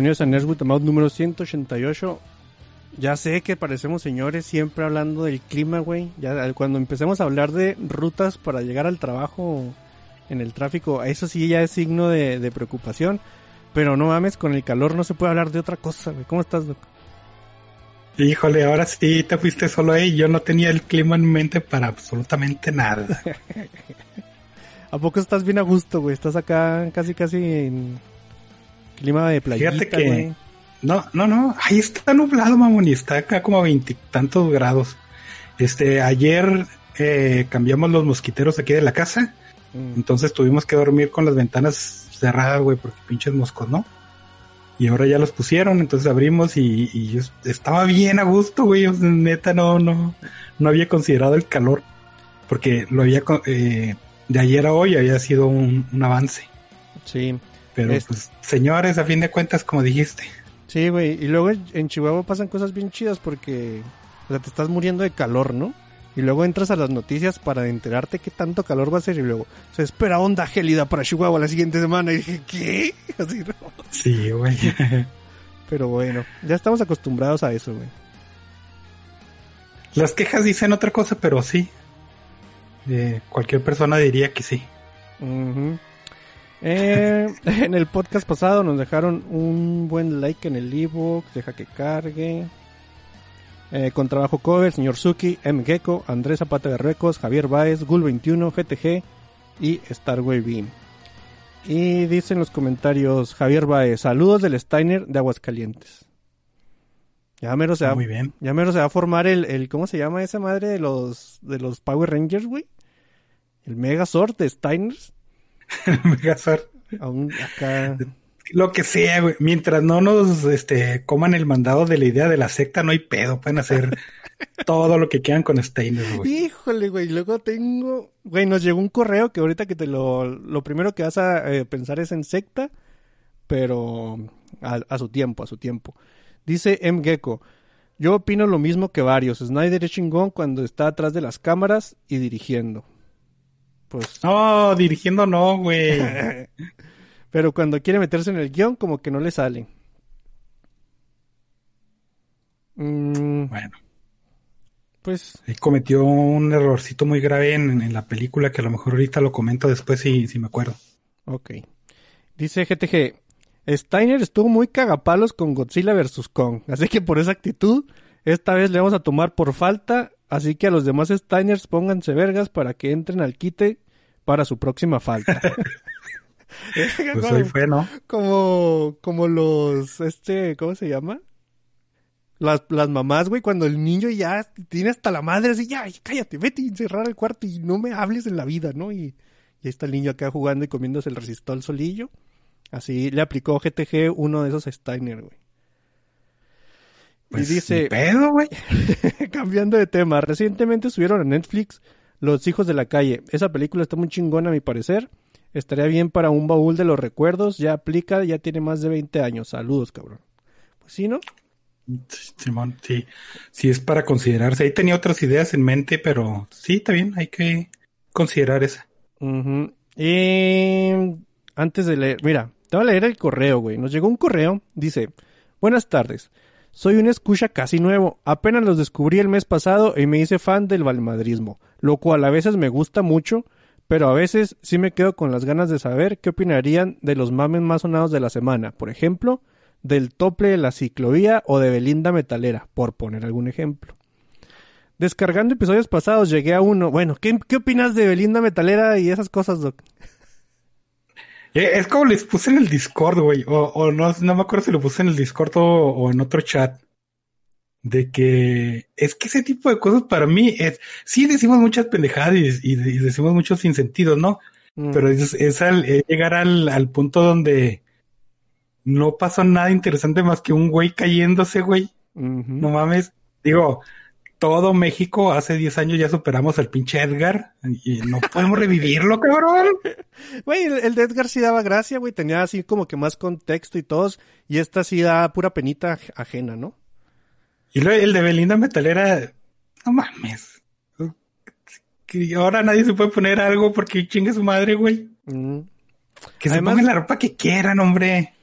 bienvenidos a Nerdwood Mouse número 188. Ya sé que parecemos señores siempre hablando del clima, güey. Ya cuando empecemos a hablar de rutas para llegar al trabajo en el tráfico, eso sí ya es signo de, preocupación. Pero no mames, con el calor no se puede hablar de otra cosa, güey. ¿Cómo estás, Doc? Híjole, ahora sí te fuiste solo ahí. Yo no tenía el clima en mente para absolutamente nada. ¿A poco estás bien a gusto, güey? Estás acá casi, casi en clima de playita, Fíjate que... No, no, no. Ahí está nublado, mamón. Y está acá como a veintitantos grados. Este, ayer eh, cambiamos los mosquiteros aquí de la casa. Mm. Entonces tuvimos que dormir con las ventanas cerradas, güey, porque pinches moscos, ¿no? Y ahora ya los pusieron, entonces abrimos y, yo estaba bien a gusto, güey. neta, no, no, no había considerado el calor. Porque lo había, eh, de ayer a hoy había sido un, avance. Sí. Pero pues, señores, a fin de cuentas, como dijiste. Sí, güey. Y luego en Chihuahua pasan cosas bien chidas porque, o sea, te estás muriendo de calor, ¿no? Y luego entras a las noticias para enterarte qué tanto calor va a ser y luego se espera onda gélida para Chihuahua la siguiente semana. Y dije, ¿qué? Así, ¿no? Sí, güey. Pero bueno, ya estamos acostumbrados a eso, güey. Las quejas dicen otra cosa, pero sí. Eh, cualquier persona diría que sí. Eh, en el podcast pasado nos dejaron un buen like en el ebook. Deja que cargue. Eh, con trabajo cover, señor Suki, M. Gecko, Andrés Zapata de Recos, Javier Baez, Gul21, GTG y Starway Beam. Y dice en los comentarios Javier Baez, saludos del Steiner de Aguascalientes. Ya mero se va, Muy bien. Ya mero se va a formar el, el, ¿cómo se llama esa madre de los, de los Power Rangers, güey? El Megazord de Steiners. Megazord. Aún acá. Lo que sea, güey. Mientras no nos este, coman el mandado de la idea de la secta, no hay pedo. Pueden hacer todo lo que quieran con Steiner, güey. Híjole, güey. Luego tengo. Güey, nos llegó un correo que ahorita que te lo. Lo primero que vas a eh, pensar es en secta, pero a, su tiempo, a su tiempo. Dice M. Gecko. Yo opino lo mismo que varios. Snyder es chingón cuando está atrás de las cámaras y dirigiendo. Pues. No, dirigiendo no, güey. Pero cuando quiere meterse en el guion, como que no le sale. Mm, bueno. Pues. cometió un errorcito muy grave en, la película que a lo mejor ahorita lo comento después si, si me acuerdo. Ok. Dice GTG. Steiner estuvo muy cagapalos con Godzilla vs. Kong. Así que por esa actitud, esta vez le vamos a tomar por falta. Así que a los demás Steiners pónganse vergas para que entren al quite para su próxima falta. pues hoy fue, ¿no? Como, como los, este, ¿cómo se llama? Las, las mamás, güey, cuando el niño ya tiene hasta la madre así, ya, cállate, vete a encerrar al cuarto y no me hables en la vida, ¿no? Y, y está el niño acá jugando y comiéndose el resistol solillo. Así le aplicó GTG uno de esos Steiner, güey. Pues y dice, pedo, güey. cambiando de tema, recientemente subieron a Netflix Los hijos de la calle. Esa película está muy chingona a mi parecer. Estaría bien para un baúl de los recuerdos. Ya aplica, ya tiene más de 20 años. Saludos, cabrón. Pues sí, ¿no? Simón, sí. Sí es para considerarse. Ahí tenía otras ideas en mente, pero sí, está bien. Hay que considerar esa. Y antes de leer, mira, te voy a leer el correo, güey. Nos llegó un correo. Dice, buenas tardes. Soy un escucha casi nuevo. Apenas los descubrí el mes pasado y me hice fan del valmadrismo, lo cual a veces me gusta mucho pero a veces sí me quedo con las ganas de saber qué opinarían de los mames más sonados de la semana, por ejemplo, del tople de la ciclovía o de Belinda Metalera, por poner algún ejemplo. Descargando episodios pasados llegué a uno. Bueno, ¿qué, opinas de Belinda Metalera y esas cosas, Doc? Eh, es como les puse en el Discord, güey. O, no, no me acuerdo si lo puse en el Discord o en otro chat de que es que ese tipo de cosas para mí es, sí decimos muchas pendejadas y, decimos muchos sinsentidos, ¿no? Mm. Pero es, al, llegar al, al, punto donde no pasó nada interesante más que un güey cayéndose, güey. No mames. Digo, todo México hace 10 años ya superamos al pinche Edgar y no podemos revivirlo, cabrón. Güey, el, de Edgar sí daba gracia, güey. Tenía así como que más contexto y todos. Y esta sí da pura penita ajena, ¿no? Y el de Belinda Metalera, no mames. Que ahora nadie se puede poner algo porque chingue su madre, güey. Mm. Que se pongan la ropa que quieran, hombre.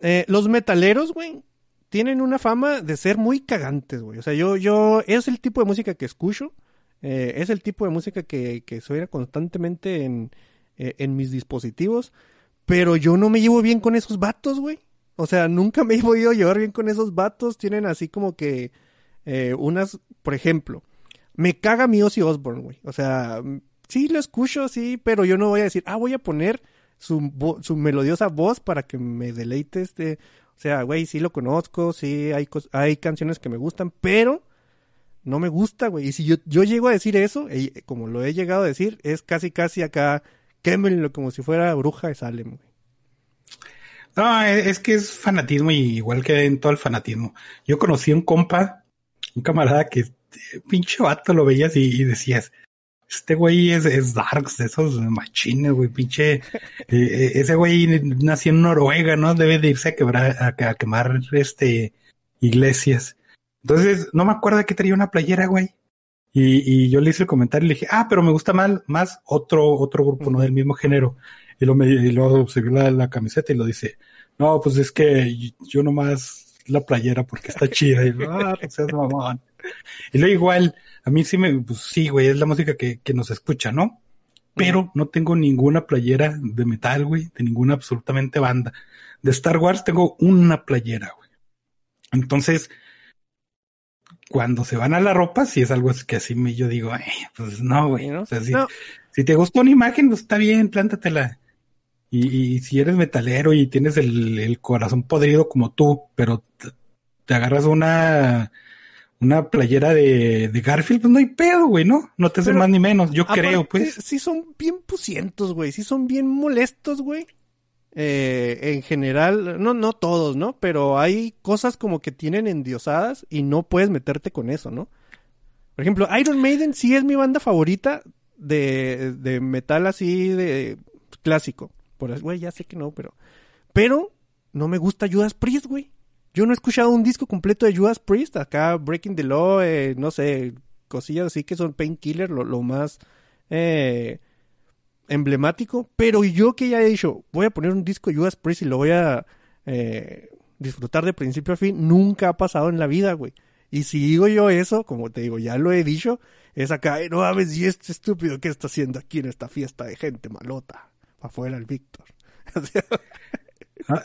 eh, los metaleros, güey, tienen una fama de ser muy cagantes, güey. O sea, yo, yo, es el tipo de música que escucho, eh, es el tipo de música que, que suena constantemente en, eh, en mis dispositivos, pero yo no me llevo bien con esos vatos, güey. O sea, nunca me he podido llevar bien con esos vatos. Tienen así como que eh, unas, por ejemplo, me caga mi Ozzy Osbourne, güey. O sea, sí lo escucho, sí, pero yo no voy a decir, ah, voy a poner su, su melodiosa voz para que me deleite este. O sea, güey, sí lo conozco, sí hay, hay canciones que me gustan, pero no me gusta, güey. Y si yo, llego a decir eso, como lo he llegado a decir, es casi, casi acá, quémenlo como si fuera bruja de Salem, güey. No, es que es fanatismo y igual que en todo el fanatismo. Yo conocí un compa, un camarada que pinche vato lo veías y, decías, este güey es, es Darks, de esos machines, güey, pinche, eh, eh, ese güey nació en Noruega, ¿no? Debe de irse a quebrar, a, quemar, este, iglesias. Entonces, no me acuerdo de que tenía una playera, güey. Y, y, yo le hice el comentario y le dije, ah, pero me gusta mal, más otro, otro grupo, ¿no? Del mismo género. Y luego, me, y luego se vio la, la, camiseta y lo dice, no, pues es que yo nomás la playera porque está chida. Y ah, pues es mamón. Y luego igual, a mí sí me, pues sí, güey, es la música que, que nos escucha, ¿no? Pero no tengo ninguna playera de metal, güey, de ninguna absolutamente banda. De Star Wars tengo una playera, güey. Entonces, cuando se van a la ropa, sí es algo que así me yo digo, pues no, güey. O sea, si, si te gustó una imagen, pues está bien, plántatela. Y, y si eres metalero y tienes el, el corazón podrido como tú, pero te, agarras una una playera de, de, Garfield, pues no hay pedo, güey, ¿no? No te hace más ni menos, yo creo, pues. Sí son bien pusientos, güey, sí son bien molestos, güey. Eh, en general, no, no todos, ¿no? Pero hay cosas como que tienen endiosadas y no puedes meterte con eso, ¿no? Por ejemplo, Iron Maiden sí es mi banda favorita de, de metal así de clásico. Por güey, ya sé que no, pero. Pero no me gusta Judas Priest, güey. Yo no he escuchado un disco completo de Judas Priest. Acá Breaking the Law, eh, no sé, cosillas así que son Painkiller, lo, lo más eh, emblemático. Pero yo que ya he dicho, voy a poner un disco de Judas Priest y lo voy a eh, disfrutar de principio a fin, nunca ha pasado en la vida, güey. Y si digo yo eso, como te digo, ya lo he dicho, es acá, no mames, y este estúpido que está haciendo aquí en esta fiesta de gente malota. Afuera el Víctor. Ah,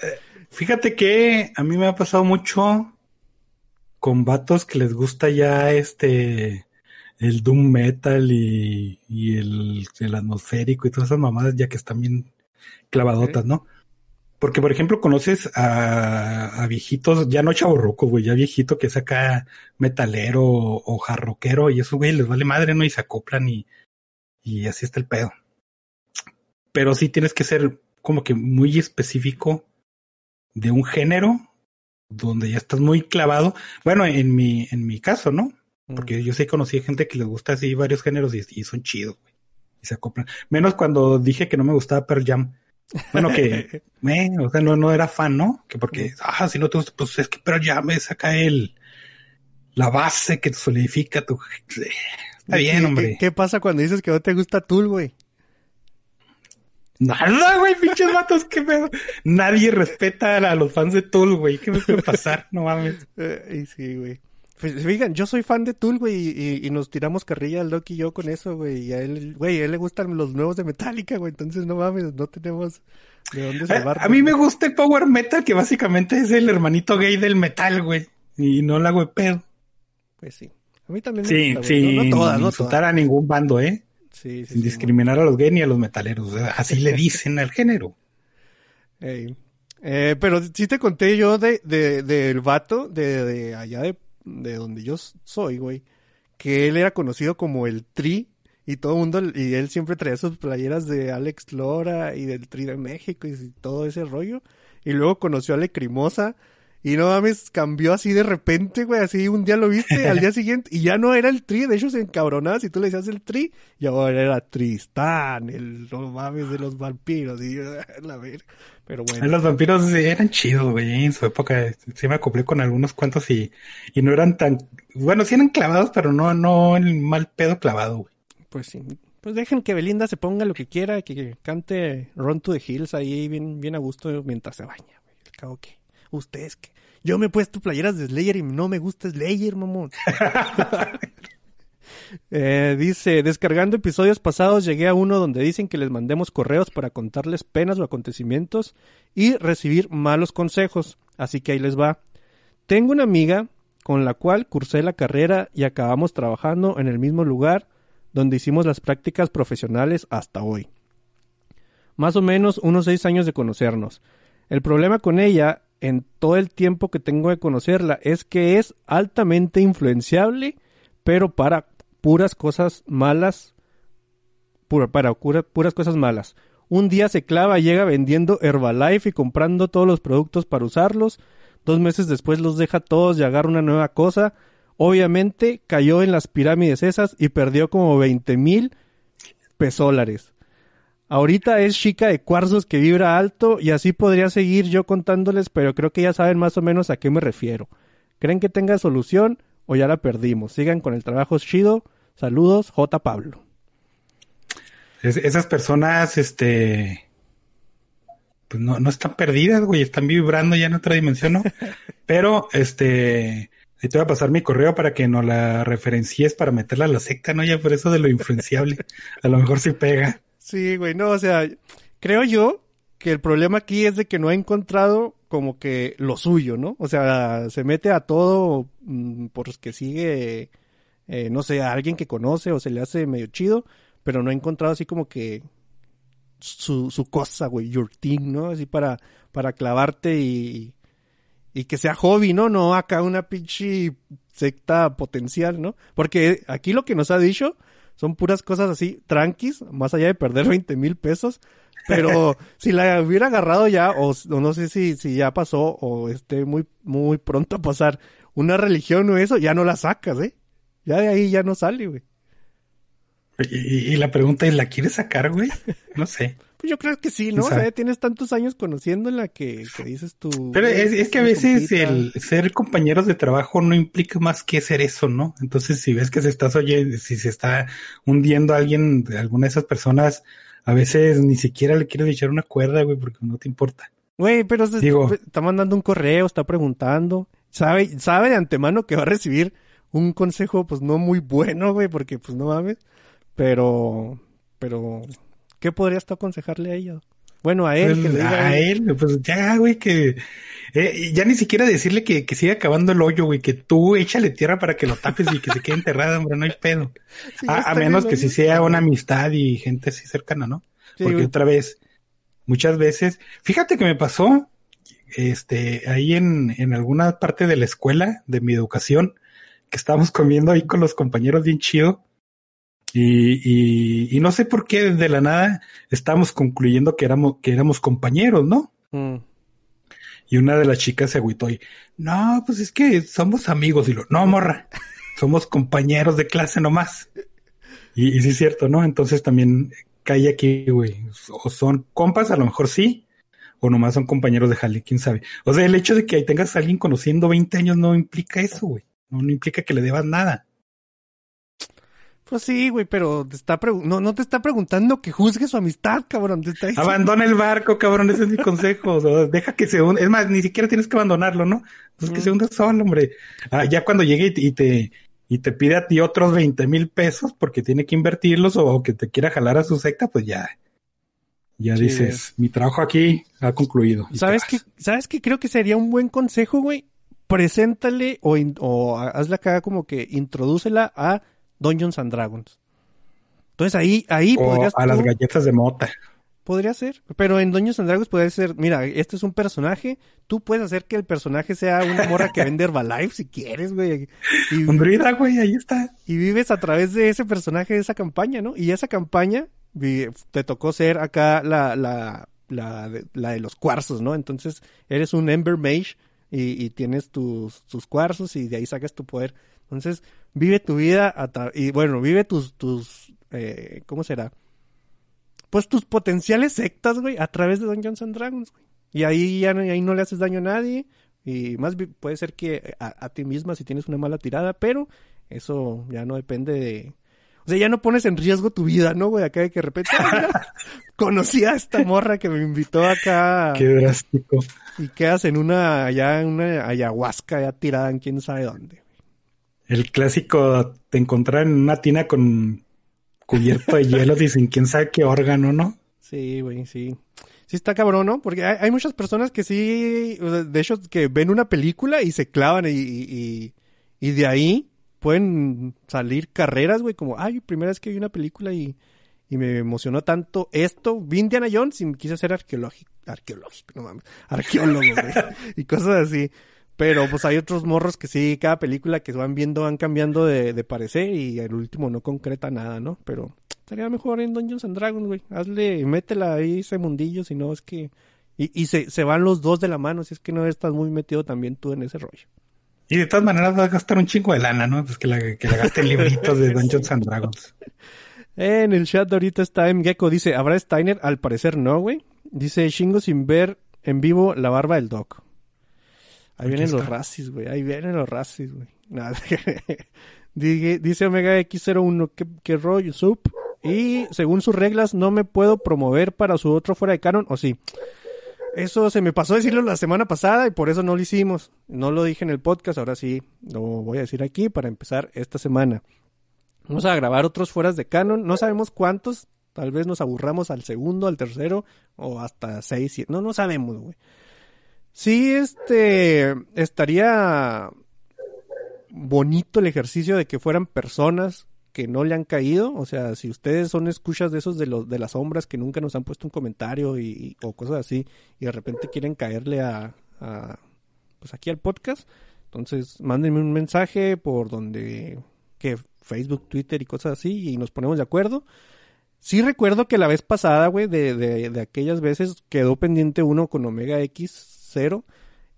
Fíjate que a mí me ha pasado mucho con vatos que les gusta ya este el doom metal y, el, atmosférico y todas esas mamadas ya que están bien clavadotas, ¿no? Porque, por ejemplo, conoces a, viejitos, ya no chaborruco, güey, ya viejito que saca metalero o, jarroquero y eso, güey, les vale madre, ¿no? Y se acoplan y, y así está el pedo. Pero sí tienes que ser como que muy específico de un género donde ya estás muy clavado. Bueno, en mi, en mi caso, ¿no? Porque yo sí conocí gente que les gusta así varios géneros y, son chidos, güey. Y se acoplan. Menos cuando dije que no me gustaba Pearl Jam. Bueno, que, eh, o sea, no, no era fan, ¿no? Que porque, ah, si no te gusta, pues es que Pearl Jam es acá el, la base que solidifica tu, está bien, hombre. ¿Qué, ¿Qué, pasa cuando dices que no te gusta Tool, güey? Nada, güey, pinches vatos, qué pedo. Nadie respeta a los fans de Tool, güey. ¿Qué me puede pasar? No mames. Eh, sí, güey. Pues, fíjense, yo soy fan de Tool, güey, y, y, nos tiramos carrilla al Loki y yo con eso, güey. Y a él, güey, a él le gustan los nuevos de Metallica, güey. Entonces, no mames, no tenemos de dónde salvar. A, mí me gusta el Power Metal, que básicamente es el hermanito gay del metal, güey. Y no la hago de pedo. Pues sí. A mí también me gusta, Sí, sí. No, todas, no todas. a ningún bando, ¿eh? Sin discriminar a los gays ni a los metaleros. así le dicen al género. Eh, pero sí te conté yo de, de, del vato de, de allá de, de, donde yo soy, güey, que él era conocido como el Tri y todo el mundo, y él siempre traía sus playeras de Alex Lora y del Tri de México y todo ese rollo. Y luego conoció a Lecrimosa y no mames, cambió así de repente, güey, así un día lo viste, al día siguiente, y ya no era el tri, de hecho se encabronaba si tú le decías el tri, y ahora era Tristán, el no mames de los vampiros, y la ver, pero bueno. Los vampiros eran chidos, güey, en su época, sí me acoplé con algunos cuantos y, y no eran tan, bueno, sí eran clavados, pero no, no el mal pedo clavado, güey. Pues sí, pues dejen que Belinda se ponga lo que quiera, que cante Run to the Hills ahí bien, bien a gusto mientras se baña, güey, el cabo que Ustedes que... Yo me he puesto playeras de Slayer y no me gusta Slayer, mamón. Eh, dice, descargando episodios pasados llegué a uno donde dicen que les mandemos correos para contarles penas o acontecimientos y recibir malos consejos. Así que ahí les va. Tengo una amiga con la cual cursé la carrera y acabamos trabajando en el mismo lugar donde hicimos las prácticas profesionales hasta hoy. Más o menos unos seis años de conocernos. El problema con ella, en todo el tiempo que tengo de conocerla, es que es altamente influenciable, pero para puras cosas malas, para puras cosas malas. Un día se clava, llega vendiendo Herbalife y comprando todos los productos para usarlos. Dos meses después los deja todos y agarra una nueva cosa. Obviamente cayó en las pirámides esas y perdió como 20 mil pesólares. Ahorita es chica de cuarzos que vibra alto y así podría seguir yo contándoles, pero creo que ya saben más o menos a qué me refiero. ¿Creen que tenga solución o ya la perdimos? Sigan con el trabajo chido. Saludos, J. Pablo. esas personas, este, pues no, no están perdidas, güey, están vibrando ya en otra dimensión, ¿no? Pero, este, ahí te voy a pasar mi correo para que nos la referencies para meterla a la secta, ¿no? Ya por eso de lo influenciable. a lo mejor sí pega. Sí, güey, no, o sea, creo yo que el problema aquí es de que no ha encontrado como que lo suyo, ¿no? O sea, se mete a todo mm, porque sigue eh, no sé, a alguien que conoce o se le hace medio chido, pero no ha encontrado así como que su, su cosa, güey, your thing, ¿no? Así para, para clavarte y, y que sea hobby, ¿no? No acá una pinche secta potencial, ¿no? Porque aquí lo que nos ha dicho son puras cosas así, tranquis, más allá de perder 20 mil pesos. Pero si la hubiera agarrado ya, o, o, no sé si, si ya pasó, o esté muy, muy pronto a pasar una religión o eso, ya no la sacas, ¿eh? Ya de ahí ya no sale, güey. Y, la pregunta es, ¿la quieres sacar, güey? No sé. Pues yo creo que sí, ¿no? O sea, tienes tantos años conociéndola que, que dices tú. Pero es, que a veces el ser compañeros de trabajo no implica más que ser eso, ¿no? Entonces, si ves que se estás oyendo, si se está hundiendo a alguien, alguna de esas personas, a veces ni siquiera le quieres echar una cuerda, güey, porque no te importa. Güey, pero Digo, está mandando un correo, está preguntando, sabe, sabe de antemano que va a recibir un consejo, pues no muy bueno, güey, porque pues no mames. Pero, pero, ¿qué podrías tú aconsejarle a ella? Bueno, a él, pues, que le diga a él, pues ya, güey, que eh, ya ni siquiera decirle que, que siga acabando el hoyo, güey, que tú échale tierra para que lo tapes y que se quede enterrada, hombre, no hay pedo. a, menos que si sea una amistad y gente así cercana, ¿no? Porque otra vez, muchas veces, fíjate que me pasó, este, ahí en, en alguna parte de la escuela de mi educación, que estábamos comiendo ahí con los compañeros bien chido. Y, y, no sé por qué de la nada estábamos concluyendo que éramos, que éramos compañeros, ¿no? Mm. Y una de las chicas se agüitó y, no, pues es que somos amigos. Y lo, no, morra, somos compañeros de clase nomás. Y, y sí es cierto, ¿no? Entonces también cae aquí, güey. O son compas, a lo mejor sí, o nomás son compañeros de jale, quién sabe. O sea, el hecho de que ahí tengas a alguien conociendo 20 años no implica eso, güey. No, implica que le debas nada. Pues sí, güey, pero te está no, no te está preguntando que juzgue su amistad, cabrón. Abandona el barco, cabrón, ese es mi consejo. deja que se hunda. Es más, ni siquiera tienes que abandonarlo, ¿no? Pues que se hunda solo, hombre. Ah, ya cuando llegue y te, y te pide a ti otros 20 mil pesos porque tiene que invertirlos o, que te quiera jalar a su secta, pues ya. Ya dices, mi trabajo aquí ha concluido. ¿Sabes qué? ¿Sabes qué? Creo que sería un buen consejo, güey preséntale o, o hazla acá como que introdúcela a Dungeons and Dragons. Entonces ahí, ahí o podrías. A las galletas de mota. Podría ser, pero en Dungeons and Dragons puede ser, mira, este es un personaje, tú puedes hacer que el personaje sea una morra que vende Herbalife si quieres, güey. Y, güey, ahí está. Y vives a través de ese personaje, de esa campaña, ¿no? Y esa campaña te tocó ser acá la, la, la, la de los cuarzos, ¿no? Entonces eres un Ember Mage y, tienes tus, tus cuarzos y de ahí sacas tu poder. Entonces, vive tu vida y bueno, vive tus, tus, eh, ¿cómo será? Pues tus potenciales sectas, güey, a través de Dungeons and Dragons, güey. Y ahí ya no, ahí no le haces daño a nadie. Y más puede ser que a, ti misma si tienes una mala tirada, pero eso ya no depende de... O sea, ya no pones en riesgo tu vida, ¿no, güey? Acá de que de repente conocí a esta morra que me invitó acá. Qué drástico. Y quedas en una, allá en una ayahuasca ya tirada en quién sabe dónde. El clásico, te encontrar en una tina con cubierto de hielo, dicen quién sabe qué órgano, ¿no? Sí, güey, sí. Sí está cabrón, ¿no? Porque hay, muchas personas que sí, de hecho, que ven una película y se clavan y, y, y de ahí pueden salir carreras, güey, como, ay, primera vez que vi una película y, y me emocionó tanto esto. Vi Indiana Jones y quise ser arqueológico, arqueológico, no mames, arqueólogo, güey, y cosas así. Pero pues hay otros morros que sí, cada película que van viendo van cambiando de, de parecer y el último no concreta nada, ¿no? Pero estaría mejor en Dungeons and Dragons, güey. Hazle, métela ahí ese mundillo, si no es que... Y, y se, se van los dos de la mano, si es que no estás muy metido también tú en ese rollo. Y de todas maneras vas a gastar un chingo de lana, ¿no? Pues que la, que la gaste en libritos de Dungeons and Dragons. En el chat ahorita está M. Gecko, dice, ¿habrá Steiner? Al parecer no, güey. Dice Shingo sin ver en vivo la barba del Doc. Ahí vienen los racis, güey. Ahí vienen los racis, güey. Nada. dice Omega X01, ¿qué, qué rollo? Sup. Y según sus reglas no me puedo promover para su otro fuera de canon, ¿o sí? Eso se me pasó a decirlo la semana pasada y por eso no lo hicimos. No lo dije en el podcast, ahora sí lo voy a decir aquí para empezar esta semana. Vamos a grabar otros fueras de canon, no sabemos cuántos, tal vez nos aburramos al segundo, al tercero o hasta seis, siete. no, no sabemos, güey. Sí, este, estaría bonito el ejercicio de que fueran personas que no le han caído, o sea, si ustedes son escuchas de esos de los de las sombras que nunca nos han puesto un comentario y, o cosas así y de repente quieren caerle a, pues aquí al podcast, entonces mándenme un mensaje por donde que Facebook, Twitter y cosas así y nos ponemos de acuerdo. Sí recuerdo que la vez pasada, güey, de, de, de aquellas veces quedó pendiente uno con Omega X0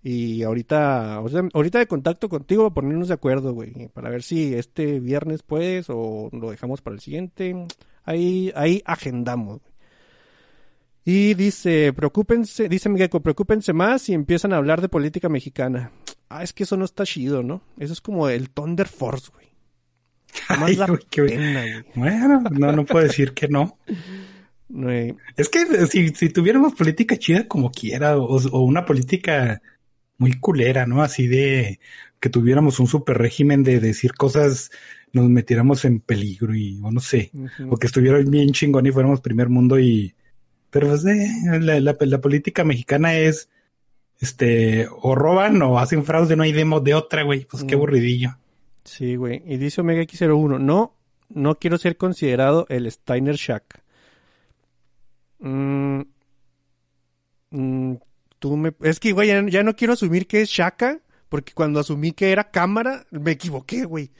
y ahorita, ahorita de contacto contigo para ponernos de acuerdo, güey, para ver si este viernes puedes o lo dejamos para el siguiente. Ahí, ahí agendamos. Y dice, preocúpense, dice Miguel, preocúpense más y empiezan a hablar de política mexicana. Ah, es que eso no está chido, ¿no? Eso es como el Thunder Force, güey. Ay, pena, güey. Bueno, no, no puedo decir que no. Es que si, si, tuviéramos política chida como quiera, o una política muy culera, ¿no? Así de que tuviéramos un super régimen de decir cosas, nos metiéramos en peligro y, o no sé, o que estuviera bien chingón y fuéramos primer mundo y, pero pues eh, la, la, política mexicana es, este, o roban o hacen fraude, no hay demo de otra, güey, pues qué aburridillo. Sí, güey, y dice Omega X01, no, no quiero ser considerado el Steiner Shack. Mm, mm, tú me... Es que, güey, ya, no quiero asumir que es Shaka, porque cuando asumí que era cámara, me equivoqué, güey.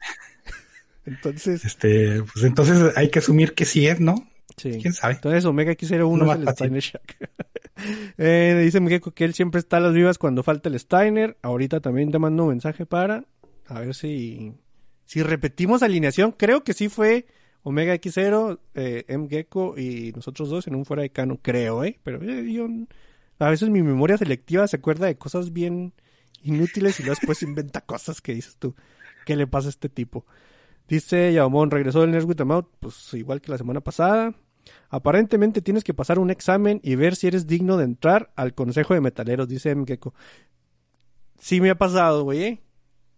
entonces... Este, pues entonces hay que asumir que sí es, ¿no? Sí. ¿Quién sabe? Entonces Omega X01 es el Steiner Shack. eh, dice Miguel que él siempre está a las vivas cuando falta el Steiner. Ahorita también te mando un mensaje para... A ver si... Si repetimos alineación, creo que sí fue... Omega X0, eh, M Gecko y nosotros dos en un fuera de cano, creo, ¿eh? Pero eh, yo a veces mi memoria selectiva se acuerda de cosas bien inútiles y después inventa cosas que dices tú. ¿Qué le pasa a este tipo? Dice Yamón, regresó del Nerd with pues igual que la semana pasada. Aparentemente tienes que pasar un examen y ver si eres digno de entrar al Consejo de Metaleros, dice Mgeko. Sí me ha pasado, güey, ¿eh?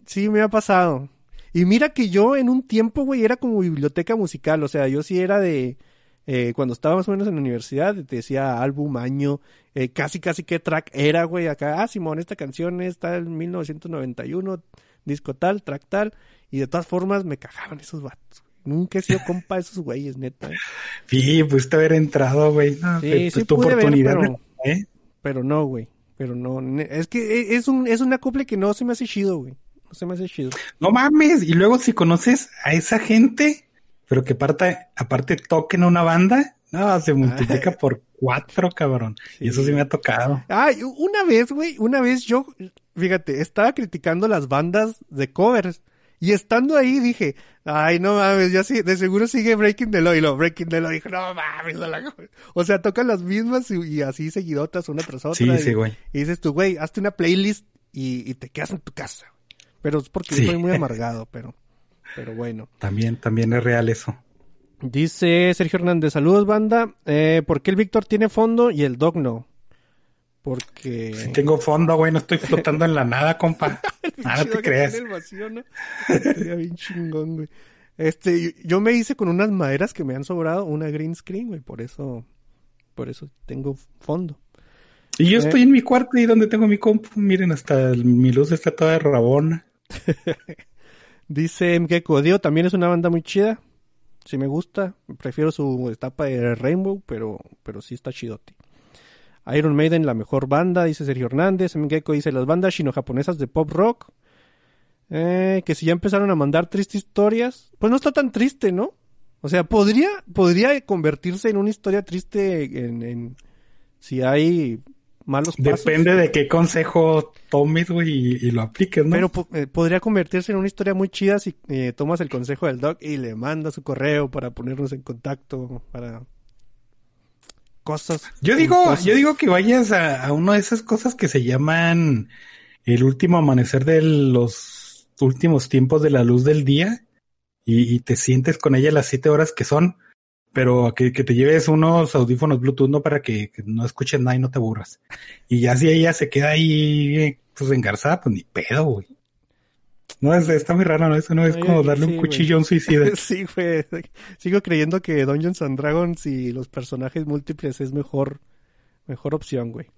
Sí me ha pasado. Y mira que yo en un tiempo, güey, era como biblioteca musical, o sea, yo sí era de eh, cuando estaba más o menos en la universidad, te decía álbum, año, eh, casi casi qué track era, güey, acá, ah, Simón, esta canción está en 1991, disco tal, track tal, y de todas formas me cagaban esos vatos. Nunca he sido compa de esos güeyes, neta. Sí, pudiste haber entrado, güey. sí, sí tu oportunidad. pero, ¿eh? pero no, güey. Pero no, es que e, es un, es un acople que no se me hace chido, güey. No se me hace chido. No mames, y luego si conoces a esa gente, pero que aparte, aparte toquen una banda, no, se multiplica por cuatro, cabrón. Y eso sí me ha tocado. Ay, una vez, güey, una vez yo, fíjate, estaba criticando las bandas de covers. Y estando ahí dije, ay, no mames, ya sí, de seguro sigue Breaking the Law. Y lo Breaking the Law dijo, no mames, o sea, tocan las mismas y, así seguidotas una tras otra. Sí, sí, güey. Y dices tú, güey, hazte una playlist y, te quedas en tu casa. Pero es porque soy muy amargado, pero. Pero bueno. También, también es real eso. Dice Sergio Hernández, saludos banda. Eh, ¿Por qué el Víctor tiene fondo y el Dog no? Porque... Si tengo fondo, güey, no estoy flotando en la nada, compa. Nada te. Sería bien chingón, güey. Este, yo me hice con unas maderas que me han sobrado, una green screen, güey, por eso, por eso tengo fondo. Y yo estoy en mi cuarto y donde tengo mi compu, miren, hasta mi luz está toda de rabona. Dice Mgeko, Dio también es una banda muy chida. Sí me gusta, prefiero su etapa de Rainbow, pero, pero sí está chidote. Iron Maiden, la mejor banda, dice Sergio Hernández. Mgeko dice las bandas chino-japonesas de pop rock. Eh, que si ya empezaron a mandar tristes historias, pues no está tan triste, ¿no? O sea, podría, podría convertirse en una historia triste en si hay malos pasos. Depende de qué consejo tomes, güey, y, lo apliques, ¿no? Pero eh, podría convertirse en una historia muy chida si eh, tomas el consejo del doc y le mandas su correo para ponernos en contacto, para cosas. Yo digo, yo digo que vayas a, a una de esas cosas que se llaman el último amanecer de los últimos tiempos de la luz del día y, y te sientes con ella las siete horas que son pero que, que, te lleves unos audífonos Bluetooth, ¿no? Para que, no escuches nada y no te aburras. Y ya si ella se queda ahí, pues engarzada, pues ni pedo, güey. No, es, está muy raro, ¿no? Eso no es como darle un cuchillo a un suicida. sí, güey. Sigo creyendo que Dungeons and Dragons y los personajes múltiples es mejor, mejor opción, güey.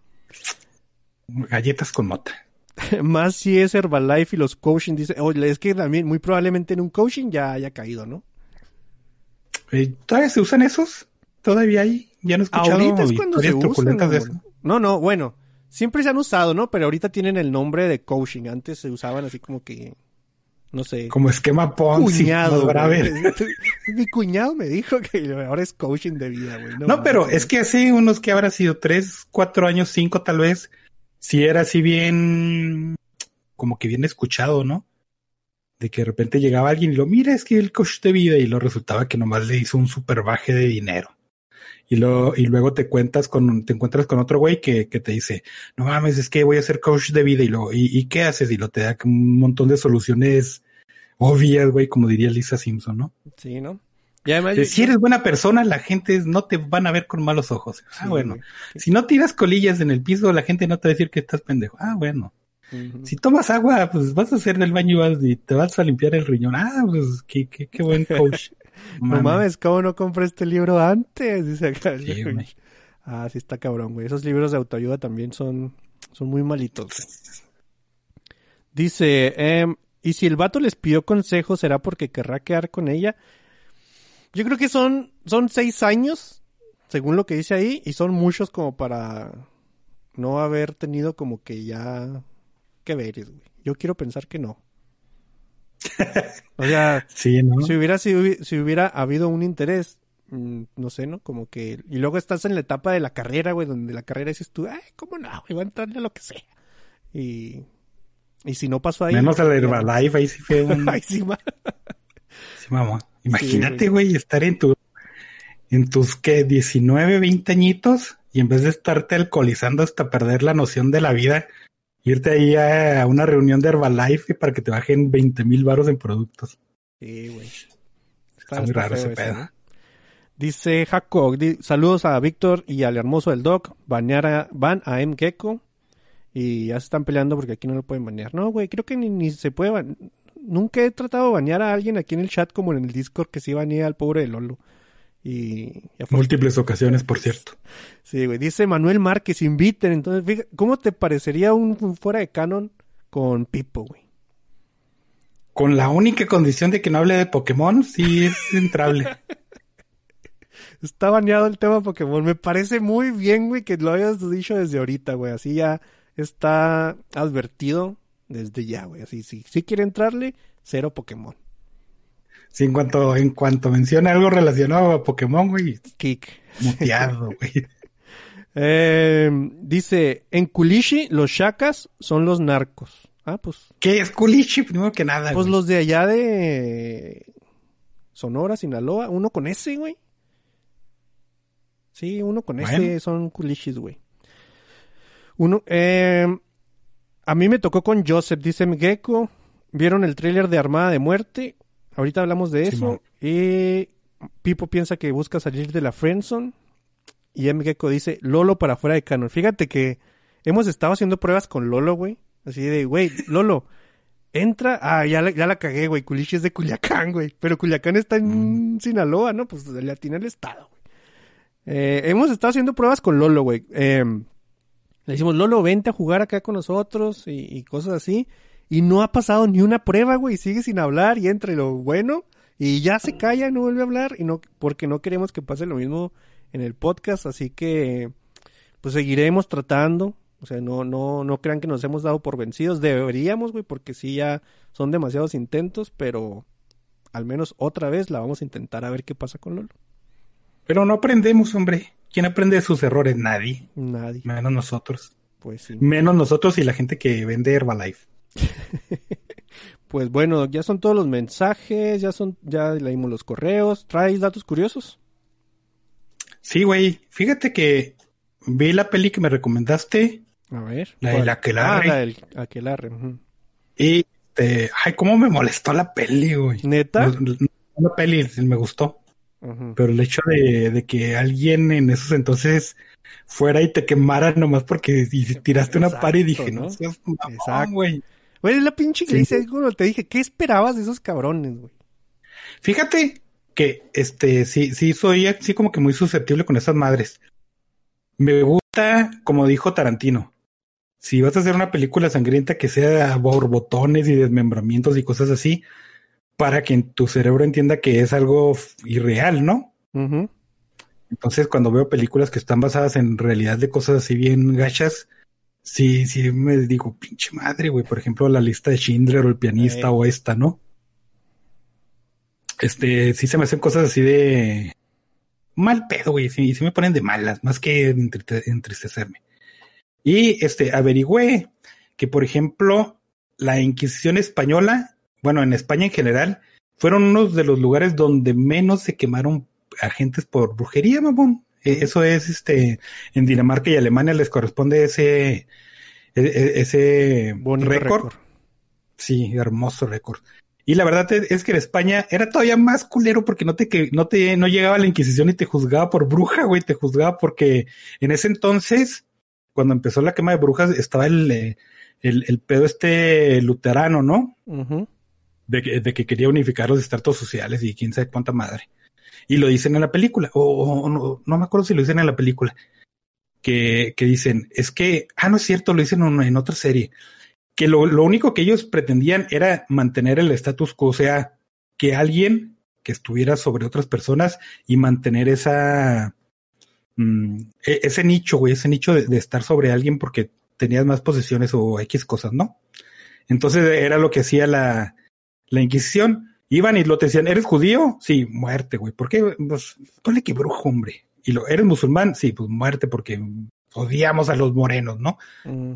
Galletas con mota. Más si es Herbalife y los coaching, dice, oye, es que también muy probablemente en un coaching ya haya caído, ¿no? Eh, ¿Todavía se usan esos? ¿Todavía hay? Ya no he escuchado ahorita es cuando se usan, de eso. No, no, bueno. Siempre se han usado, ¿no? Pero ahorita tienen el nombre de coaching. Antes se usaban así como que... No sé. Como esquema Ponzi. Cuñado. Mi cuñado me dijo que ahora es coaching de vida, güey. No, pero es que hace unos que habrá sido tres, cuatro años, cinco tal vez. Si era así bien... Como que bien escuchado, ¿no? De que de repente llegaba alguien y lo mira, es que el coach de vida y lo resultaba que nomás le hizo un super baje de dinero. Y lo, y luego te cuentas con, te encuentras con otro güey que, que te dice, no mames, es que voy a ser coach de vida y lo, y, y qué haces? Y lo te da un montón de soluciones obvias, güey, como diría Lisa Simpson, ¿no? Sí, ¿no? Y además, si eres buena persona, la gente no te van a ver con malos ojos. Ah, bueno. Si no tiras colillas en el piso, la gente no te va a decir que estás pendejo. Ah, bueno. Si tomas agua, pues vas a hacer del baño y te vas a limpiar el riñón. Ah, pues qué, qué, qué buen coach. no mames, ¿cómo no compré este libro antes? Dice acá. ah, sí está cabrón, güey. Esos libros de autoayuda también son, son muy malitos. Dice, eh, ¿y si el vato les pidió consejo, será porque querrá quedar con ella? Yo creo que son, son seis años, según lo que dice ahí, y son muchos como para no haber tenido como que ya que veres, güey. Yo quiero pensar que no. O sea, si hubiera si, hubiera habido un interés, mm, no sé, ¿no? Como que y luego estás en la etapa de la carrera, güey, donde la carrera dices tú, ay, cómo no, güey, voy a entrarle a lo que sea. Y y si no pasó ahí. Menos a la Herbalife, ahí sí fue un. Ay, sí, sí, mamá. Imagínate, güey, estar en tu en tus ¿qué? 19, 20 añitos y en vez de estarte alcoholizando hasta perder la noción de la vida, irte ahí a una reunión de Herbalife para que te bajen 20 mil baros en productos. Sí, güey. Está, muy raro ese pedo. Dice Jaco, saludos a Víctor y al hermoso del Doc. Banear van a M. Gecko y ya se están peleando porque aquí no lo pueden banear. No, güey, creo que ni, ni se puede Nunca he tratado de banear a alguien aquí en el chat como en el Discord que sí banea al pobre de Lolo. Y Múltiples ocasiones, por cierto. Sí, güey. Dice Manuel Márquez, inviten. Entonces, fíjate, ¿cómo te parecería un, fuera de canon con Pipo, güey? Con la única condición de que no hable de Pokémon, sí es entrable. Está baneado el tema Pokémon. Me parece muy bien, güey, que lo hayas dicho desde ahorita, güey. Así ya está advertido desde ya, güey. Así, sí, si quiere entrarle, cero Pokémon. Sí, en cuanto, en cuanto menciona algo relacionado a Pokémon, güey. Kick. Muteado, güey. eh, dice, en Kulishi los shakas son los narcos. Ah, pues. ¿Qué es Kulishi? Primero que nada. Pues los de allá de Sonora, Sinaloa. Uno con ese, güey. Sí, uno con ese son Kulishis, güey. Uno, eh, a mí me tocó con Joseph, dice Gecko. ¿Vieron el tráiler de Armada de Muerte? Ahorita hablamos de eso. Y Pipo piensa que busca salir de la friendzone. Y M. Gecko dice Lolo para fuera de canon. Fíjate que hemos estado haciendo pruebas con Lolo, güey. Así de, güey, Lolo, entra. Ah, ya la, ya la cagué, güey. Culichi es de Culiacán, güey. Pero Culiacán está en Sinaloa, ¿no? Pues le atina el estado, güey. Eh, hemos estado haciendo pruebas con Lolo, güey. Eh, le decimos, Lolo, vente a jugar acá con nosotros y, y cosas así. Y no ha pasado ni una prueba, güey. Sigue sin hablar y entre lo bueno. Y ya se calla, no vuelve a hablar. Y no, porque no queremos que pase lo mismo en el podcast. Así que, pues seguiremos tratando. O sea, no, no, no crean que nos hemos dado por vencidos. Deberíamos, güey, porque sí ya son demasiados intentos. Pero al menos otra vez la vamos a intentar a ver qué pasa con Lolo. Pero no aprendemos, hombre. ¿Quién aprende de sus errores? Nadie. Nadie. Menos nosotros. Pues sí. Menos nosotros y la gente que vende Herbalife. Pues bueno, ya son todos los mensajes, ya son, ya leímos los correos. ¿Traes datos curiosos? Sí, güey. Fíjate que vi la peli que me recomendaste A ver. La del. Aquelarre. Ah, la del Aquelarre. y este, ay, cómo me molestó la peli, güey. ¿Neta? No, La peli me gustó, pero el hecho de, de que alguien en esos entonces fuera y te quemara nomás porque y tiraste una par y dije, no ¿no? seas mamón, güey. Güey, es la pinche iglesia, te dije, ¿qué esperabas de esos cabrones, güey? Fíjate que este sí, sí soy así como que muy susceptible con esas madres. Me gusta, como dijo Tarantino, si vas a hacer una película sangrienta que sea borbotones y desmembramientos y cosas así, para que tu cerebro entienda que es algo irreal, ¿no? Entonces, cuando veo películas que están basadas en realidad de cosas así bien gachas, sí, sí me digo, pinche madre, güey. Por ejemplo, la lista de Schindler o el pianista o esta, ¿no? Este, sí se me hacen cosas así de mal pedo, güey. Sí, sí me ponen de malas, más que entriste- entristecerme. Y este, averigüé que, por ejemplo, la Inquisición española, bueno, en España en general, fueron unos de los lugares donde menos se quemaron agentes por brujería, mamón. Eh, Eso es, este, en Dinamarca y Alemania les corresponde ese, e- e- ese récord. Sí, hermoso récord. Y la verdad es, que en España era todavía más culero porque no te, que, no te, no llegaba la Inquisición y te juzgaba por bruja, güey, te juzgaba porque en ese entonces, cuando empezó la quema de brujas, estaba el, eh, el, el pedo este luterano, ¿no? De que, de que quería unificar los estratos sociales y quién sabe cuánta madre. Y lo dicen en la película, o, no, no me acuerdo si lo dicen en la película, que, que dicen, es que, ah, no es cierto, lo dicen en, otra serie, que lo, lo único que ellos pretendían era mantener el status quo, o sea, que alguien que estuviera sobre otras personas y mantener esa, mm, e- ese nicho, güey, ese nicho de, de estar sobre alguien porque tenías más posesiones o X cosas, ¿no? Entonces era lo que hacía la, la Inquisición. Iban y lo te decían, ¿eres judío? Sí, muerte, güey. ¿Por qué? Pues ponle que brujo, hombre. Y lo, ¿eres musulmán? Sí, pues muerte porque odiamos a los morenos, ¿no? Mm.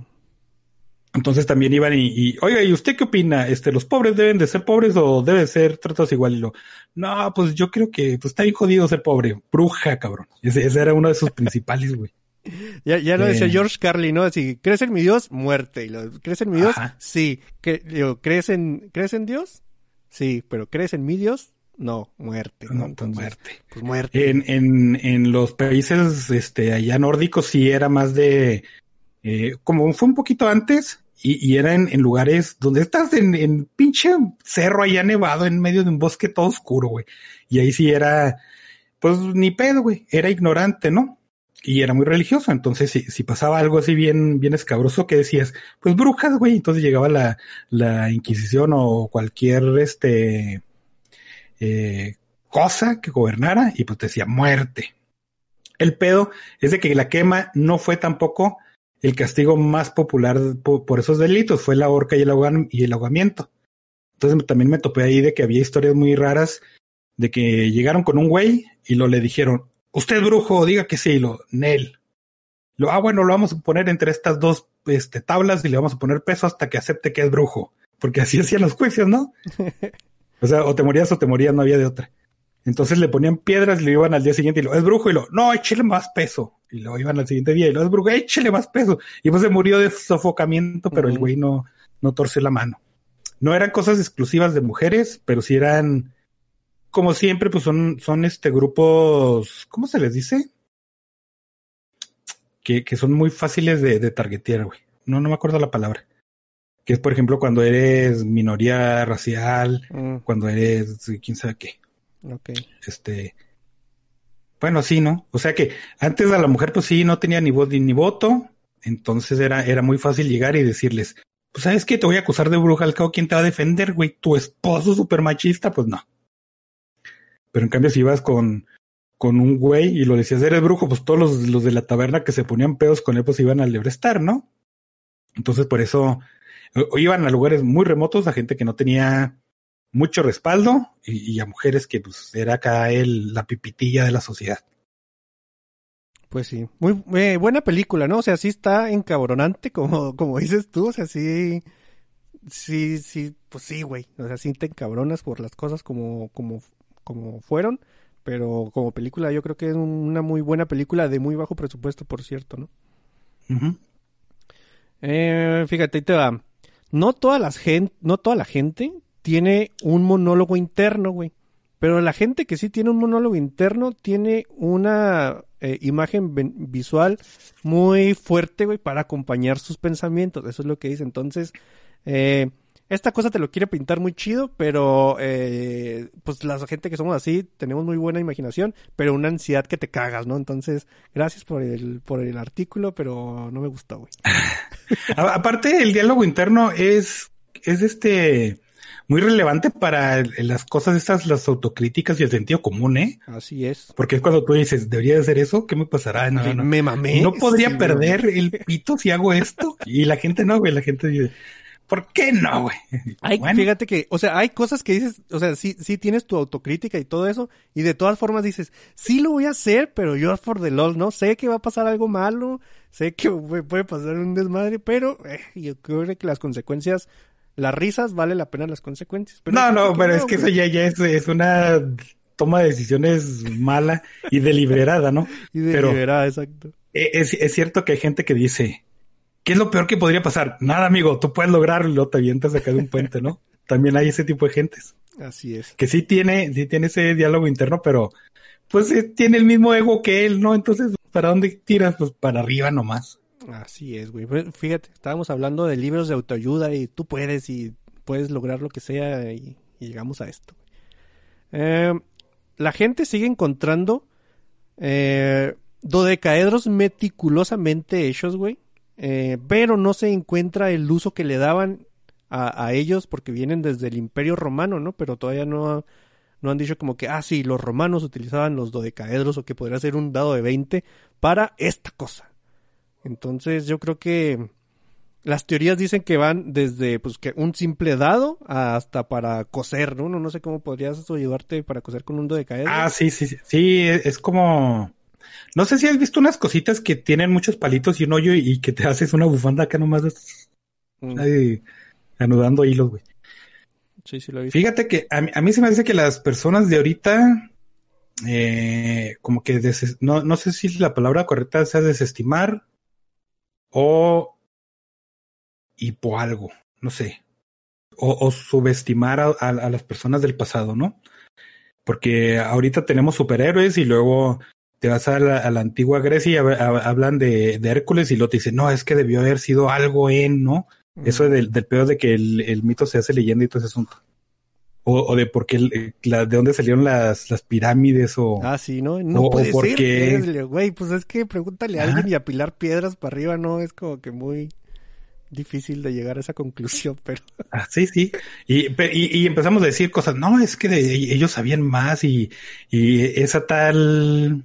Entonces también iban y, y, oiga, ¿y usted qué opina? Este, ¿los pobres deben de ser pobres o deben ser tratados igual? Y lo, no, pues yo creo que pues, está bien jodido ser pobre. Bruja, cabrón. Ese, ese era uno de sus principales, güey. Ya, ya lo decía Eh. George Carlin, ¿no? Así, ¿crees en mi Dios? Muerte. Y lo, ¿Crees en mi Dios? Ajá. Sí. ¿Cre- digo, ¿crees, en, ¿Crees en Dios? Sí. ¿Pero crees en mi Dios? No, muerte. ¿no? Pues Entonces, muerte. Pues muerte. En, en, en los países este, allá nórdicos sí era más de, eh, como fue un poquito antes, y, y era en, en lugares donde estás en, en pinche cerro allá nevado en medio de un bosque todo oscuro, güey. Y ahí sí era, pues ni pedo, güey, era ignorante, ¿no? Y era muy religioso, entonces si, si pasaba algo así bien, bien escabroso, que decías? Pues brujas, güey, entonces llegaba la, la Inquisición o cualquier, este, eh, cosa que gobernara y pues te decía muerte. El pedo es de que la quema no fue tampoco el castigo más popular po- por, esos delitos, fue la horca y el, ahogan- y el ahogamiento. Entonces también me topé ahí de que había historias muy raras de que llegaron con un güey y lo le dijeron, usted es brujo, diga que sí, y lo, Nel. Lo, ah, bueno, lo vamos a poner entre estas dos este, tablas y le vamos a poner peso hasta que acepte que es brujo. Porque así hacían los juicios, ¿no? O sea, o te morías o te morías, no había de otra. Entonces le ponían piedras y lo iban al día siguiente y lo, es brujo, y lo, no, échele más peso. Y lo iban al siguiente día y lo, es brujo, échele más peso. Y pues se murió de sofocamiento, pero el güey no, no torció la mano. no eran cosas exclusivas de mujeres, pero sí eran, como siempre, pues son, son este grupos, ¿cómo se les dice? Que, que son muy fáciles de, de targetear, güey. No, no me acuerdo la palabra. Que es, por ejemplo, cuando eres minoría racial, Mm, cuando eres quién sabe qué. ok. Este, bueno, sí, ¿no? O sea que antes a la mujer, pues sí, no tenía ni voz ni, voto. Entonces era, era muy fácil llegar y decirles, pues sabes qué, te voy a acusar de bruja al cabo, ¿quién te va a defender, güey? Tu esposo súper machista, pues no. Pero en cambio, si ibas con, con un güey y lo decías, eres brujo, pues todos los, los de la taberna que se ponían pedos con él, pues iban a lebrestar, ¿no? Entonces, por eso iban a lugares muy remotos a gente que no tenía mucho respaldo y, y a mujeres que pues era acá el, la pipitilla de la sociedad. Pues sí, muy eh, buena película, ¿no? O sea, sí está encabronante, como, como dices tú, o sea, sí, sí, sí, pues sí, güey, o sea, sí te encabronas por las cosas como, como, como fueron, pero como película yo creo que es una muy buena película de muy bajo presupuesto, por cierto, ¿no? Eh, fíjate, ahí te va. No toda la gente, no toda la gente tiene un monólogo interno, güey. Pero la gente que sí tiene un monólogo interno tiene una eh, imagen visual muy fuerte, güey, para acompañar sus pensamientos. Eso es lo que dice. Entonces, eh, esta cosa te lo quiere pintar muy chido, pero eh, pues la gente que somos así tenemos muy buena imaginación, pero una ansiedad que te cagas, ¿no? Entonces, gracias por el, por el artículo, pero no me gustó, güey. Aparte, el diálogo interno es, es este muy relevante para las cosas estas, las autocríticas y el sentido común, ¿eh? Así es. Porque es cuando tú dices, ¿debería de hacer eso? ¿Qué me pasará? No, no, no. Me mamé. ¿No podría Sí, perder el pito si hago esto? Y la gente no, güey. La gente dice, ¿por qué no, güey? Bueno, fíjate que, o sea, hay cosas que dices, o sea, sí, sí tienes tu autocrítica y todo eso, y de todas formas dices, sí lo voy a hacer, pero yo for the LOL, ¿no? Sé que va a pasar algo malo, sé que puede pasar un desmadre, pero eh, yo creo que las consecuencias, las risas vale la pena las consecuencias. Pero no, no, pero es que eso ya, ya es, es una toma de decisiones mala y deliberada, ¿no? Y pero- deliberada, exacto. E- Es, es cierto que hay gente que dice, ¿qué es lo peor que podría pasar? Nada, amigo, tú puedes lograrlo te avientas acá de un puente, ¿no? También hay ese tipo de gentes Así es. que sí tiene, sí tiene ese diálogo interno, pero pues eh, tiene el mismo ego que él, ¿no? Entonces, ¿para dónde tiras? Pues para arriba nomás. Así es, güey. Fíjate, estábamos hablando de libros de autoayuda y tú puedes y puedes lograr lo que sea y, y llegamos a esto. Eh, la gente sigue encontrando eh, dodecaedros meticulosamente hechos, güey. Eh, pero no se encuentra el uso que le daban a, ellos porque vienen desde el Imperio Romano, ¿no? Pero todavía no, no han dicho como que, ah, sí, los romanos utilizaban los dodecaedros o que podría ser un dado de 20 para esta cosa. Entonces yo creo que las teorías dicen que van desde pues que un simple dado hasta para coser, ¿no? No, no sé cómo podrías ayudarte para coser con un dodecaedro. Ah, sí, sí, sí, sí, es como, no sé si has visto unas cositas que tienen muchos palitos y un hoyo y que te haces una bufanda acá nomás Mm, anudando hilos, güey. sí, sí lo he visto. Fíjate que a mí, a mí se me hace que las personas de ahorita, eh, como que no, no sé si la palabra correcta sea desestimar o hipo algo, no sé, o, o subestimar a, a- a las personas del pasado, ¿no? Porque ahorita tenemos superhéroes y luego te vas a la, a la antigua Grecia y hab- hab- hablan de, de Hércules y lo te dicen, no, es que debió haber sido algo en, ¿no? Eso del, del peor de que el, el mito se hace leyenda y todo ese asunto. O, o de por qué, la- de dónde salieron las, las pirámides o... Ah, sí, ¿no? No o- o puede por ser. qué- Güey, pues es que pregúntale a alguien y apilar piedras para arriba, ¿no? Es como que muy difícil de llegar a esa conclusión, pero... Ah, sí, sí. Y, y, y empezamos a decir cosas, no, es que de- ellos sabían más y, y esa tal...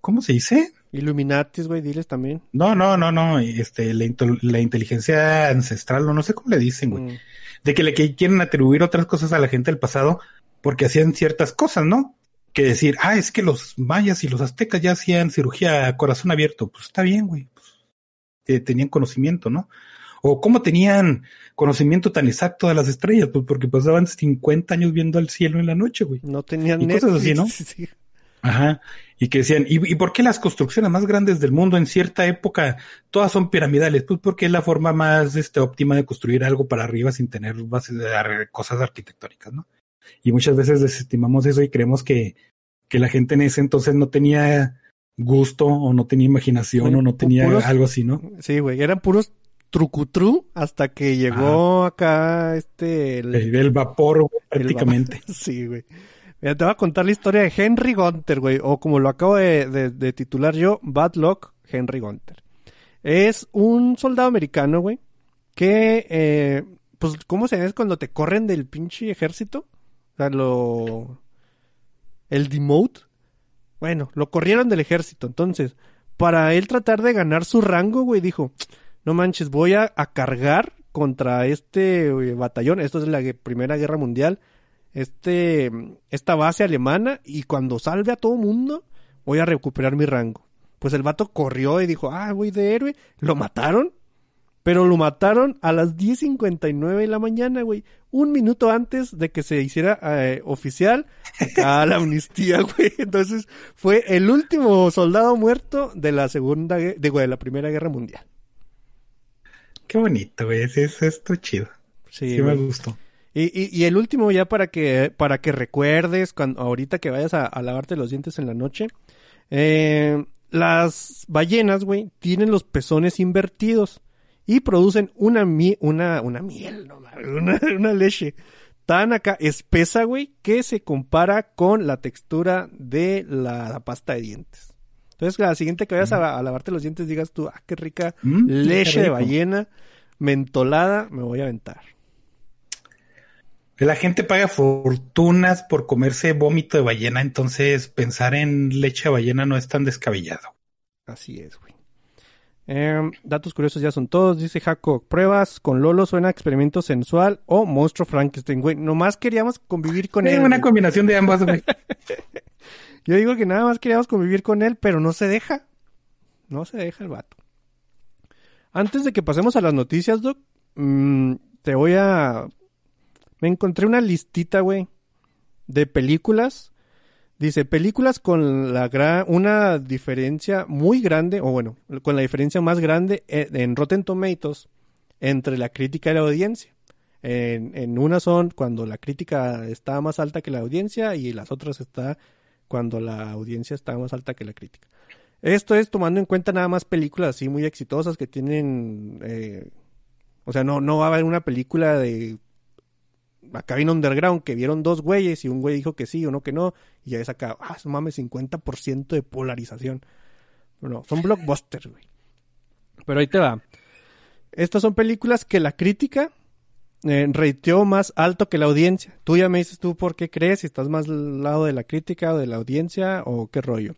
¿Cómo se dice? Illuminatis, güey, diles también. No, no, no, no, este, la, inteligencia ancestral, o no sé cómo le dicen, güey. Mm, de que le que quieren atribuir otras cosas a la gente del pasado porque hacían ciertas cosas, ¿no? Que decir, ah, es que los mayas y los aztecas ya hacían cirugía a corazón abierto. Pues está bien, güey. Pues, eh, tenían conocimiento, ¿no? O cómo tenían conocimiento tan exacto de las estrellas, pues porque pasaban 50 años viendo al cielo en la noche, güey. No tenían Y cosas así, ¿no? Sí, sí. Ajá. Y que decían, ¿y, por qué las construcciones más grandes del mundo en cierta época todas son piramidales? Pues porque es la forma más este, óptima de construir algo para arriba sin tener bases de cosas arquitectónicas, ¿no? Y muchas veces desestimamos eso y creemos que, que la gente en ese entonces no tenía gusto o no tenía imaginación o no tenía algo así, ¿no? Sí, güey, eran puros trucutru hasta que llegó acá este... El, vapor, prácticamente. sí, güey. Te voy a contar la historia de Henry Gunter, güey, o como lo acabo de, titular yo, Bad Luck Henry Gunter. Es un soldado americano, güey, que, eh, pues, ¿cómo se ves cuando te corren del pinche ejército? O sea, lo... El demote. Bueno, lo corrieron del ejército, entonces, para él tratar de ganar su rango, güey, dijo, no manches, voy a, cargar contra este batallón, esto es la Primera Guerra Mundial, este, esta base alemana, y cuando salve a todo mundo, voy a recuperar mi rango. Pues el vato corrió y dijo, ah, güey, de héroe, lo mataron, pero lo mataron a las 10.59 de la mañana, güey. Un minuto antes de que se hiciera eh, oficial a la amnistía, güey. Entonces fue el último soldado muerto de la segunda, de, de la primera guerra mundial. Qué bonito, güey. Eso es esto chido. Sí, me gustó. Y, y, el último ya para que, para que recuerdes, cuando, ahorita que vayas a, lavarte los dientes en la noche. Eh, las ballenas, güey, tienen los pezones invertidos y producen una, una, una miel, no, una, una leche tan acá espesa, güey, que se compara con la textura de la pasta de dientes. Entonces, la siguiente que vayas a, lavarte los dientes, digas tú, ah, qué rica mm, leche de ballena, mentolada, me voy a aventar. La gente paga fortunas por comerse vómito de ballena, entonces pensar en leche de ballena no es tan descabellado. Así es, güey. Em, datos curiosos ya son todos. Dice Jaco, pruebas con Lolo suena experimento sensual o monstruo Frankenstein, güey. Nomás queríamos convivir con él. Es una combinación de ambas, güey. Yo digo que nada más queríamos convivir con él, pero no se deja. No se deja el vato. Antes de que pasemos a las noticias, Doc, mm, te voy a... Me encontré una listita, güey, de películas. Dice, películas con la gran, una diferencia muy grande, o bueno, con la diferencia más grande en Rotten Tomatoes entre la crítica y la audiencia. En, en una son cuando la crítica está más alta que la audiencia y las otras está cuando la audiencia está más alta que la crítica. Esto es tomando en cuenta nada más películas así muy exitosas que tienen, eh, o sea, no, no va a haber una película de acá vino Underground que vieron dos güeyes y un güey dijo que sí, uno que no, y ya es acá, ah, mames, 50% de polarización. No, son blockbusters, güey. Pero ahí te va. Estas son películas que la crítica eh, reiteó más alto que la audiencia. Tú ya me dices tú por qué crees, si estás más al lado de la crítica o de la audiencia o qué rollo.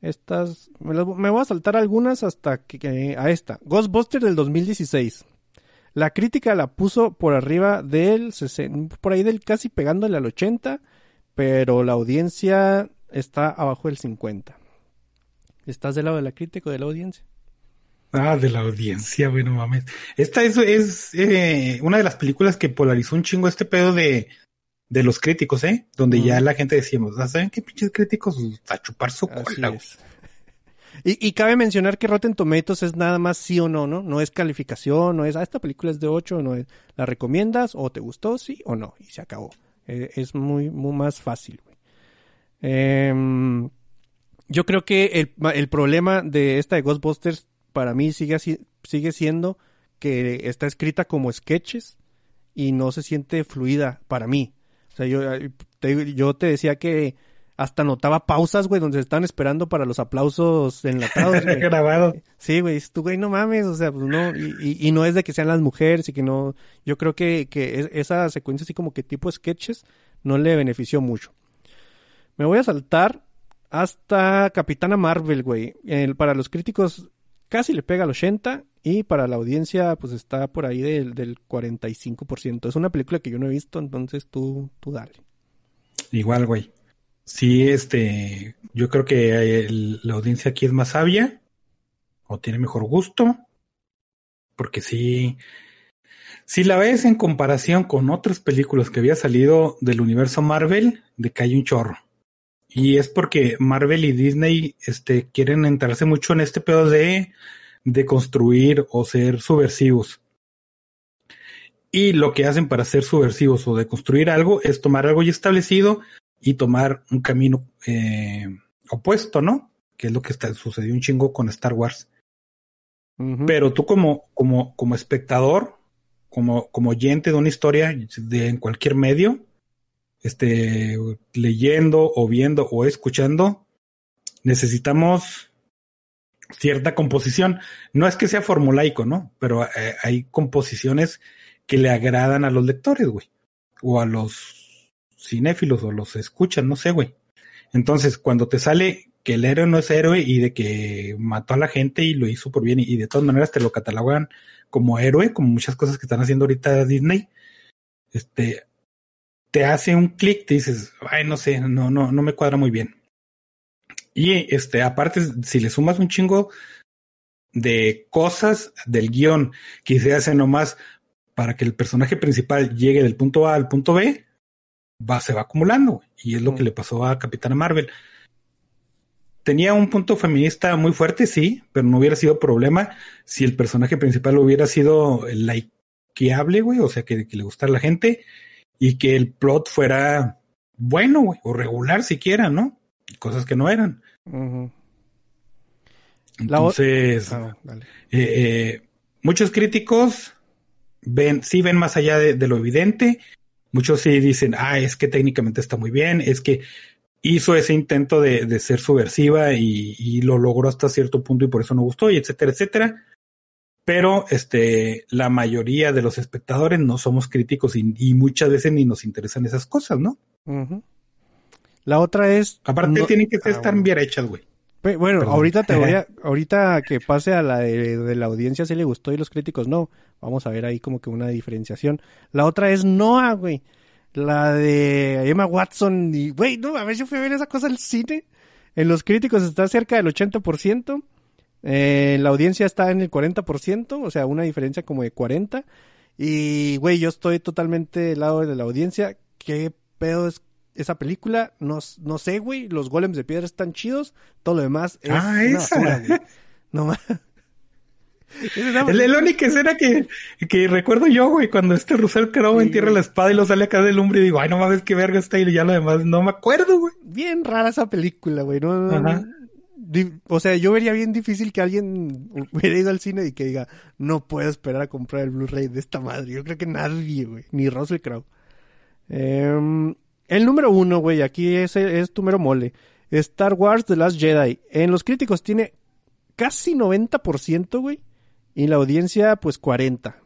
Estas, me, voy a saltar algunas hasta que, a esta. Ghostbusters del 2016. La crítica la puso por arriba del por ahí del casi pegándole al 80, pero la audiencia está abajo del 50. ¿Estás del lado de la crítica o de la audiencia? Ah, de la audiencia, bueno mames. Esta es, es eh, una de las películas que polarizó un chingo este pedo de, de los críticos, ¿eh? Donde ya la gente decíamos, ah, ¿saben qué pinches críticos? A chupar su cola. Y, cabe mencionar que Rotten Tomatoes es nada más sí o no, ¿no? No es calificación, no es, ah, esta película es de 8, no es, ¿la recomiendas o te gustó, sí o no? Y se acabó. Eh, es muy, muy más fácil, güey. Em, yo creo que el, el problema de esta de Ghostbusters para mí sigue, sigue siendo que está escrita como sketches y no se siente fluida para mí. O sea, yo te, yo te decía que hasta notaba pausas, güey, donde se estaban esperando para los aplausos enlatados. Sí, güey, tú, güey, no mames, o sea, pues no, y, y, no es de que sean las mujeres y que no, yo creo que, que esa secuencia así como que tipo sketches no le benefició mucho. Me voy a saltar hasta Capitana Marvel, güey. para los críticos casi le pega al 80 y para la audiencia pues está por ahí del, del 45%. Es una película que yo no he visto, entonces tú, tú dale. Igual, güey. Sí, este, yo creo que la audiencia aquí es más sabia o tiene mejor gusto, porque sí, si la ves en comparación con otras películas que había salido del universo Marvel, de que hay un chorro. Y es porque Marvel y Disney este, quieren entrarse mucho en este pedo de, de construir o ser subversivos. Y lo que hacen para ser subversivos o de construir algo es tomar algo ya establecido y tomar un camino eh, opuesto, ¿no? Que es lo que está, sucedió un chingo con Star Wars. Pero tú como, como, como espectador, como, como oyente de una historia de, en cualquier medio, este, leyendo o viendo o escuchando, necesitamos cierta composición. No es que sea formulaico, ¿no? Pero eh, hay composiciones que le agradan a los lectores, güey. O a los cinéfilos o los escuchan, no sé, güey. Entonces, cuando te sale que el héroe no es héroe y de que mató a la gente y lo hizo por bien y, de todas maneras te lo catalogan como héroe, como muchas cosas que están haciendo ahorita Disney, este, te hace un clic, te dices, ay, no sé, no, no, no me cuadra muy bien. Y este, aparte, si le sumas un chingo de cosas del guion que se hacen nomás para que el personaje principal llegue del punto A al punto B, va, se va acumulando. Y es lo que le pasó a Capitana Marvel tenía un punto feminista muy fuerte, sí, pero no hubiera sido problema si el personaje principal hubiera sido likeable, güey, o sea, que, le gustara a la gente y que el plot fuera bueno, güey, o regular siquiera, ¿no? Cosas que no eran. Entonces, ah, eh, eh, muchos críticos ven, sí ven más allá de, de, lo evidente. Muchos sí dicen, ah, es que técnicamente está muy bien, es que hizo ese intento de, de ser subversiva y, y, lo logró hasta cierto punto y por eso no gustó y etcétera, etcétera. Pero este, la mayoría de los espectadores no somos críticos y, y muchas veces ni nos interesan esas cosas, ¿no? La otra es. Aparte, tienen que ah, estar bien hechas, güey. Bueno, ahorita te voy a, ahorita que pase a la de, de, la audiencia si le gustó y los críticos no. Vamos a ver ahí como que una diferenciación. La otra es Noah, güey. La de Emma Watson y, güey, no, a ver, yo fui a ver esa cosa al cine. En los críticos está cerca del 80%. Eh, en la audiencia está en el 40%, o sea, una diferencia como de 40. Y, güey, yo estoy totalmente del lado de la audiencia. ¿Qué pedo es esa película? No, no sé, güey. Los golems de piedra están chidos. Todo lo demás es ah, esa. No más. La, única escena que, que recuerdo yo, güey, cuando este Russell Crowe entierra la espada y lo sale acá del hombre y digo, ay, no mames, qué verga está y ya lo demás, no me acuerdo, güey. Bien rara esa película, güey, no, o sea, yo vería bien difícil que alguien hubiera ido al cine y que diga, no puedo esperar a comprar el Blu-ray de esta madre. Yo creo que nadie, güey, ni Russell Crowe. Em, el número uno, güey, aquí es, es tu mero mole. Star Wars The Last Jedi. En los críticos tiene casi 90%, güey y la audiencia pues 40.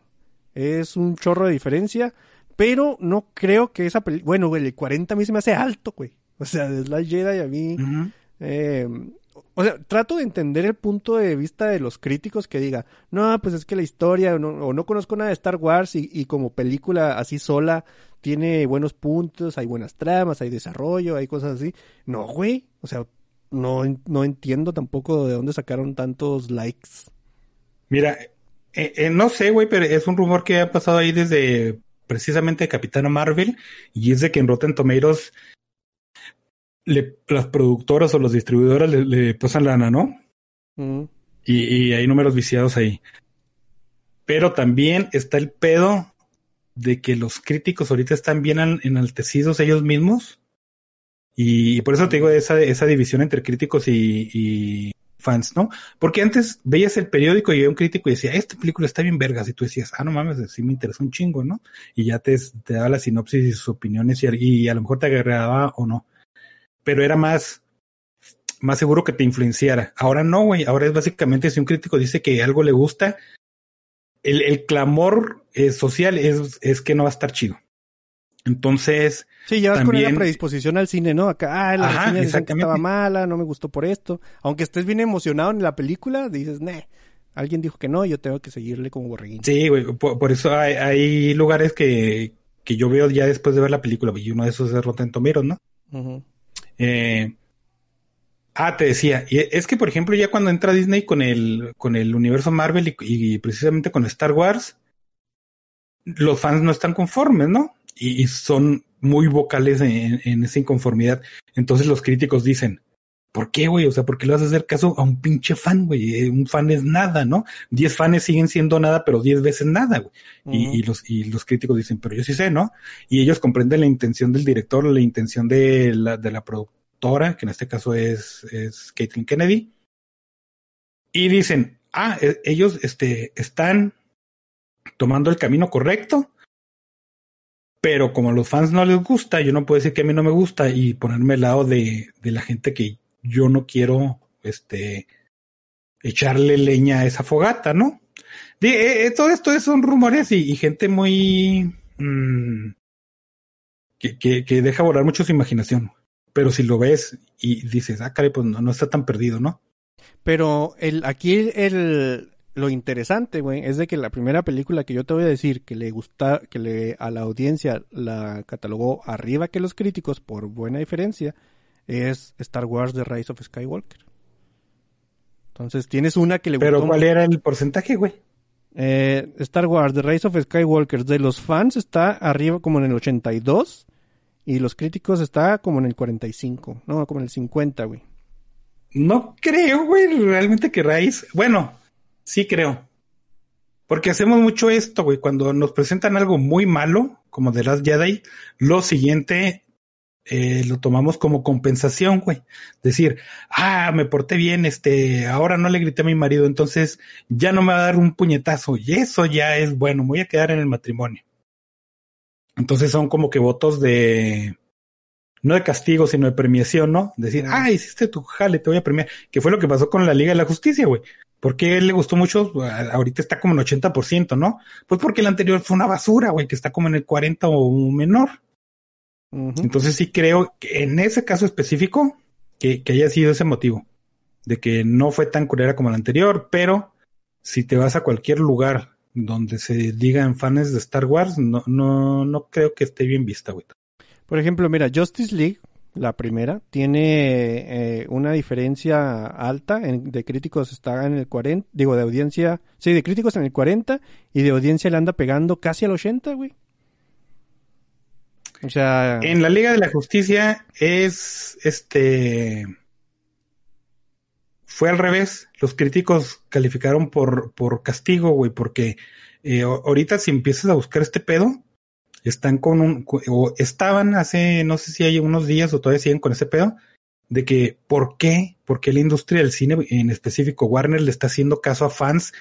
Es un chorro de diferencia, pero no creo que esa película, bueno, el 40 a mí se me hace alto, güey. O sea, de Slash Jedi a mí... eh, o sea, trato de entender el punto de vista de los críticos que diga, no, pues es que la historia, o no, conozco nada de Star Wars y, como película así sola tiene buenos puntos, hay buenas tramas, hay desarrollo, hay cosas así. No, güey, o sea, no, no entiendo tampoco de dónde sacaron tantos likes. Mira, eh, eh, no sé, güey, pero es un rumor que ha pasado ahí desde precisamente Capitano Marvel y es de que en Rotten Tomatoes las productoras o los distribuidoras le, pasan lana, ¿no? Mm. Y, hay números viciados ahí. Pero también está el pedo de que los críticos ahorita están bien enaltecidos ellos mismos. Y, por eso te digo esa, esa división entre críticos y, fans, ¿no? Porque antes veías el periódico y había un crítico y decía, esta película está bien vergas, y tú decías, ah, no mames, sí me interesa un chingo, ¿no? Y ya te, te daba la sinopsis y sus opiniones y, y a lo mejor te agregaba o no. Pero era más, más seguro que te influenciara. Ahora no, güey, ahora es básicamente si un crítico dice que algo le gusta, el, el clamor eh, social es, es que no va a estar chido. Entonces. Sí, ya vas con la predisposición al cine, ¿no? Acá, ah, la cine estaba mala, no me gustó por esto. Aunque estés bien emocionado en la película, dices, nah, alguien dijo que no, yo tengo que seguirle como borreguín. Sí, güey, por, eso hay, hay, lugares que, que yo veo ya después de ver la película, y uno de esos es Rotten Tomatoes, ¿no? Eh, ah, te decía, y es que por ejemplo ya cuando entra Disney con el, con el universo Marvel y, y precisamente con Star Wars, los fans no están conformes, ¿no? y son muy vocales en, en esa inconformidad. Entonces los críticos dicen, ¿Por qué, güey? O sea, ¿por qué le vas a hacer caso a un pinche fan, güey? Eh, un fan es nada, ¿no? Diez fans siguen siendo nada, pero diez veces nada, güey. y, y, los, y los críticos dicen, pero yo sí sé, ¿no? Y ellos comprenden la intención del director, la intención de la, de la productora, que en este caso es, es Caitlin Kennedy. Y dicen, ah, e, ellos, este, están tomando el camino correcto. Pero como a los fans no les gusta, yo no puedo decir que a mí no me gusta y ponerme al lado de, de la gente que yo no quiero este echarle leña a esa fogata, ¿no? De, eh, todo esto son rumores y, y gente muy que, que, que, deja volar mucho su imaginación. Pero si lo ves y dices, ah, caray, pues no, no está tan perdido, ¿no? Pero el, aquí el, lo interesante, güey, es de que la primera película que yo te voy a decir que le gusta, que le, a la audiencia la catalogó arriba que los críticos por buena diferencia, es Star Wars The Rise of Skywalker. Entonces tienes una que le Pero gustó ¿cuál era el porcentaje, güey? Eh, Star Wars The Rise of Skywalker de los fans está arriba como en el 82 y los críticos está como en el 45, no, como en el 50, güey. No creo, güey, realmente que Rise, bueno, sí creo. Porque hacemos mucho esto, güey, cuando nos presentan algo muy malo, como The Last Jedi, lo siguiente eh, lo tomamos como compensación, güey. Decir, ah, me porté bien, este, ahora no le grité a mi marido, entonces ya no me va a dar un puñetazo. Y eso ya es bueno, me voy a quedar en el matrimonio. Entonces son como que votos de, no de castigo, sino de premiación, ¿no? Decir, ah, hiciste tu jale, te voy a premiar. Que fue lo que pasó con la Liga de la Justicia, güey. Porque él le gustó mucho, ahorita está como en 80%, ¿no? Pues porque el anterior fue una basura, güey, que está como en el 40 o menor. Entonces sí creo que en ese caso específico que, que, haya sido ese motivo, de que no fue tan culera como el anterior, pero si te vas a cualquier lugar donde se digan fans de Star Wars, no, no, no creo que esté bien vista, güey. Por ejemplo, mira, Justice League, la primera, tiene eh, una diferencia alta en, de críticos está en el 40, digo, de audiencia, sí, de críticos en el 40 y de audiencia le anda pegando casi al 80, güey. En la Liga de la Justicia es este. Fue al revés. Los críticos calificaron por, por castigo, güey, porque eh, ahorita si empiezas a buscar este pedo, están con un. o estaban hace, no sé si hay unos días o todavía siguen con ese pedo, de que por qué, por qué la industria del cine, en específico Warner, le está haciendo caso a fans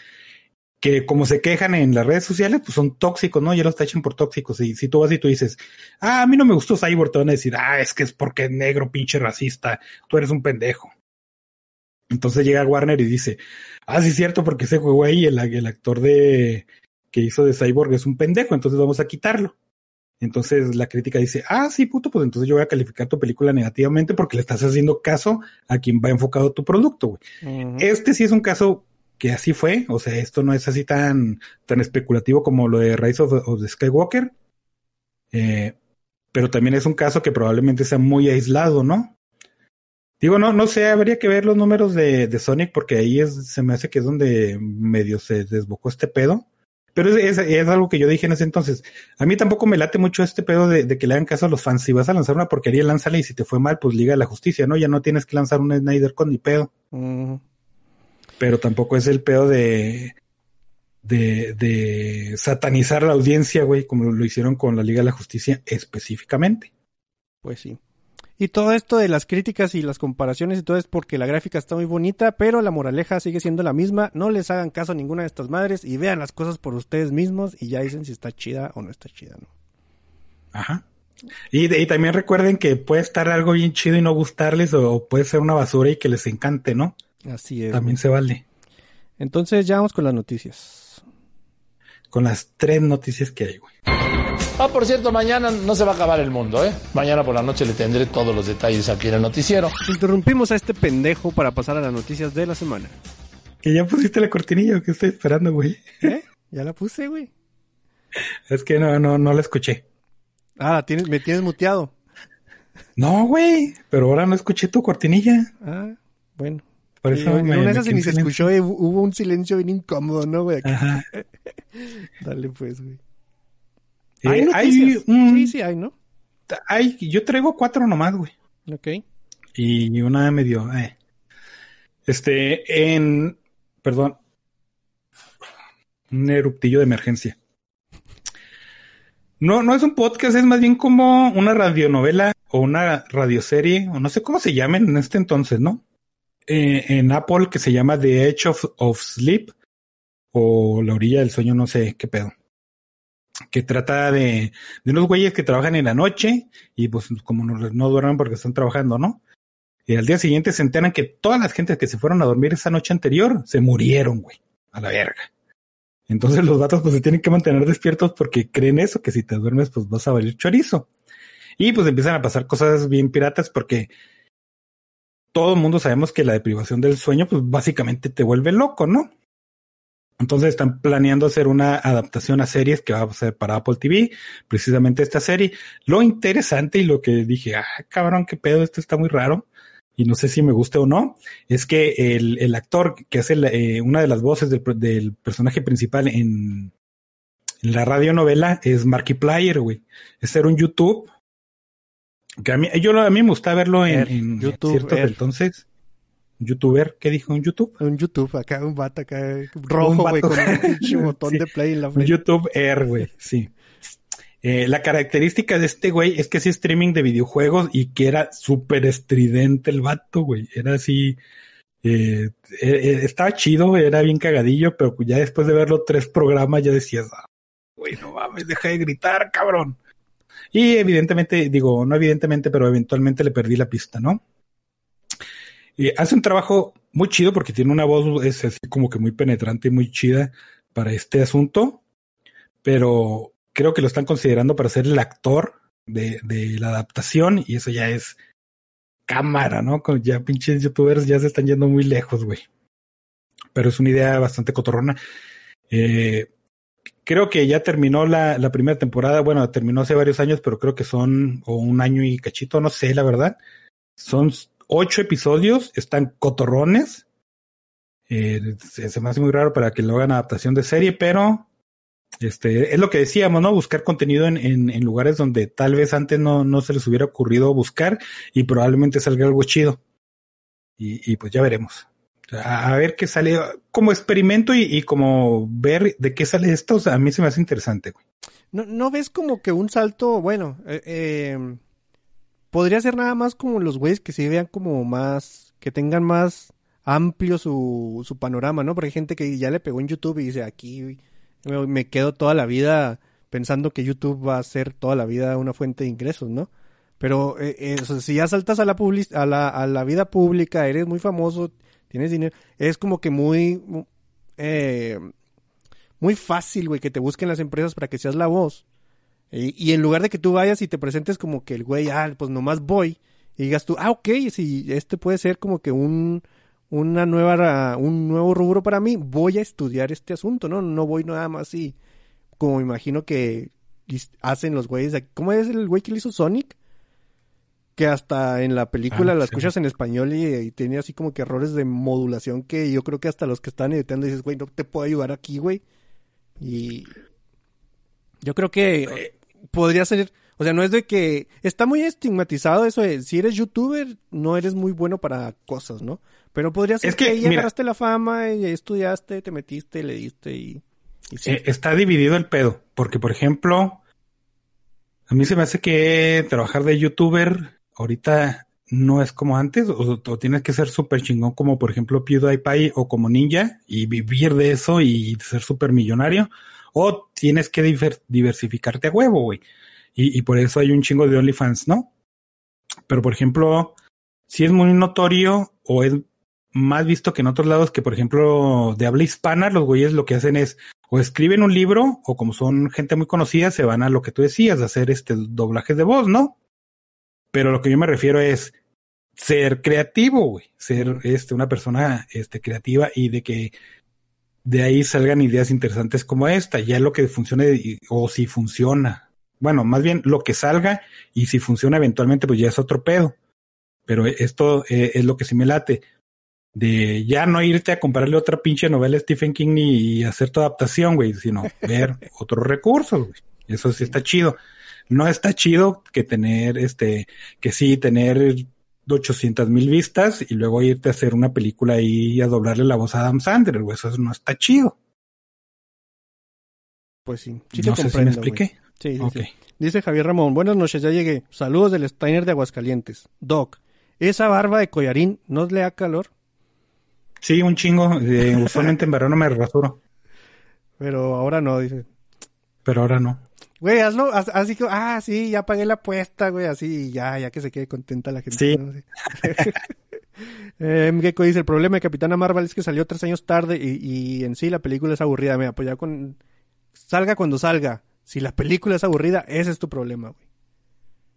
que como se quejan en las redes sociales, pues son tóxicos, ¿no? Ya los tachan por tóxicos. Y si tú vas y tú dices, ah, a mí no me gustó Cyborg, te van a decir, ah, es que es porque es negro, pinche racista, tú eres un pendejo. Entonces llega Warner y dice, ah, sí es cierto, porque ese juego ahí, el, el actor de que hizo de Cyborg es un pendejo, entonces vamos a quitarlo. Entonces la crítica dice, ah, sí, puto, pues entonces yo voy a calificar tu película negativamente porque le estás haciendo caso a quien va enfocado tu producto, güey. Uh -huh. Este sí es un caso que así fue, o sea, esto no es así tan, tan especulativo como lo de Rise of, of the Skywalker, eh, pero también es un caso que probablemente sea muy aislado, ¿no? Digo, no, no sé, habría que ver los números de, de Sonic porque ahí es, se me hace que es donde medio se desbocó este pedo. Pero es, es, es, algo que yo dije en ese entonces. A mí tampoco me late mucho este pedo de, de, que le hagan caso a los fans. Si vas a lanzar una porquería, lánzala y si te fue mal, pues liga a la justicia, ¿no? Ya no tienes que lanzar un Snyder con ni pedo. Pero tampoco es el pedo de, de, de satanizar a la audiencia, güey, como lo hicieron con la Liga de la Justicia específicamente. Pues sí. Y todo esto de las críticas y las comparaciones y todo es porque la gráfica está muy bonita, pero la moraleja sigue siendo la misma. No les hagan caso a ninguna de estas madres y vean las cosas por ustedes mismos y ya dicen si está chida o no está chida, ¿no? Ajá. Y, y también recuerden que puede estar algo bien chido y no gustarles o puede ser una basura y que les encante, ¿no? Así es. También se vale. Entonces ya vamos con las noticias. Con las tres noticias que hay, güey. Ah, por cierto, mañana no se va a acabar el mundo, ¿eh? Mañana por la noche le tendré todos los detalles aquí en el noticiero. Interrumpimos a este pendejo para pasar a las noticias de la semana. Que ya pusiste la cortinilla, que estoy esperando, güey. ¿Eh? Ya la puse, güey. Es que no, no, no la escuché. Ah, tienes, me tienes muteado. No, güey, pero ahora no escuché tu cortinilla. Ah, bueno. Por eso y, me, en una ni se escuchó, eh, hubo un silencio bien incómodo, ¿no, güey? Ajá. Dale, pues, güey. Eh, ¿Hay, hay un... Sí, sí, hay, ¿no? Ay, yo traigo cuatro nomás, güey. Ok. Y una medio, eh. Este, en, perdón, un eruptillo de emergencia. No, no es un podcast, es más bien como una radionovela o una radioserie, o no sé cómo se llamen en este entonces, ¿no? Eh, en Apple que se llama The Edge of, Sleep o La orilla del sueño, no sé qué pedo. Que trata de, de unos güeyes que trabajan en la noche y pues como no, no duermen porque están trabajando, ¿no? Y al día siguiente se enteran que todas las gentes que se fueron a dormir esa noche anterior se murieron, güey, a la verga. Entonces los vatos pues se tienen que mantener despiertos porque creen eso, que si te duermes pues vas a valer chorizo. Y pues empiezan a pasar cosas bien piratas porque todo el mundo sabemos que la deprivación del sueño pues básicamente te vuelve loco, ¿no? Entonces están planeando hacer una adaptación a series que va a ser para Apple TV, precisamente esta serie. Lo interesante y lo que dije, ah, cabrón, qué pedo, esto está muy raro y no sé si me guste o no, es que el, el actor que hace eh, una de las voces del, personaje principal en, en, la radionovela es Markiplier, güey. Es ser un YouTube. Que a mí, yo, a mí me gusta verlo en, en YouTube, ciertos er. entonces. ¿Un youtuber? ¿Qué dijo? ¿Un YouTube? Un YouTube, acá un vato acá rojo, güey, con un botón Sí, de play en la frente. YouTube Air, güey, sí. Eh, la característica de este güey es que hacía streaming de videojuegos y que era súper estridente el vato, güey. Era así, eh, eh, estaba chido, era bien cagadillo, pero ya después de verlo tres programas ya decías, ah, güey, no mames, deja de gritar, cabrón. Y evidentemente, digo, no evidentemente, pero eventualmente le perdí la pista, ¿no? Y hace un trabajo muy chido porque tiene una voz, es así como que muy penetrante y muy chida para este asunto, pero creo que lo están considerando para ser el actor de, de la adaptación y eso ya es cámara, ¿no? Ya pinches youtubers ya se están yendo muy lejos, güey. Pero es una idea bastante cotorrona. Eh, creo que ya terminó la, la, primera temporada. Bueno, terminó hace varios años, pero creo que son o un año y cachito, no sé, la verdad. Son ocho episodios, están cotorrones. Eh, se, me hace muy raro para que lo hagan adaptación de serie, pero este es lo que decíamos, ¿no? Buscar contenido en, en, en lugares donde tal vez antes no, no, se les hubiera ocurrido buscar y probablemente salga algo chido. Y pues ya veremos. A, ver qué sale como experimento y, y, como ver de qué sale esto. A mí se me hace interesante. ¿No, ¿No ves como que un salto, bueno, eh, eh, podría ser nada más como los güeyes que se vean como más, que tengan más amplio su, su panorama, ¿no? Porque hay gente que ya le pegó en YouTube y dice, aquí me, quedo toda la vida pensando que YouTube va a ser toda la vida una fuente de ingresos, ¿no? Pero eh, eh, si ya saltas a la, a, la, a la vida pública, eres muy famoso, tienes dinero, es como que muy, eh, muy fácil, güey, que te busquen las empresas para que seas la voz. Y, en lugar de que tú vayas y te presentes como que el güey, ah, pues nomás voy, y digas tú, ah, ok, si este puede ser como que un, una nueva, un nuevo rubro para mí, voy a estudiar este asunto, ¿no? No voy nada más así, como imagino que hacen los güeyes, ¿cómo es el güey que le hizo Sonic? Que hasta en la película ah, la sí. escuchas en español y, y, tiene así como que errores de modulación que yo creo que hasta los que están editando dices, güey, no te puedo ayudar aquí, güey. Y yo creo que podría ser, o sea, no es de que está muy estigmatizado eso de si eres youtuber, no eres muy bueno para cosas, ¿no? Pero podría ser es que, que agarraste la fama y estudiaste, te metiste, le diste y... y sí. eh, está dividido el pedo, porque por ejemplo, a mí se me hace que trabajar de youtuber ahorita no es como antes, o, tienes que ser súper chingón como por ejemplo PewDiePie o como Ninja y vivir de eso y ser súper millonario, o tienes que diver diversificarte a huevo, güey. Y, y, por eso hay un chingo de OnlyFans, ¿no? Pero por ejemplo, si es muy notorio o es más visto que en otros lados que, por ejemplo, de habla hispana, los güeyes lo que hacen es o escriben un libro o como son gente muy conocida, se van a lo que tú decías, a hacer este doblajes de voz, ¿no? Pero lo que yo me refiero es ser creativo, güey, ser este una persona este creativa y de que de ahí salgan ideas interesantes como esta, ya lo que funcione o si funciona. Bueno, más bien lo que salga y si funciona eventualmente pues ya es otro pedo. Pero esto eh, es lo que sí me late de ya no irte a comprarle otra pinche novela a Stephen King y hacer tu adaptación, güey, sino ver otros recursos, güey. Eso sí está chido. No está chido que tener, este, que sí, tener 800 mil vistas y luego irte a hacer una película ahí y a doblarle la voz a Adam Sandler, güey. Eso no está chido. Pues sí, sí no sé si me expliqué. Sí, sí, sí, Dice Javier Ramón, buenas noches, ya llegué. Saludos del Steiner de Aguascalientes. Doc, ¿esa barba de collarín no le da calor? Sí, un chingo. Eh, usualmente en verano me rasuro. Pero ahora no, dice. Pero ahora no. Güey, hazlo, así que, ah, sí, ya pagué la apuesta, güey, así, ya, ya que se quede contenta la gente. Sí. ¿no? eh, dice, el problema de Capitana Marvel es que salió tres años tarde y, y en sí la película es aburrida. Mira, pues ya con... Salga cuando salga. Si la película es aburrida, ese es tu problema, güey.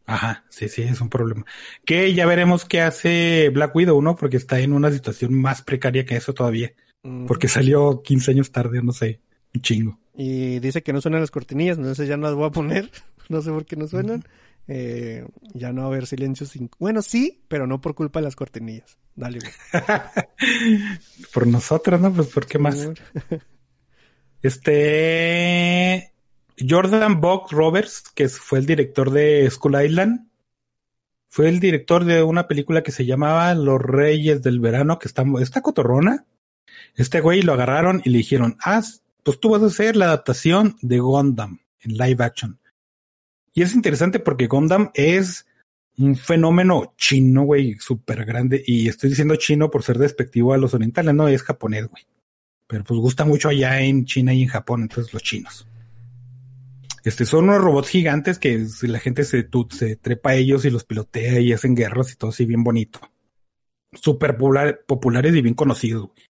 Ajá, sí, sí, es un problema. Que ya veremos qué hace Black Widow, ¿no? Porque está en una situación más precaria que eso todavía. Mm. Porque salió 15 años tarde, no sé, un chingo. Y dice que no suenan las cortinillas, entonces ya no las voy a poner. no sé por qué no suenan. Eh, ya no va a haber silencio sin... Bueno, sí, pero no por culpa de las cortinillas. Dale, por nosotros, ¿no? Pues ¿por qué más? este... Jordan Box Roberts, que fue el director de School Island, fue el director de una película que se llamaba Los Reyes del Verano, que está, está cotorrona. Este güey lo agarraron y le dijeron, haz pues tú vas a hacer la adaptación de Gundam en live action. Y es interesante porque Gundam es un fenómeno chino, güey, súper grande. Y estoy diciendo chino por ser despectivo a los orientales, no es japonés, güey. Pero pues gusta mucho allá en China y en Japón, entonces los chinos. Este, son unos robots gigantes que la gente se, se trepa a ellos y los pilotea y hacen guerras y todo así bien bonito. Súper populares y bien conocidos. Güey.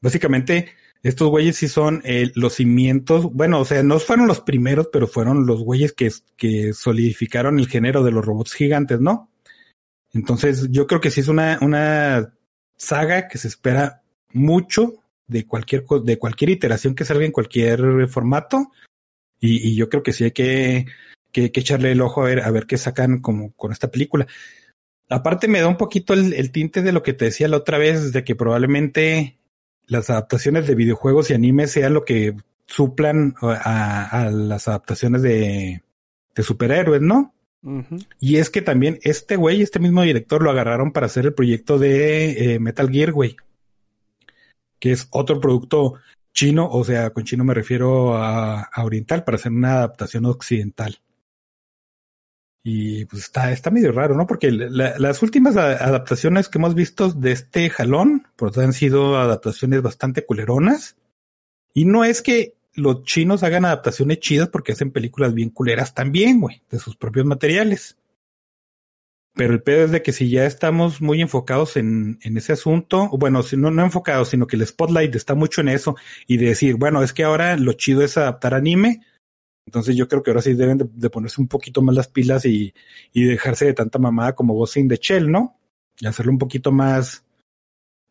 Básicamente, estos güeyes sí son eh, los cimientos, bueno, o sea, no fueron los primeros, pero fueron los güeyes que, que solidificaron el género de los robots gigantes, ¿no? Entonces, yo creo que sí es una, una saga que se espera mucho de cualquier, de cualquier iteración que salga en cualquier formato. Y, y yo creo que sí hay que, que, que, echarle el ojo a ver, a ver qué sacan como con esta película. Aparte me da un poquito el, el tinte de lo que te decía la otra vez, de que probablemente las adaptaciones de videojuegos y animes sean lo que suplan a, las adaptaciones de, de superhéroes, ¿no? Y es que también este güey, este mismo director, lo agarraron para hacer el proyecto de eh, Metal Gear, güey. Que es otro producto chino, o sea, con chino me refiero a, a oriental, para hacer una adaptación occidental. Y pues está, está medio raro, ¿no? Porque las últimas adaptaciones que hemos visto de este jalón, pues han sido adaptaciones bastante culeronas. Y no es que los chinos hagan adaptaciones chidas porque hacen películas bien culeras también, güey, de sus propios materiales. Pero el pedo es de que si ya estamos muy enfocados en, en ese asunto, bueno, si no, no enfocados, sino que el spotlight está mucho en eso y de decir, bueno, es que ahora lo chido es adaptar anime, entonces yo creo que ahora sí deben de, ponerse un poquito más las pilas y, y, dejarse de tanta mamada como Ghost in the Shell, ¿no? Y hacerlo un poquito más,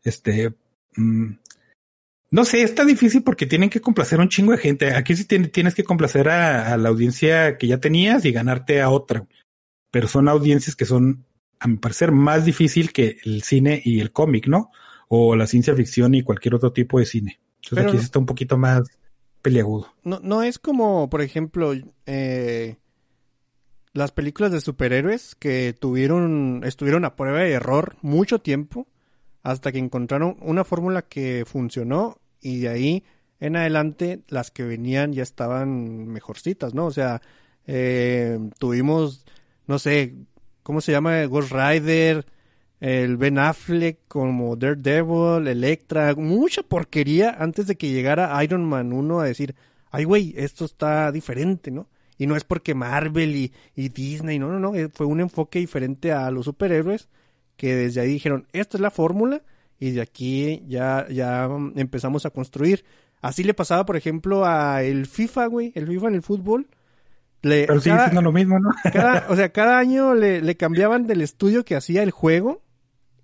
este, mmm, no sé, está difícil porque tienen que complacer a un chingo de gente. Aquí sí tienes que complacer a, a, la audiencia que ya tenías y ganarte a otra. Pero son audiencias que son, a mi parecer, más difícil que el cine y el cómic, ¿no? O la ciencia ficción y cualquier otro tipo de cine. Entonces aquí sí está un poquito más No, no es como, por ejemplo, eh, las películas de superhéroes que tuvieron, estuvieron a prueba de error mucho tiempo hasta que encontraron una fórmula que funcionó y de ahí en adelante las que venían ya estaban mejorcitas, ¿no? O sea, eh, tuvimos, no sé, ¿cómo se llama? Ghost Rider, el Ben Affleck como Daredevil, Electra, mucha porquería antes de que llegara Iron Man 1 a decir, ay güey, esto está diferente, ¿no? Y no es porque Marvel y, y, Disney, no, no, no, eh, fue un enfoque diferente a los superhéroes que desde ahí dijeron, esta es la fórmula y de aquí ya, ya empezamos a construir. Así le pasaba, por ejemplo, a el FIFA, güey, el FIFA en el fútbol. Le, Pero sigue siendo lo mismo, ¿no? o sea, cada año le, le cambiaban del estudio que hacía el juego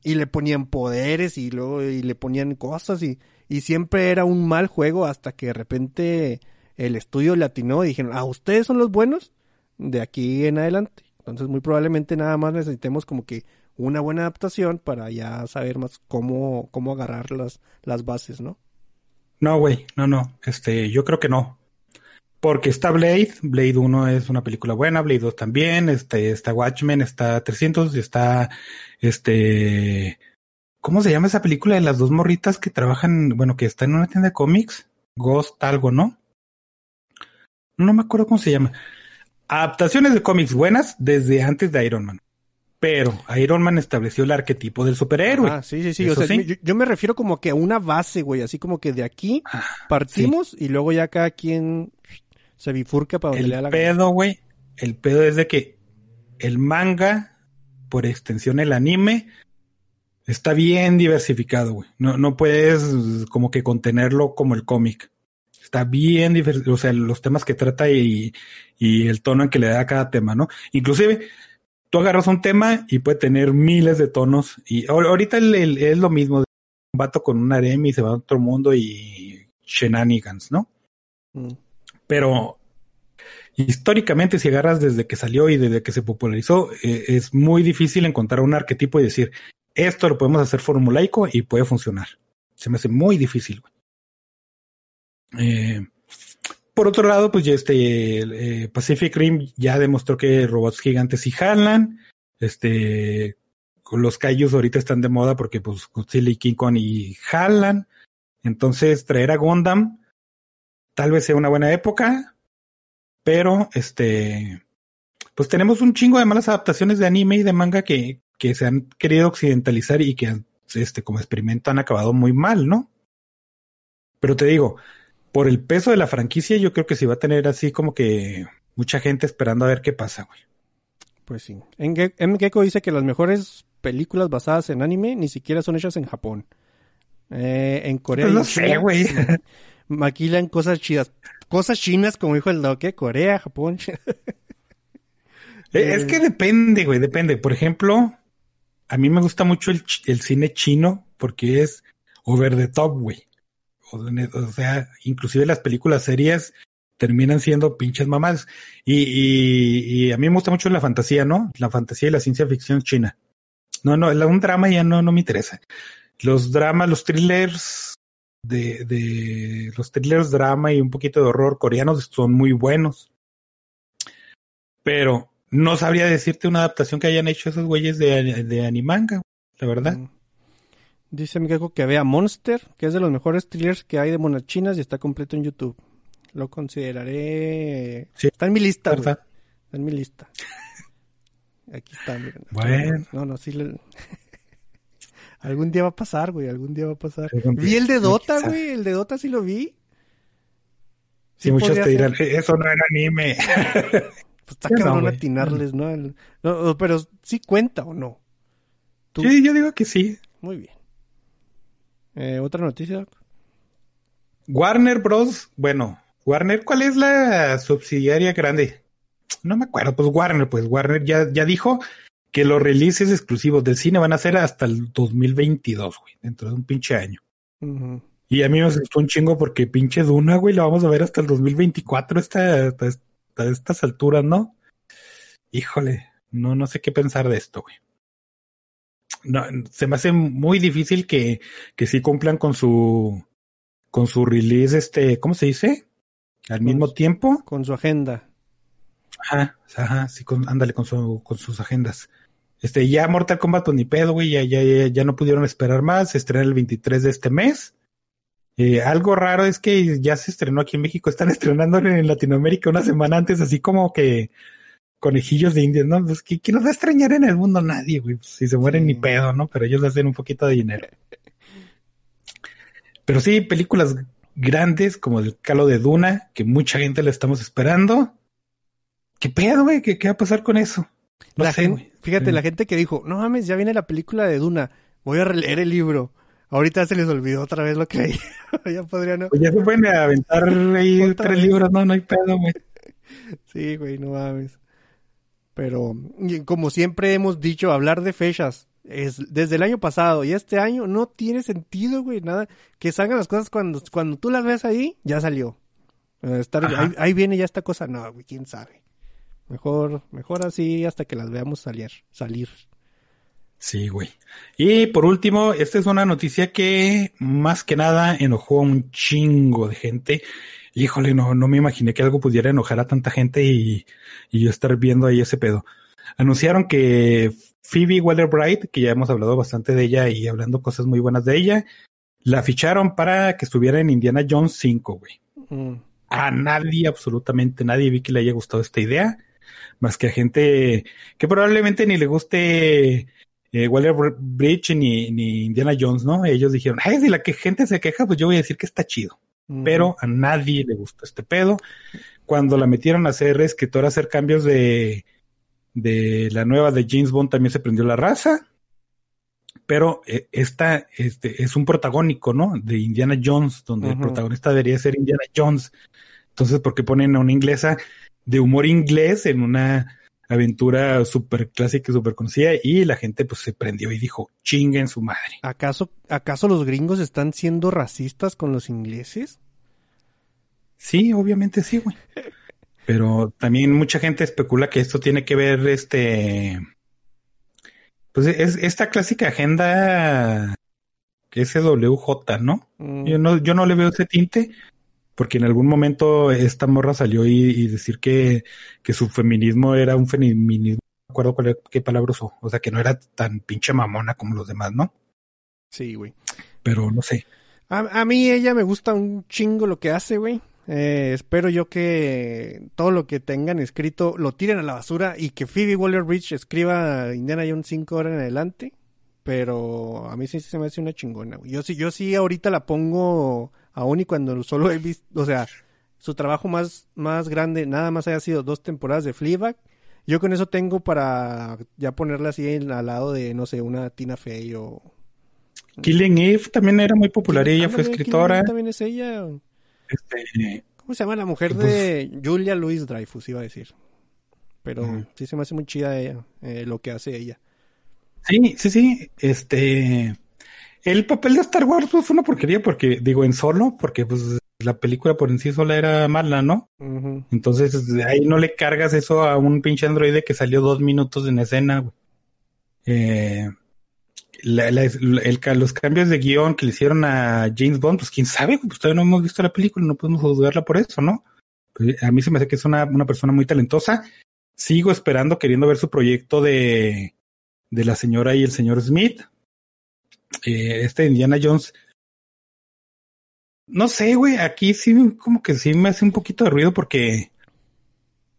y le ponían poderes y luego y le ponían cosas y, y siempre era un mal juego hasta que de repente el estudio le atinó y dijeron, ah, ustedes son los buenos de aquí en adelante. Entonces muy probablemente nada más necesitemos como que una buena adaptación para ya saber más cómo, cómo agarrar las, las bases, ¿no? No, güey, no, no, este, yo creo que no. Porque está Blade, Blade 1 es una película buena, Blade 2 también, este, está Watchmen, está 300, está, este, ¿cómo se llama esa película de las dos morritas que trabajan, bueno, que está en una tienda de cómics? Ghost algo, ¿no? No me acuerdo cómo se llama. Adaptaciones de cómics buenas desde antes de Iron Man. Pero Iron Man estableció el arquetipo del superhéroe. Ah, sí, sí, sí. O sea, Yo, yo, me refiero como que a una base, güey. Así como que de aquí ah, partimos sí. y luego ya cada quien se bifurca para donde el le da la pedo, güey. El pedo es de que el manga, por extensión el anime, está bien diversificado, güey. No, no puedes como que contenerlo como el cómic. Está bien diversificado, o sea, los temas que trata y, y el tono en que le da a cada tema, ¿no? Inclusive, tú agarras un tema y puede tener miles de tonos. Y ahorita el, el, es lo mismo. Un vato con un harem y se va a otro mundo y shenanigans, ¿no? Mm. Pero históricamente, si agarras desde que salió y desde que se popularizó, eh, es muy difícil encontrar un arquetipo y decir, esto lo podemos hacer formulaico y puede funcionar. Se me hace muy difícil. Eh, por otro lado, pues ya este eh, Pacific Rim ya demostró que robots gigantes sí jalan. Este, los Kaijus ahorita están de moda porque pues Godzilla y King Kong y jalan. Entonces traer a Gundam tal vez sea una buena época, pero este, pues tenemos un chingo de malas adaptaciones de anime y de manga que, que se han querido occidentalizar y que este, como experimento han acabado muy mal, ¿no? Pero te digo, por el peso de la franquicia, yo creo que sí va a tener así como que mucha gente esperando a ver qué pasa, güey. Pues sí. M. Gecko dice que las mejores películas basadas en anime ni siquiera son hechas en Japón. Eh, en Corea. No sé, güey. Maquilan cosas chidas. Cosas chinas, como dijo el Doque, Corea, Japón. es que depende, güey, depende. Por ejemplo, a mí me gusta mucho el, el cine chino porque es over the top, güey. O sea, inclusive las películas serias terminan siendo pinches mamás. Y, y, y, a mí me gusta mucho la fantasía, ¿no? La fantasía y la ciencia ficción china. No, no, un drama ya no, no me interesa. Los dramas, los thrillers de, de los thrillers drama y un poquito de horror coreanos son muy buenos. Pero no sabría decirte una adaptación que hayan hecho esos güeyes de, de animanga, la verdad. Mm. Dice Miguel que vea Monster, que es de los mejores thrillers que hay de monas chinas y está completo en YouTube. Lo consideraré. Sí, está en mi lista, ¿verdad? Está en mi lista. Aquí está, miren. Bueno. No, no, sí. Le... algún día va a pasar, güey. Algún día va a pasar. Vi el de Dota, güey. El de Dota sí lo vi. Sí, muchos te dirán, eso no era anime. pues está cabrón no, atinarles, ¿no? El... ¿no? Pero sí cuenta o no. ¿Tú? Sí, yo digo que sí. Muy bien. Eh, Otra noticia. Warner Bros. Bueno, Warner, ¿cuál es la subsidiaria grande? No me acuerdo, pues Warner, pues Warner ya, ya dijo que los releases exclusivos del cine van a ser hasta el 2022, güey, dentro de un pinche año. Uh -huh. Y a mí me asustó un chingo porque pinche Duna, güey, la vamos a ver hasta el 2024, hasta, hasta, hasta estas alturas, ¿no? Híjole, no, no sé qué pensar de esto, güey no, se me hace muy difícil que, que sí cumplan con su con su release, este, ¿cómo se dice? Al con mismo tiempo. Con su agenda. Ajá, ajá, sí, con, ándale con su, con sus agendas. Este, ya Mortal Kombat, pues ni pedo, güey, ya, ya, ya, ya no pudieron esperar más, se estrena el 23 de este mes. Eh, algo raro es que ya se estrenó aquí en México, están estrenando en Latinoamérica una semana antes, así como que conejillos de indias, ¿no? Pues, ¿quién nos va a extrañar en el mundo? Nadie, güey. Pues, si se mueren, sí. ni pedo, ¿no? Pero ellos hacen un poquito de dinero. Pero sí, películas grandes como el Calo de Duna, que mucha gente le estamos esperando. ¿Qué pedo, güey? ¿Qué, ¿Qué, va a pasar con eso? No la sé, gente, Fíjate, la gente que dijo, no mames, ya viene la película de Duna, voy a releer el libro. Ahorita se les olvidó otra vez lo que hay. ya podrían. No... Pues ya se pueden aventar ahí tres libros, no, no hay pedo, güey. Sí, güey, no mames. Pero como siempre hemos dicho, hablar de fechas es desde el año pasado y este año no tiene sentido, güey, nada. Que salgan las cosas cuando, cuando tú las ves ahí, ya salió. Estar, ahí, ahí, viene ya esta cosa, no, güey, quién sabe. Mejor, mejor así hasta que las veamos salir, salir. Sí, güey. Y por último, esta es una noticia que más que nada enojó a un chingo de gente. híjole, no, no me imaginé que algo pudiera enojar a tanta gente y, y yo estar viendo ahí ese pedo. Anunciaron que Phoebe Waller-Bright, que ya hemos hablado bastante de ella y hablando cosas muy buenas de ella, la ficharon para que estuviera en Indiana Jones 5, güey. Mm. A nadie, absolutamente nadie vi que le haya gustado esta idea, más que a gente que probablemente ni le guste eh, Waller Bridge ni, ni Indiana Jones, ¿no? Ellos dijeron, ay, si la que gente se queja, pues yo voy a decir que está chido. Pero a nadie le gustó este pedo. Cuando la metieron a ser escritora, a hacer cambios de, de la nueva de James Bond, también se prendió la raza. Pero eh, esta este, es un protagónico, ¿no? De Indiana Jones, donde el protagonista debería ser Indiana Jones. Entonces, ¿por qué ponen a una inglesa de humor inglés en una aventura súper clásica y súper conocida? Y la gente pues se prendió y dijo, chinguen su madre. ¿Acaso, ¿Acaso los gringos están siendo racistas con los ingleses? Sí, obviamente sí, güey. Pero también mucha gente especula que esto tiene que ver, este, pues es esta clásica agenda que es SWJ, ¿no? Mm, Yo no, yo no le veo ese tinte, porque en algún momento esta morra salió y, y decir que, que su feminismo era un feminismo, no me acuerdo cuál, qué palabra usó, o sea que no era tan pinche mamona como los demás, ¿no? Sí, güey. Pero no sé. A, a mí ella me gusta un chingo lo que hace, güey. Eh, espero yo que todo lo que tengan escrito lo tiren a la basura y que Phoebe Waller-Bridge escriba Indiana Jones 5 horas en adelante. Pero a mí sí se me hace una chingona, güey. Yo sí, yo sí ahorita la pongo aún y cuando solo he visto, o sea, su trabajo más, más grande, nada más haya sido dos temporadas de Fleabag. Yo con eso tengo para ya ponerla así en- al lado de, no sé, una Tina Fey o... Killing Eve también era muy popular y ella fue escritora. También es ella. Este, ¿Cómo se llama la mujer Que, pues, de Julia Louis Dreyfus, iba a decir? Pero sí se me hace muy chida ella, eh, lo que hace ella. Sí, sí, sí. Este, el papel de Star Wars pues, fue una porquería porque, digo, en solo, porque pues la película por en sí sola era mala, ¿no? Entonces ahí no le cargas eso a un pinche androide que salió dos minutos en escena, güey. Eh, la- la- el ca- los cambios de guion que le hicieron a James Bond, pues quién sabe, pues todavía no hemos visto la película, no podemos juzgarla por eso, ¿no? Pues, a mí se me hace que es una, una persona muy talentosa. Sigo esperando, queriendo ver su proyecto de, de la señora y el señor Smith. Eh, este Indiana Jones. No sé, güey, aquí sí como que sí me hace un poquito de ruido porque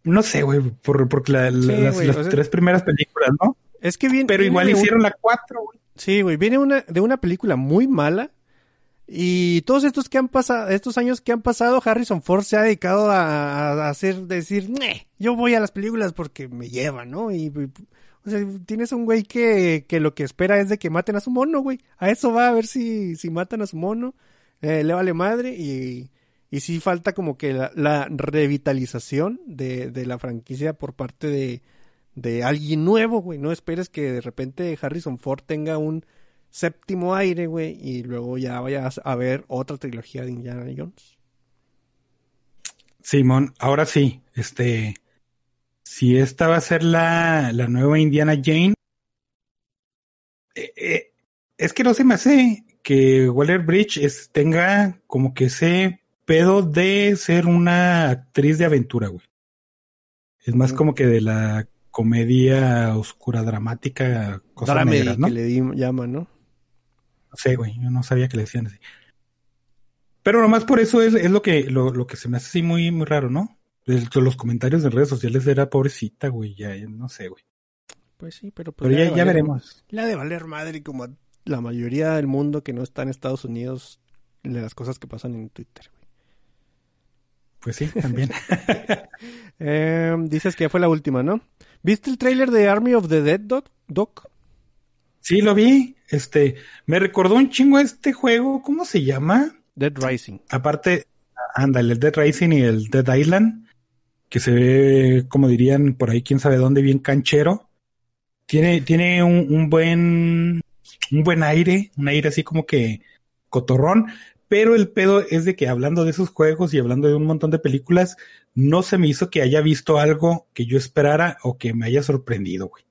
no sé, güey, por, porque la- la- Sí, las, güey, las o sea- tres primeras películas, ¿no? Es que viene. Pero viene igual un- hicieron la cuatro, güey. Sí, güey, viene una, de una película muy mala. Y todos estos que han pasado, estos años que han pasado, Harrison Ford se ha dedicado a, a hacer, decir, "Neh, yo voy a las películas porque me llevan, ¿no? Y, y- tienes un güey que, que lo que espera es de que maten a su mono, güey. A eso va a ver si, si matan a su mono. Eh, le vale madre y, y sí falta como que la, la revitalización de, de la franquicia por parte de, de alguien nuevo, güey. No esperes que de repente Harrison Ford tenga un séptimo aire, güey, y luego ya vayas a ver otra trilogía de Indiana Jones. Simón, ahora sí, este, si esta va a ser la, la nueva Indiana Jane, eh, eh, es que no se me hace que Waller Bridge es, tenga como que ese pedo de ser una actriz de aventura, güey. Es más como que de la comedia oscura, dramática, cosas Dramedy, negras, ¿no? que le di, llaman, ¿no? No sé, güey, yo no sabía que le decían así. Pero nomás por eso es, es lo que lo, lo que se me hace así muy, muy raro, ¿no? El- los comentarios en redes sociales era pobrecita, güey, ya, no sé, güey. Pues sí, pero pues Pero ya, de ya veremos. Le ha de valer madre como la mayoría del mundo que no está en Estados Unidos de las cosas que pasan en Twitter, güey. Pues sí, también. Eh, dices que ya fue la última, ¿no? ¿Viste el tráiler de Army of the Dead, Doc? Doc? sí, lo vi. Este, me recordó un chingo este juego, ¿cómo se llama? Dead Rising. Aparte, ándale, el Dead Rising y el Dead Island, que se ve, como dirían por ahí, quién sabe dónde, bien canchero. Tiene, tiene un, un buen, un buen aire, un aire así como que cotorrón, pero el pedo es de que hablando de esos juegos y hablando de un montón de películas, no se me hizo que haya visto algo que yo esperara o que me haya sorprendido, güey.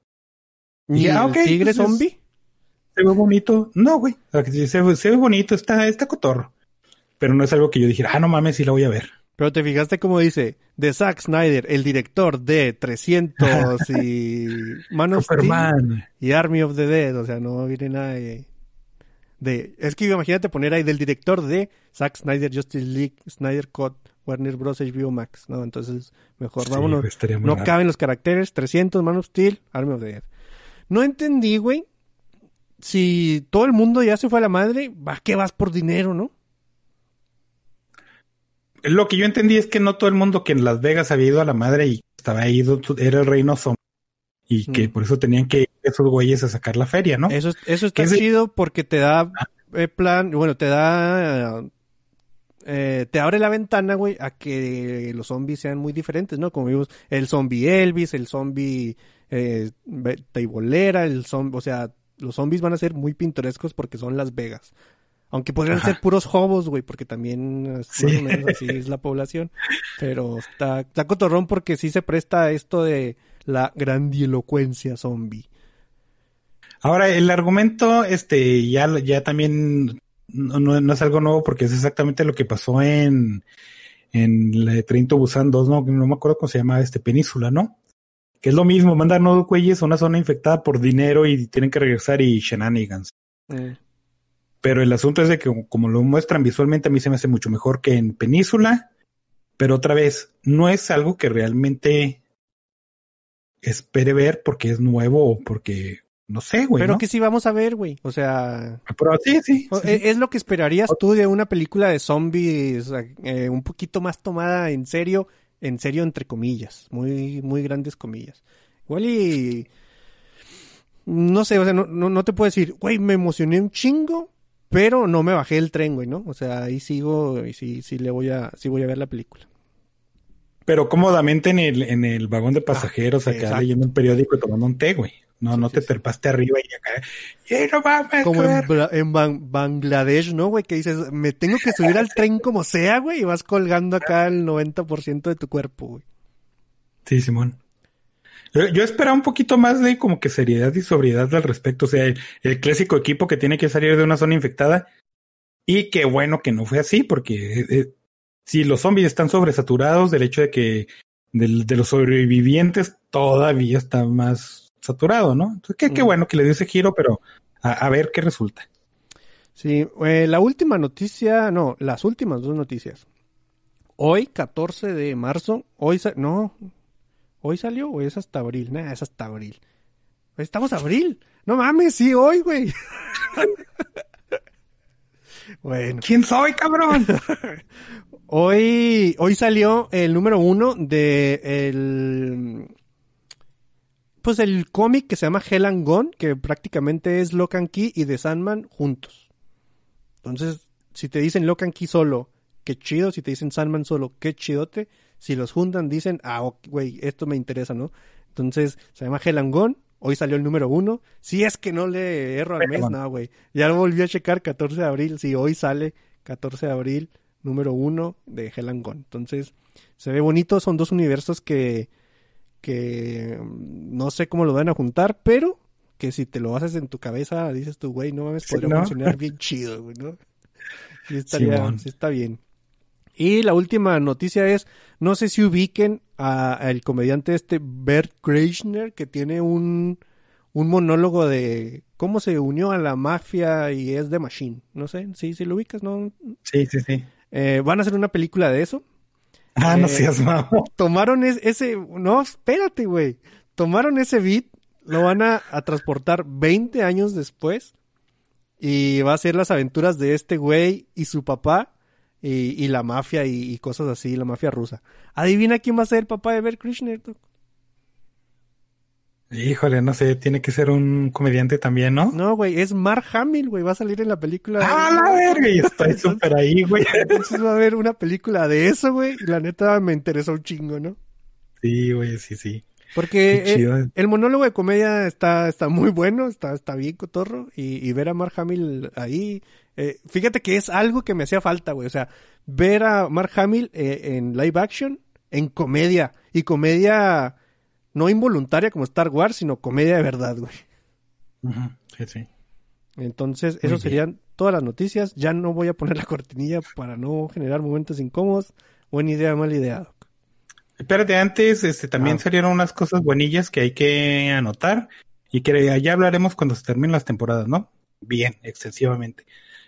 ¿Y Ya, el ok, tigre entonces- zombie? Se ve bonito. No, güey. Se, ve- se ve bonito, está, está cotorro. Pero no es algo que yo dijera, ah, no mames, sí la voy a ver. Pero te fijaste cómo dice, de Zack Snyder, el director de 300 y Man of Steel y Army of the Dead, o sea, no viene nada de, de- es que imagínate poner ahí del director de Zack Snyder, Justice League, Snyder Cut, Warner Bros. HBO Max, ¿no? Entonces, mejor Sí, vámonos. muy No caben los caracteres, 300, Man of Steel, Army of the Dead. No entendí, güey, si todo el mundo ya se fue a la madre, ¿va que vas por dinero, no? Lo que yo entendí es que no todo el mundo que en Las Vegas había ido a la madre y estaba ido, era el reino zombie. Y que Mm. por eso tenían que ir esos güeyes a sacar la feria, ¿no? Eso, es- eso está chido porque te da eh, plan, bueno, te da, eh, te abre la ventana, güey, a que los zombies sean muy diferentes, ¿no? Como vimos, el zombie Elvis, el zombie eh, teibolera, el zombie, o sea, los zombies van a ser muy pintorescos porque son Las Vegas. Aunque podrían Ajá. ser puros hobos, güey, porque también Sí. más o menos así es la población. Pero está, está cotorrón porque sí se presta a esto de la grandilocuencia zombie. Ahora, el argumento, este, ya, ya también no, no- no es algo nuevo porque es exactamente lo que pasó en, en la de Trento Busan 2, ¿no? No me acuerdo cómo se llama este, Península, ¿no? Que es lo mismo, mandan unos güeyes a una zona infectada por dinero y tienen que regresar y shenanigans. Mm. Pero el asunto es de que como lo muestran visualmente a mí se me hace mucho mejor que en Península. Pero otra vez, no es algo que realmente espere ver porque es nuevo o porque, no sé, güey. Pero ¿no? que sí vamos a ver, güey. O sea, Pero sí, sí. e- es lo que esperarías tú de una película de zombies eh, un poquito más tomada en serio, en serio entre comillas, muy muy grandes comillas. Igual y no sé, o sea, no, no, no te puedo decir, güey, me emocioné un chingo, pero no me bajé el tren, güey, ¿no? O sea, ahí sigo y sí sí le voy a sí voy a ver la película. Pero cómodamente en el, en el vagón de pasajeros, Ah, acá exacto. leyendo un periódico y tomando un té, güey. No, Sí, no sí, te sí. arriba y acá. ¡Eh, no mames! Como en, Ban- Bangladesh, ¿no, güey? Que dices, me tengo que subir al tren como sea, güey, y vas colgando acá el 90% de tu cuerpo, güey. Sí, Simón. Yo, yo esperaba un poquito más de como que seriedad y sobriedad al respecto. O sea, el, el clásico equipo que tiene que salir de una zona infectada. Y qué bueno que no fue así, porque eh, eh, si los zombies están sobresaturados, del hecho de que del- de los sobrevivientes todavía está más saturado, ¿no? Entonces, qué, qué Mm. bueno que le dio ese giro, pero a, a ver qué resulta. Sí, eh, la última noticia, no, las últimas dos noticias. Hoy, 14 de marzo, hoy, no, hoy salió o es hasta abril, nada, es hasta abril. Estamos abril, no mames, sí, hoy, güey. bueno, ¿Quién soy, cabrón? hoy, hoy salió el número uno de el, pues el cómic que se llama Hell and Gone, que prácticamente es Lock and Key y The Sandman juntos. Entonces, si te dicen Lock and Key solo, qué chido. Si te dicen Sandman solo, qué chidote. Si los juntan, dicen, ah, güey, esto me interesa, ¿no? Entonces, se llama Gone. Hoy salió el número uno. Si es que no le erro al mes, no, güey. Ya lo volví a checar, 14 de abril. Sí, hoy sale 14 de abril, número uno de Gone. Entonces, se ve bonito. Son dos universos que, que mm, no sé cómo lo van a juntar, pero que si te lo haces en tu cabeza, dices tú, güey, no mames, podría ¿no? funcionar bien chido, güey, ¿no? Sí, estaría, Simón. sí está bien. Y la última noticia es, no sé si ubiquen a- al comediante este Bert Kreischer, que tiene un, un monólogo de cómo se unió a la mafia y es de Machine. No sé, sí, si lo ubicas, ¿no? Sí, sí, sí. Eh, van a hacer una película de eso. Ah, no Eh, seas mamón. Tomaron es- ese, no, espérate, güey. Tomaron ese beat, lo van a, a transportar 20 años después y va a ser las aventuras de este güey y su papá y, y la mafia y, y cosas así, la mafia rusa. Adivina quién va a ser el papá de Bert Krishner. tú? Híjole, no sé, tiene que ser un comediante también, ¿no? No, güey, es Mark Hamill, güey, va a salir en la película. ¡Ah, la verga! Y estoy súper ahí, güey. Entonces va a haber una película de eso, güey, y la neta me interesó un chingo, ¿no? Sí, güey, sí, sí. Porque eh, el monólogo de comedia está, está muy bueno, está, está bien cotorro. Y, y ver a Mark Hamill ahí, eh, fíjate que es algo que me hacía falta, güey. O sea, ver a Mark Hamill eh, en live action, en comedia. Y comedia no involuntaria como Star Wars, sino comedia de verdad, güey. Sí, sí. Entonces, eso serían todas las noticias. Ya no voy a poner la cortinilla para no generar momentos incómodos. Buena idea, mala idea, Doc. Espérate, antes este, también Ah. salieron unas cosas buenillas que hay que anotar y que ya hablaremos cuando se terminen las temporadas, ¿no? Bien, extensivamente.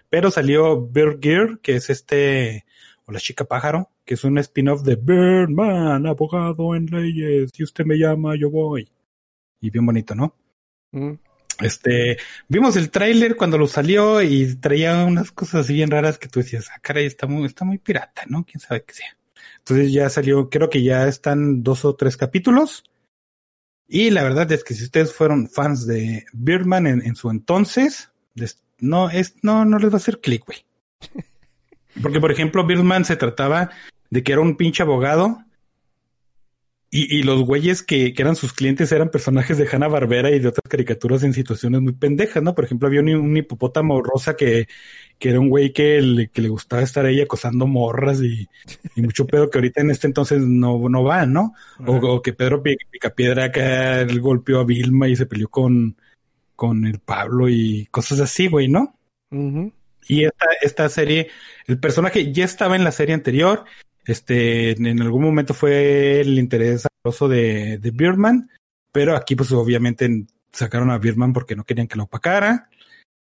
Pero salió Bird Gear, que es este, o la chica pájaro, que es un spin-off de Birdman, abogado en leyes. Si usted me llama, yo voy. Y bien bonito, ¿no? Mm. Este, vimos el tráiler cuando lo salió y traía unas cosas así bien raras que tú decías, ah, caray, está muy, está muy pirata, ¿no? Quién sabe qué sea. Entonces ya salió, creo que ya están dos o tres capítulos. Y la verdad es que si ustedes fueron fans de Birdman en, en su entonces, no es, no, no les va a hacer clic, güey. Porque, por ejemplo, Birdman se trataba de que era un pinche abogado y, y los güeyes que, que eran sus clientes eran personajes de Hanna Barbera y de otras caricaturas en situaciones muy pendejas, ¿no? Por ejemplo, había un, un hipopótamo rosa que, que era un güey que le, que le gustaba estar ahí acosando morras y, y mucho pedo que ahorita en este entonces no, no va, ¿no? O, o que Pedro Pi- Picapiedra acá él golpeó a Vilma y se peleó con, con el Pablo y cosas así, güey, ¿no? Y esta, esta serie, el personaje ya estaba en la serie anterior. Este, en algún momento fue el interés amoroso de, de Birdman, pero aquí pues obviamente sacaron a Birdman porque no querían que lo opacara.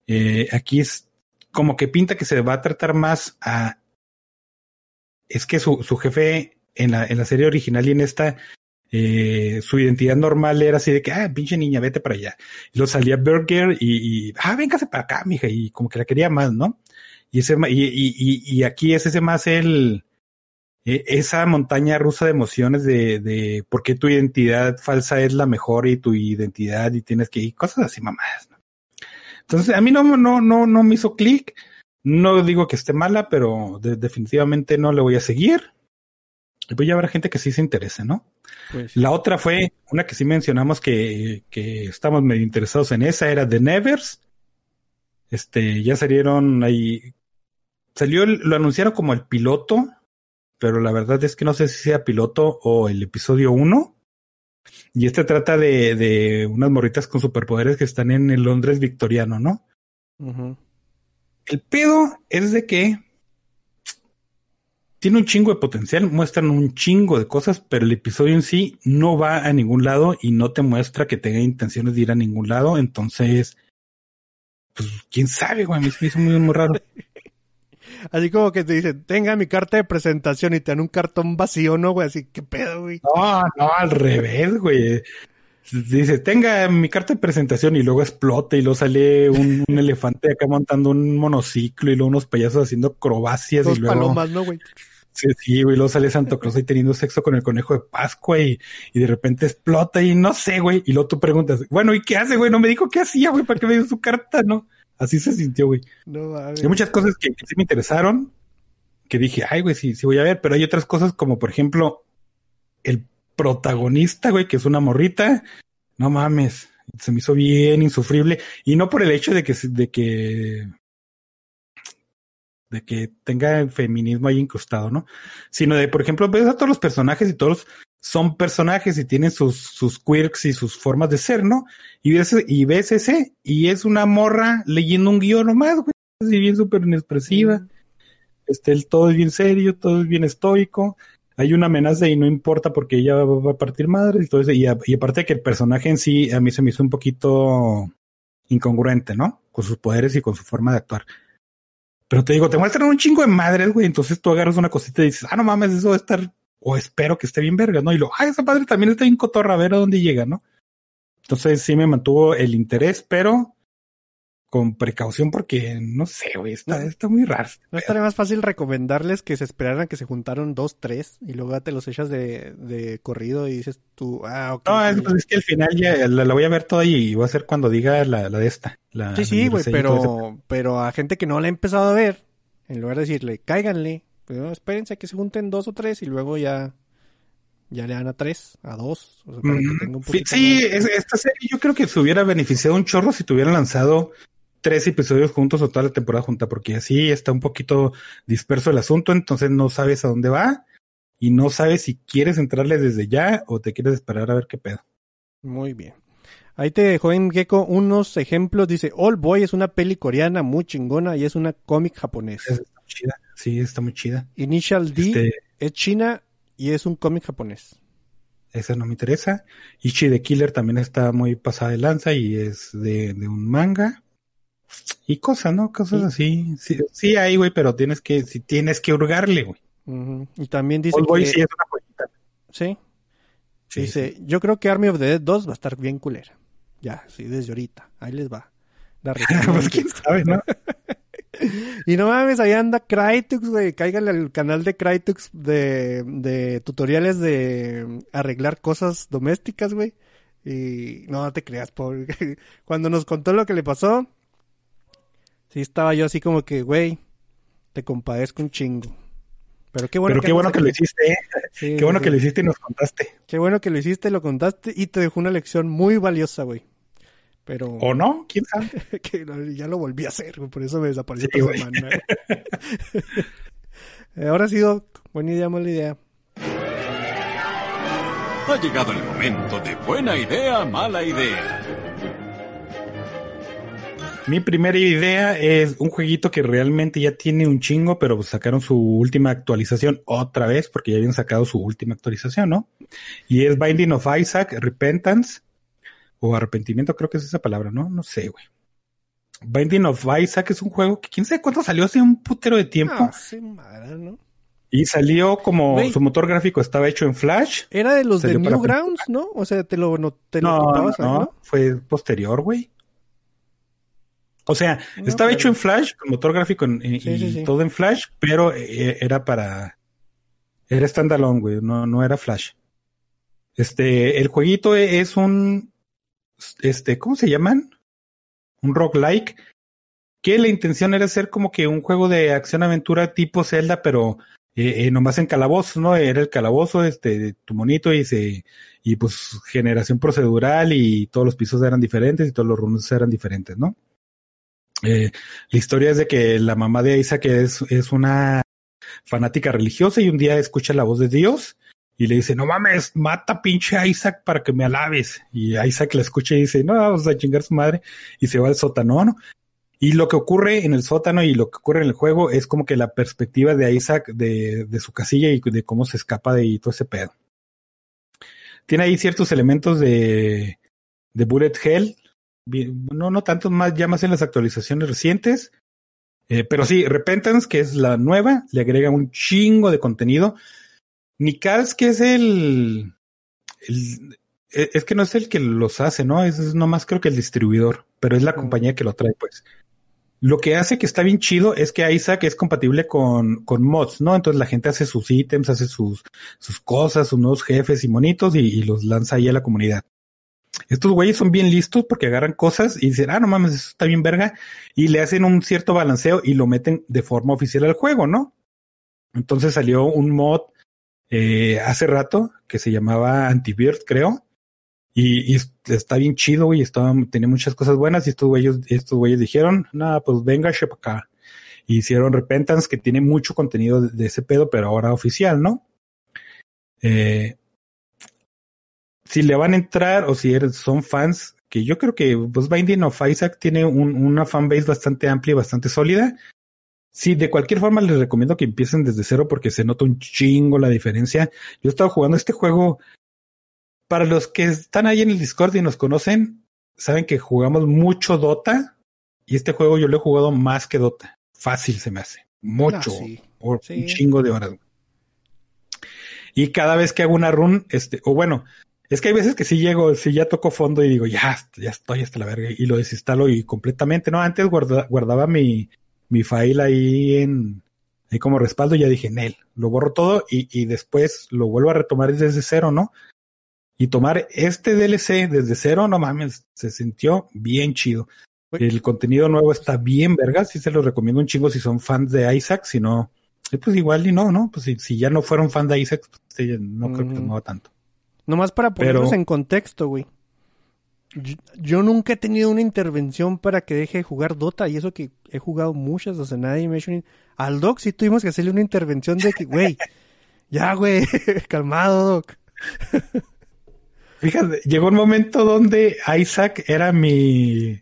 Eh, aquí es como que pinta que se va a tratar más a... Es que su, su jefe en la, en la serie original y en esta, eh, su identidad normal era así de que, ah, pinche niña, vete para allá. Y luego salía Burger y, y, ah, véngase para acá, mija, y como que la quería más, ¿no? Y ese, y, y, y aquí es ese más el, e- esa montaña rusa de emociones de, de por qué tu identidad falsa es la mejor y tu identidad y tienes que ir, cosas así mamadas, ¿no? Entonces, a mí no, no, no, no me hizo clic. No digo que esté mala, pero de- definitivamente no le voy a seguir. Y pues ya habrá gente que sí se interese, ¿no? Pues, La otra fue una que sí mencionamos que, que estamos medio interesados en esa, era The Nevers. Este, ya salieron ahí. Salió, el- lo anunciaron como el piloto, pero la verdad es que no sé si sea piloto o el episodio 1. Y este trata de, de unas morritas con superpoderes que están en el Londres victoriano, ¿no? El pedo es de que tiene un chingo de potencial, muestran un chingo de cosas, pero el episodio en sí no va a ningún lado y no te muestra que tenga intenciones de ir a ningún lado. Entonces, pues quién sabe, güey, me hizo muy, muy raro. Así como que te dicen, tenga mi carta de presentación y te dan un cartón vacío, ¿no, güey? Así, ¿qué pedo, güey? No, no, al revés, güey. Dice, tenga mi carta de presentación y luego explota y luego sale un, un elefante acá montando un monociclo y luego unos payasos haciendo acrobacias Dos y luego... palomas, ¿no, güey? Sí, sí, güey, luego sale Santo Claus ahí teniendo sexo con el conejo de Pascua y, y de repente explota y no sé, güey. Y luego tú preguntas, bueno, ¿y qué hace, güey? No me dijo qué hacía, güey, para que me dio su carta, ¿no? Así se sintió, güey. No. Hay muchas cosas que, que sí me interesaron, que dije, ay, güey, sí, sí voy a ver, pero hay otras cosas como, por ejemplo, el protagonista, güey, que es una morrita, no mames, se me hizo bien insufrible, y no por el hecho de que, de que, de que tenga el feminismo ahí incrustado, ¿no? Sino de, por ejemplo, ves a todos los personajes y todos son personajes y tienen sus, sus quirks y sus formas de ser, ¿no? Y ves, y ves ese, y es una morra leyendo un guion nomás, güey, así bien súper inexpresiva. Este, el, todo es bien serio, todo es bien estoico. Hay una amenaza y no importa porque ella va, va a partir madre y todo eso. Y, a- y aparte que el personaje en sí a mí se me hizo un poquito incongruente, ¿no? Con sus poderes y con su forma de actuar. Pero te digo, te muestran un chingo de madres, güey. Entonces tú agarras una cosita y dices, ah, no mames, eso va estar, o espero que esté bien verga, ¿no? Y lo, ah, esa madre también está bien cotorra, a ver a dónde llega, ¿no? Entonces sí me mantuvo el interés, pero con precaución porque no sé, güey, está, está muy raro. ¿No estaría más fácil recomendarles que se esperaran que se juntaron dos, tres y luego ya te los echas de, de corrido y dices tú, ah, ok. No, es, pues, que al final ya la, la voy a ver toda y voy a hacer cuando diga la, la de esta. La, Sí, sí, güey, pero, pero a gente que no la ha empezado a ver, en lugar de decirle, cáiganle, pues, no, espérense a que se junten dos o tres y luego ya, ya le dan a tres, a dos, o sea, para que tenga un Sí, sí, esta serie yo creo que se hubiera beneficiado un chorro si tuvieran lanzado tres episodios juntos o toda la temporada junta, porque así está un poquito disperso el asunto, entonces no sabes a dónde va y no sabes si quieres entrarle desde ya o te quieres esperar a ver qué pedo. Muy bien. Ahí te dejó en Gecko unos ejemplos. Dice, All Boy es una peli coreana muy chingona y es una cómic japonés. Está chida, sí, está muy chida. Initial D Este, Es china y es un cómic japonés. Esa no me interesa. Ichi the Killer también está muy pasada de lanza y es de, de un manga. Y cosas, ¿no? Cosas así. Sí, sí hay, güey, pero tienes que, si tienes que hurgarle, güey. Y también dice Old Boy que... sí es una joyita. Sí. Sí, dice, yo creo que Army of the Dead 2 va a estar bien culera. Ya, sí, desde ahorita. Ahí les va. La pues quién sabe, ¿no? Y no mames, ahí anda Crytux, güey. Cáiganle al canal de Crytux de, de tutoriales de arreglar cosas domésticas, güey. Y no, no te creas, pobre. Cuando nos contó lo que le pasó, sí estaba yo así como que, güey, te compadezco un chingo. Pero qué bueno pero qué bueno que lo hiciste, ¿eh? Sí, Qué bueno sí, que lo hiciste y nos contaste. Qué bueno que lo hiciste, lo contaste y te dejó una lección muy valiosa, güey. Pero ¿O no? ¿Quién sabe? que ya lo volví a hacer, güey, por eso me desapareció Sí, esta güey. semana. Eh, Ahora sí, Doc, buena idea, mala idea. Ha llegado el momento de buena idea, mala idea. Mi primera idea es un jueguito que realmente ya tiene un chingo, pero sacaron su última actualización otra vez, porque ya habían sacado su última actualización, ¿no? Y es Binding of Isaac, Repentance, o arrepentimiento, creo que es esa palabra, ¿no? No sé, güey. Binding of Isaac es un juego que quién sabe cuánto salió hace un putero de tiempo. Ah, sí, madre, ¿no? Y salió como su motor gráfico estaba hecho en Flash. Era de los de Newgrounds, ¿no? O sea, te lo, no, te lo No, ahí, no, ¿no? fue posterior, güey. O sea, No, estaba pero- hecho en Flash, con motor gráfico en- en- Sí, y sí, sí. todo en Flash, pero eh, era para... Era standalone, güey, no, no era Flash. Este, el jueguito e- es un... Este, ¿cómo se llaman? Un roguelike. Que la intención era hacer como que un juego de acción-aventura tipo Zelda, pero eh, eh, nomás en calabozos, ¿no? Era el calabozo, este, tu monito y se, y pues generación procedural y todos los pisos eran diferentes y todos los runes eran diferentes, ¿no? Eh, la historia es de que la mamá de Isaac es, una fanática religiosa y un día escucha la voz de Dios y le dice, no mames, mata pinche Isaac para que me alabes. Y Isaac la escucha y dice, no, vamos a chingar su madre y se va al sótano, ¿no? Y lo que ocurre en el sótano y lo que ocurre en el juego es como que la perspectiva de Isaac de, su casilla y de cómo se escapa de todo ese pedo. Tiene ahí ciertos elementos de Bullet Hell. No, no tantos más, ya más en las actualizaciones recientes. Eh, pero sí, Repentance, que es la nueva, le agrega un chingo de contenido. Nikals, que es el, el- eh, es que no es el que los hace, ¿no? Es, es nomás creo que el distribuidor, pero es la compañía que lo trae, pues. Lo que hace que está bien chido es que Isaac es compatible con, con mods, ¿no? Entonces la gente hace sus ítems, hace sus, sus cosas, sus nuevos jefes y monitos y, y los lanza ahí a la comunidad. Estos güeyes son bien listos porque agarran cosas y dicen, ah, no mames, eso está bien verga, y le hacen un cierto balanceo y lo meten de forma oficial al juego, ¿no? Entonces salió un mod eh, hace rato que se llamaba Antivirus, creo, y, está bien chido, güey, estaba, tenía muchas cosas buenas y estos güeyes, estos güeyes dijeron, nada, pues venga, para acá. Y hicieron Repentance, que tiene mucho contenido de, de ese pedo, pero ahora oficial, ¿no? Eh, si le van a entrar o si son fans, que yo creo que pues Binding of Isaac tiene un, una fanbase bastante amplia y bastante sólida. Sí, de cualquier forma les recomiendo que empiecen desde cero porque se nota un chingo la diferencia. Yo he estado jugando este juego. Para los que están ahí en el Discord y nos conocen, saben que jugamos mucho Dota y este juego yo lo he jugado más que Dota. Fácil se me hace. Mucho. Ah, sí. O Sí. Un chingo de horas. Y cada vez que hago una run, este, o bueno, es que hay veces que sí llego, sí ya toco fondo y digo, ya, ya estoy hasta la verga y lo desinstalo y completamente, no, antes guarda- guardaba mi, mi file ahí en, ahí como respaldo y ya dije, Nel, lo borro todo y, y después lo vuelvo a retomar desde cero, ¿no? Y tomar este DLC desde cero, no mames, se sintió bien chido. El contenido nuevo está bien verga, sí se los recomiendo un chingo si son fans de Isaac, si no, eh, pues igual y no, ¿no? Pues si, si ya no fueron fan de Isaac, pues, sí, no creo que les mueva tanto. Nomás para ponerlos Pero- en contexto, güey. Yo, yo nunca he tenido una intervención para que deje de jugar Dota y eso que he jugado muchas, o sea, nadie me Al Doc sí tuvimos que hacerle una intervención de que, güey, ya, güey, calmado, Doc. Fíjate, llegó un momento donde Isaac era mi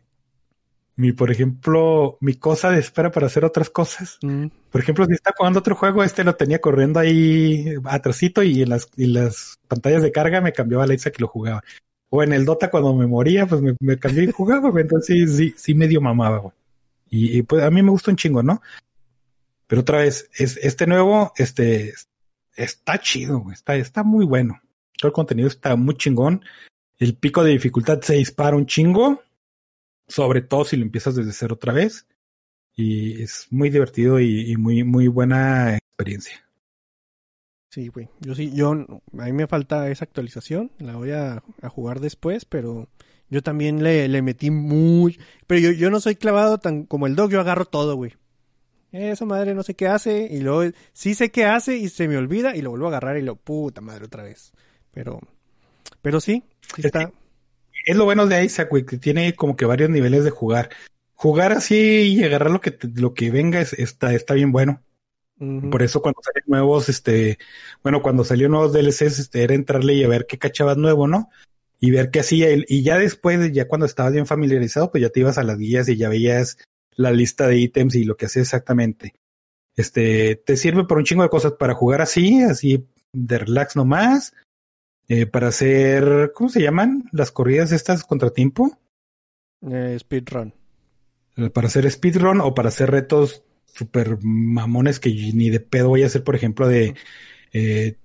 mi, por ejemplo, mi cosa de espera para hacer otras cosas. Mm. Por ejemplo, si está jugando otro juego, este lo tenía corriendo ahí atrasito y en las, y las pantallas de carga me cambiaba la Isa que lo jugaba. O en el Dota cuando me moría, pues me, me cambié y jugaba, güey. Entonces sí, sí, sí medio mamaba, güey. Y, y, pues a mí me gusta un chingo, ¿no? Pero otra vez, es, este nuevo, este, está chido, güey. Está, está muy bueno. Todo el contenido está muy chingón. El pico de dificultad se dispara un chingo. Sobre todo si lo empiezas desde cero otra vez. Y es muy divertido y, y muy, muy buena experiencia. Sí, güey. Yo sí, yo, a mí me falta esa actualización. La voy a, a jugar después, pero yo también le, le metí muy... Pero yo, yo no soy clavado tan como el dog, yo agarro todo, güey. Esa madre no sé qué hace y luego sí sé qué hace y se me olvida y lo vuelvo a agarrar y lo puta madre otra vez. Pero, pero sí, sí está. Es lo bueno de Isaac, güey, que tiene como que varios niveles de jugar. Jugar así y agarrar lo que te, lo que venga es, está, está bien bueno. Uh -huh. Por eso cuando salen nuevos, este, bueno, cuando salió nuevos DLCs, este, era entrarle y a ver qué cachabas nuevo, ¿no? Y ver qué hacía él. Y ya después, ya cuando estabas bien familiarizado, pues ya te ibas a las guías y ya veías la lista de ítems y lo que hacía exactamente. Este, te sirve por un chingo de cosas para jugar así, así de relax nomás, eh, para hacer, ¿cómo se llaman? Las corridas estas contratiempo. Eh, speedrun. Para hacer speedrun o para hacer retos super mamones que ni de pedo voy a hacer, por ejemplo, de eh,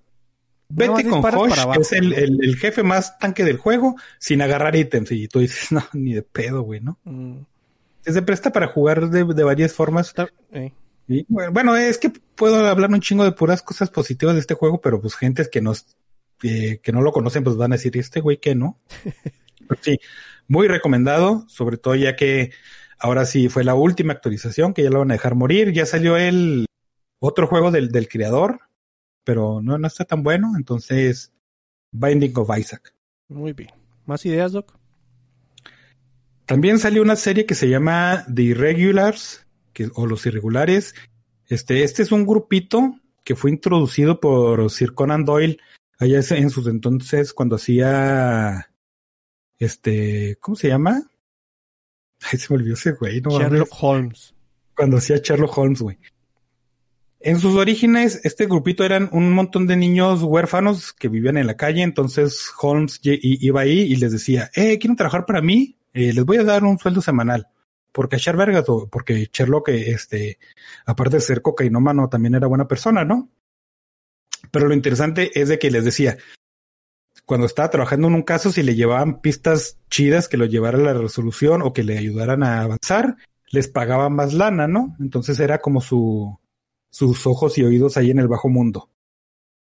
vete no, con Hosh, que es el, el, el, jefe más tanque del juego, sin agarrar ítems. Y tú dices, no, ni de pedo, güey, ¿no? Mm. Se presta para jugar de, de varias formas. Eh. Y, bueno, es que puedo hablar un chingo de puras cosas positivas de este juego, pero pues gentes que nos eh, que no lo conocen, pues van a decir, este güey que no. pero sí, muy recomendado, sobre todo ya que ahora sí fue la última actualización, que ya lo van a dejar morir. Ya salió el otro juego del, del creador, pero no, no está tan bueno. Entonces, Binding of Isaac. Muy bien. ¿Más ideas, Doc? También salió una serie que se llama The Irregulars, que, o Los Irregulares. Este, este es un grupito que fue introducido por Sir Conan Doyle allá en sus entonces cuando hacía este, ¿cómo se llama? Ay, se me olvidó ese güey, no Sherlock Holmes. Cuando hacía Sherlock Holmes, güey. En sus orígenes, este grupito eran un montón de niños huérfanos que vivían en la calle, entonces Holmes iba ahí y les decía, eh, ¿quieren trabajar para mí? Eh, les voy a dar un sueldo semanal. Por cachar vergas, o porque Sherlock, este, aparte de ser cocainómano, también era buena persona, ¿no? Pero lo interesante es de que les decía, cuando estaba trabajando en un caso, si le llevaban pistas chidas que lo llevaran a la resolución o que le ayudaran a avanzar, les pagaba más lana, ¿no? Entonces era como su, sus ojos y oídos ahí en el bajo mundo.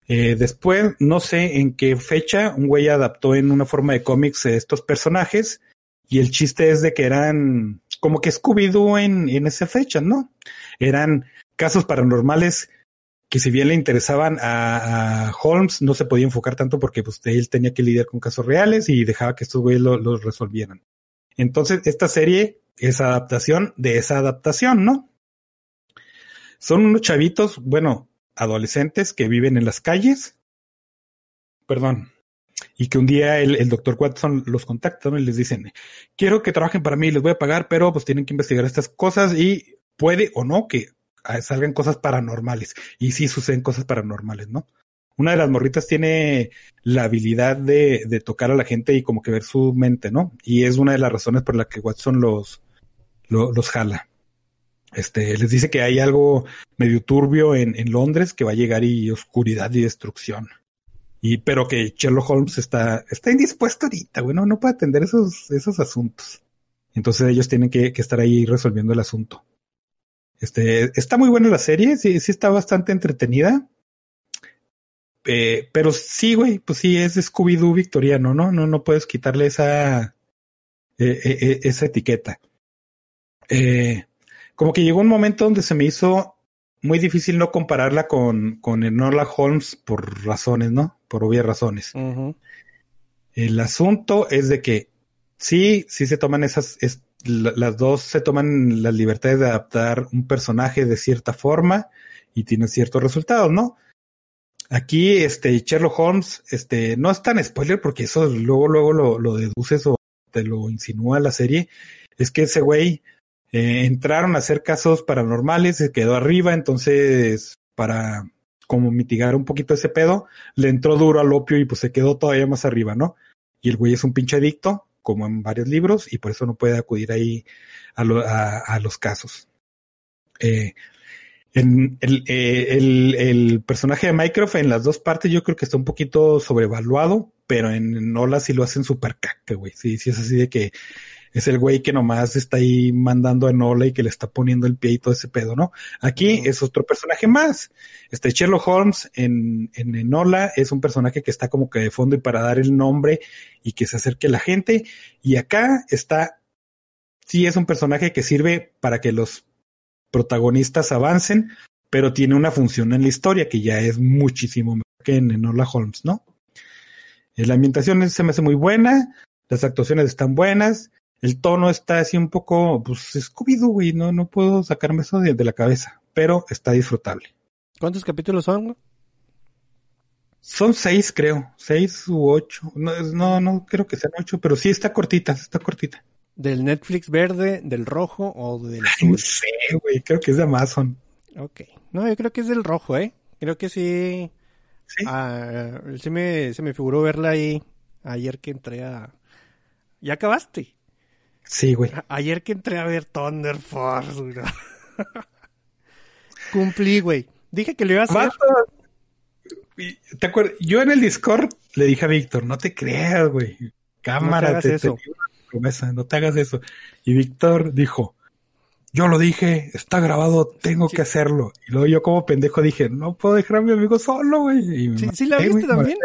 Eh, después, no sé en qué fecha, un güey adaptó en una forma de cómics estos personajes y el chiste es de que eran como que Scooby-Doo en, en esa fecha, ¿no? Eran casos paranormales que si bien le interesaban a, Holmes, no se podía enfocar tanto porque pues, él tenía que lidiar con casos reales y dejaba que estos güeyes los lo resolvieran. Entonces, esta serie es adaptación de esa adaptación, ¿no? Son unos chavitos, bueno, adolescentes que viven en las calles. Perdón. Y que un día el, el doctor Watson los contacta ¿no? y les dicen, quiero que trabajen para mí, les voy a pagar, pero pues tienen que investigar estas cosas y puede o no que salgan cosas paranormales. Y sí suceden cosas paranormales, ¿no? Una de las morritas tiene la habilidad de, de, tocar a la gente y como que ver su mente, ¿no? Y es una de las razones por la que Watson los, los, los jala. Este, les dice que hay algo medio turbio en, en Londres que va a llegar y oscuridad y destrucción. Y, pero que Sherlock Holmes está, está indispuesto ahorita, bueno, no puede atender esos, esos asuntos. Entonces ellos tienen que, que estar ahí resolviendo el asunto. Este, está muy buena la serie, sí, sí está bastante entretenida. Eh, pero sí, güey, pues sí, es Scooby-Doo victoriano, ¿no? No, no puedes quitarle esa, eh, eh, esa etiqueta. como que llegó un momento donde se me hizo muy difícil no compararla con, con Enola Holmes por razones, ¿no? Por obvias razones. Uh -huh. El asunto es de que sí, sí se toman esas, es, las dos se toman las libertades de adaptar un personaje de cierta forma y tienen ciertos resultados, ¿no? Aquí, este, Sherlock Holmes, este, no es tan spoiler porque eso luego, luego lo, lo deduces o te lo insinúa la serie. es que ese güey eh, entraron a hacer casos paranormales, se quedó arriba, entonces para como mitigar un poquito ese pedo, le entró duro al opio y pues se quedó todavía más arriba, ¿no? Y el güey es un pinche adicto, como en varios libros, y por eso no puede acudir ahí a, lo- a- a los casos. Eh, eh, el personaje de Mycroft en las dos partes yo creo que está un poquito sobrevaluado, pero en Nola sí lo hacen súper caca, güey. Sí, sí es así de que es el güey que nomás está ahí mandando a Nola y que le está poniendo el pie y todo ese pedo, ¿no? Aquí es otro personaje más. Este Sherlock Holmes en, en Enola es un personaje que está como que de fondo y para dar el nombre y que se acerque a la gente. Y acá está, sí es un personaje que sirve para que los protagonistas avancen, pero tiene una función en la historia que ya es muchísimo mejor que en Enola Holmes, ¿no? Eh, La ambientación se me hace muy buena, las actuaciones están buenas, el tono está así un poco, pues, escubido, güey, no, no puedo sacarme eso de, de la cabeza, pero está disfrutable. ¿Cuántos capítulos son? Son seis, creo, seis u ocho, no, no, no creo que sean ocho, pero sí está cortita, está cortita. ¿Del Netflix verde, del rojo o del No azul? sé, güey, creo que es de Amazon. Ok. No, yo creo que es del rojo, ¿eh? Creo que sí. Sí. Ah, sí me, se me figuró verla ahí ayer que entré a... ¿Ya acabaste? Sí, güey. Ayer que entré a ver Thunder Force, güey. Cumplí, güey. Dije que lo iba a hacer. ¿Te acuerdas? Yo en el Discord le dije a Víctor, no te creas, güey. Cámara, hagas te, te eso. una promesa, no te hagas eso. Y Víctor dijo, yo lo dije, está grabado, tengo Sí. que hacerlo. Y luego yo como pendejo dije, no puedo dejar a mi amigo solo, güey. Sí, maté, sí la viste también.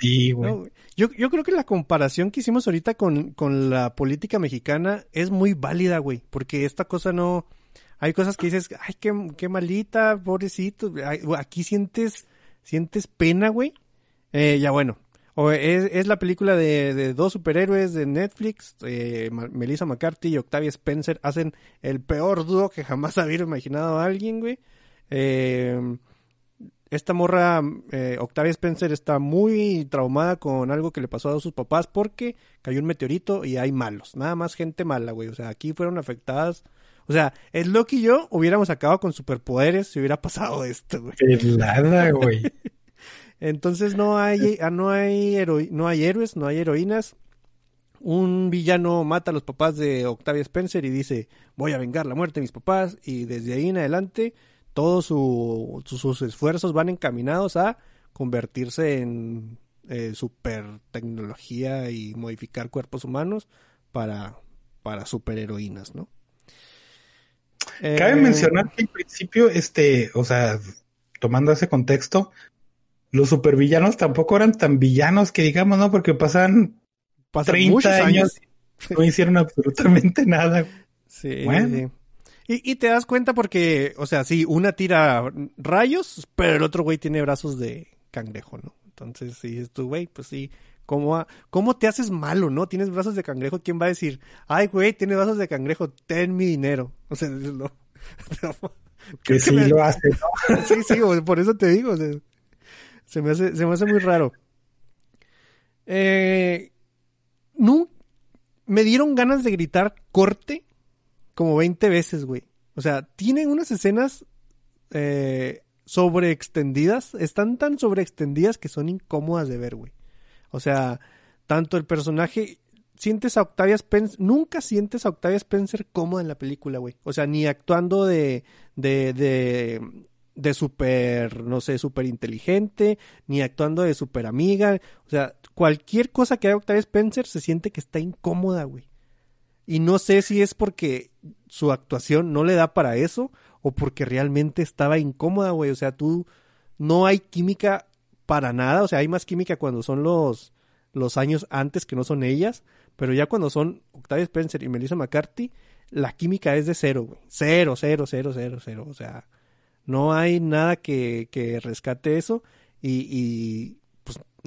Sí, güey. No, yo, yo creo que la comparación que hicimos ahorita con, la política mexicana es muy válida, güey, porque esta cosa no... Hay cosas que dices, ay, qué, qué malita, pobrecito. Aquí sientes, sientes pena, güey. Eh, ya bueno. O es, es la película de, dos superhéroes de Netflix. Eh, Melissa McCarthy y Octavia Spencer hacen el peor dúo que jamás hubiera imaginado a alguien, güey. Eh, esta morra, eh, Octavia Spencer, está muy traumada con algo que le pasó a sus papás porque cayó un meteorito y hay malos. Nada más gente mala, güey. O sea, aquí fueron afectadas. O sea, es Loki y yo hubiéramos acabado con superpoderes si hubiera pasado esto, güey. Pelada, güey. Entonces no hay, ah, no hay, heroi- no hay héroes, no hay heroínas. Un villano mata a los papás de Octavia Spencer y dice, voy a vengar la muerte de mis papás. Y desde ahí en adelante, todos su- su- sus esfuerzos van encaminados a convertirse en eh, super tecnología y modificar cuerpos humanos para, para superheroínas, ¿no? Cabe Eh, mencionar que al principio, este, o sea, tomando ese contexto, los supervillanos tampoco eran tan villanos que digamos, ¿no? Porque pasan pasan 30 muchos años y no hicieron absolutamente nada. Sí, Bueno. sí. Y, y te das cuenta porque, o sea, sí, una tira rayos, pero el otro güey tiene brazos de cangrejo, ¿no? Entonces, si dices tú, güey, pues sí, ¿cómo, ha- ¿cómo te haces malo, no? Tienes brazos de cangrejo, ¿quién va a decir? Ay, güey, tiene brazos de cangrejo, ten mi dinero. O sea, es lo- Que sí me- lo hace, ¿no? sí, sí, por eso te digo, o sea, se me hace, se me hace muy raro. Eh, no, me dieron ganas de gritar corte como 20 veces, güey. O sea, tienen unas escenas eh, sobreextendidas, están tan sobreextendidas que son incómodas de ver, güey. O sea, tanto el personaje, sientes a Octavia Spencer, nunca sientes a Octavia Spencer cómoda en la película, güey. O sea, ni actuando de, de, de, de súper, no sé, súper inteligente, ni actuando de súper amiga. O sea, cualquier cosa que haga Octavia Spencer se siente que está incómoda, güey. Y no sé si es porque su actuación no le da para eso o porque realmente estaba incómoda, güey. O sea, tú no hay química para nada. O sea, hay más química cuando son los, los años antes que no son ellas. Pero ya cuando son Octavia Spencer y Melissa McCarthy, la química es de cero, güey. Cero, cero, cero, cero, cero. O sea, no hay nada que, que rescate eso. Y, y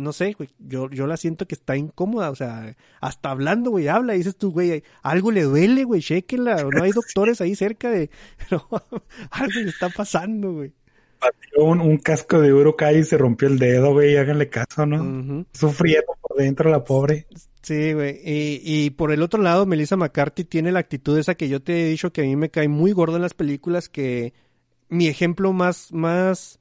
no sé, güey, yo, yo la siento que está incómoda, o sea, hasta hablando, güey, habla, y dices tú, güey, algo le duele, güey, chéquenla, o no hay doctores ahí cerca de, no, algo le está pasando, güey. Un, un casco de Urukai y se rompió el dedo, güey, háganle caso, ¿no? Ujú. Sufriendo por dentro la pobre. Sí, güey. Y, y por el otro lado, Melissa McCarthy tiene la actitud esa que yo te he dicho que a mí me cae muy gordo en las películas, que mi ejemplo más, más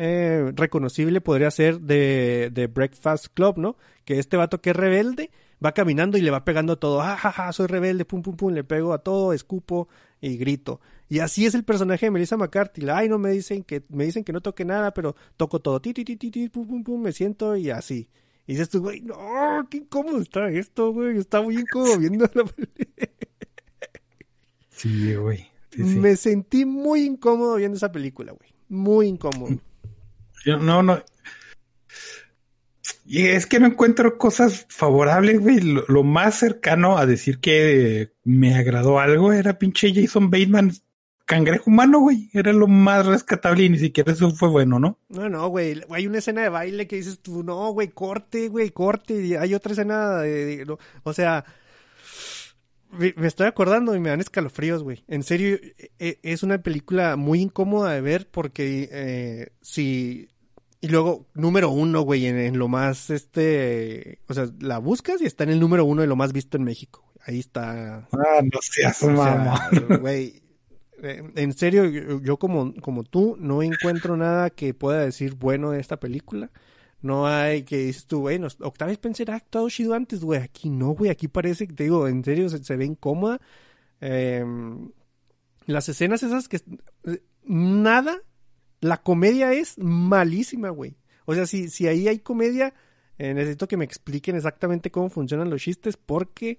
eh, reconocible podría ser de, de Breakfast Club, ¿no? Que este vato que es rebelde va caminando y le va pegando a todo. Ah, ja, ja, soy rebelde, pum, pum, pum, le pego a todo, escupo y grito. Y así es el personaje de Melissa McCarthy. Ay, no me dicen que, me dicen que no toque nada, pero toco todo. Ti, ti, ti, ti, pum, pum, pum, me siento y así. Y dices tú, güey, no, qué incómodo está esto, güey. Está muy incómodo viendo la película. Sí, güey. Sí, sí. Me sentí muy incómodo viendo esa película, güey. Muy incómodo. Yo no, no. Y es que no encuentro cosas favorables, güey. Lo, más cercano a decir que me agradó algo era pinche Jason Bateman, cangrejo humano, güey. Era lo más rescatable y ni siquiera eso fue bueno, ¿no? No, no, güey. Hay una escena de baile que dices tú, no, güey, corte, güey, corte. Y hay otra escena de, o sea, me me estoy acordando y me dan escalofríos, güey. En serio, e- e- es una película muy incómoda de ver porque eh, si... Y luego, número uno, güey, en, en lo más, este... O sea, la buscas y está en el número uno de lo más visto en México. Ahí está Ah, no seas o sea, güey, eh, en serio, yo, yo como, como tú no encuentro nada que pueda decir bueno de esta película. No hay que dices tú, güey, no, Octavia Spencer ha actuado chido antes, güey. Aquí no, güey. Aquí parece, te digo, en serio, se, se ve incómoda. Eh, las escenas esas que... Nada. La comedia es malísima, güey. O sea, si, si ahí hay comedia, eh, necesito que me expliquen exactamente cómo funcionan los chistes porque...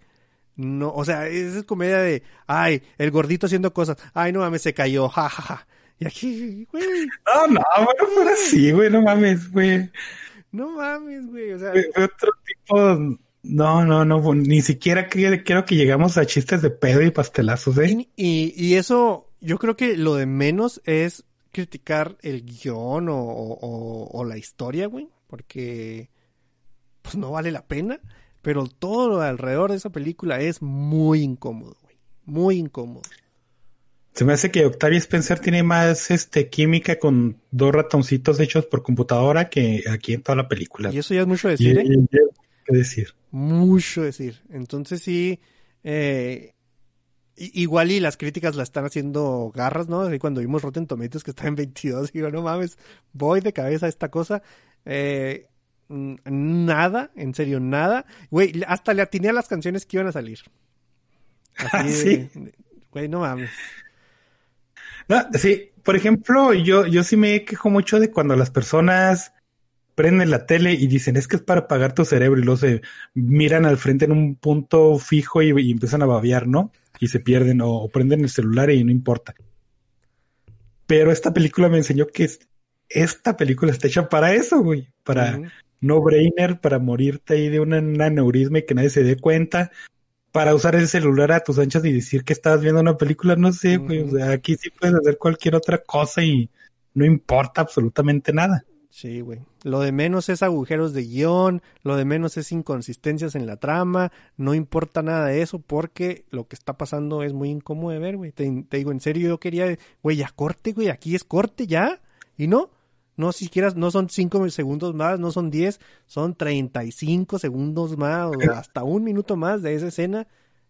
No, o sea, es comedia de, ay, el gordito haciendo cosas, ay, no mames, se cayó, ja, ja, ja. Y aquí, güey, No, no, bueno, fuera así, güey, no mames, güey. no mames, güey, o sea, otro tipo. No, no, no, ni siquiera creo que llegamos a chistes de pedo y pastelazos, ¿eh? y, y, eso, yo creo que lo de menos es criticar el guion o, o, o- o la historia, güey, porque pues no vale la pena, pero todo lo alrededor de esa película es muy incómodo, güey, muy incómodo. Se me hace que Octavia Spencer tiene más este química con dos ratoncitos hechos por computadora que aquí en toda la película. Y eso ya es mucho Y- decir, ¿eh? y- y- ¿Qué decir? mucho decir. Entonces sí, eh, igual y las críticas la están haciendo garras, ¿no? Así cuando vimos Rotten Tomatoes que está en 22, digo, no mames, voy de cabeza a esta cosa. Eh, nada, en serio, nada. Güey, hasta le atiné a las canciones que iban a salir. Así de- Sí. Güey, no mames. No, sí, por ejemplo, yo, yo sí me quejo mucho de cuando las personas prenden la tele y dicen es que es para apagar tu cerebro y luego se miran al frente en un punto fijo y, y empiezan a babear, ¿no? Y se pierden o, o prenden el celular y no importa. Pero esta película me enseñó que es- esta película está hecha para eso, güey, para no brainer, para morirte ahí de un aneurisma y que nadie se dé cuenta, para usar el celular a tus anchas y decir que estabas viendo una película, no sé, güey, o sea, aquí sí puedes hacer cualquier otra cosa y no importa absolutamente nada. Sí, güey. Lo de menos es agujeros de guion, lo de menos es inconsistencias en la trama, no importa nada de eso porque lo que está pasando es muy incómodo de ver, güey. Te, te digo, en serio, yo quería, güey, ya corte, güey, aquí es corte ya, y no, no siquiera, no son cinco segundos más, no son 10, son 35 segundos más, o hasta un minuto más de esa escena,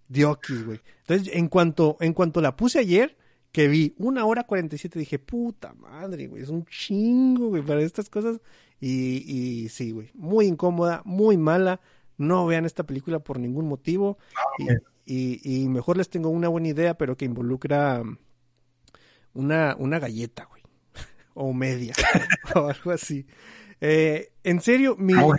diokis, güey. Entonces, en cuanto, en cuanto la puse ayer, que vi una hora 47, dije, puta madre, güey, es un chingo, güey, para estas cosas. Y, y sí, güey, muy incómoda, muy mala. No vean esta película por ningún motivo. Y, y, y mejor les tengo una buena idea, pero que involucra una, una galleta, güey. O media, o algo así. Eh, en serio, mi, Ah,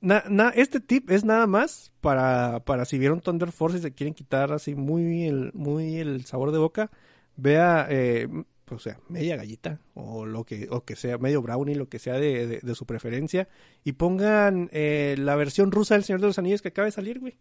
na- na- este tip es nada más para, para si vieron Thunder Force y se quieren quitar así muy el, muy el sabor de boca, vea, eh, pues, o sea, media galleta o lo que, o que sea, medio brownie, lo que sea de, de- de su preferencia y pongan eh, la versión rusa del Señor de los Anillos que acaba de salir, güey.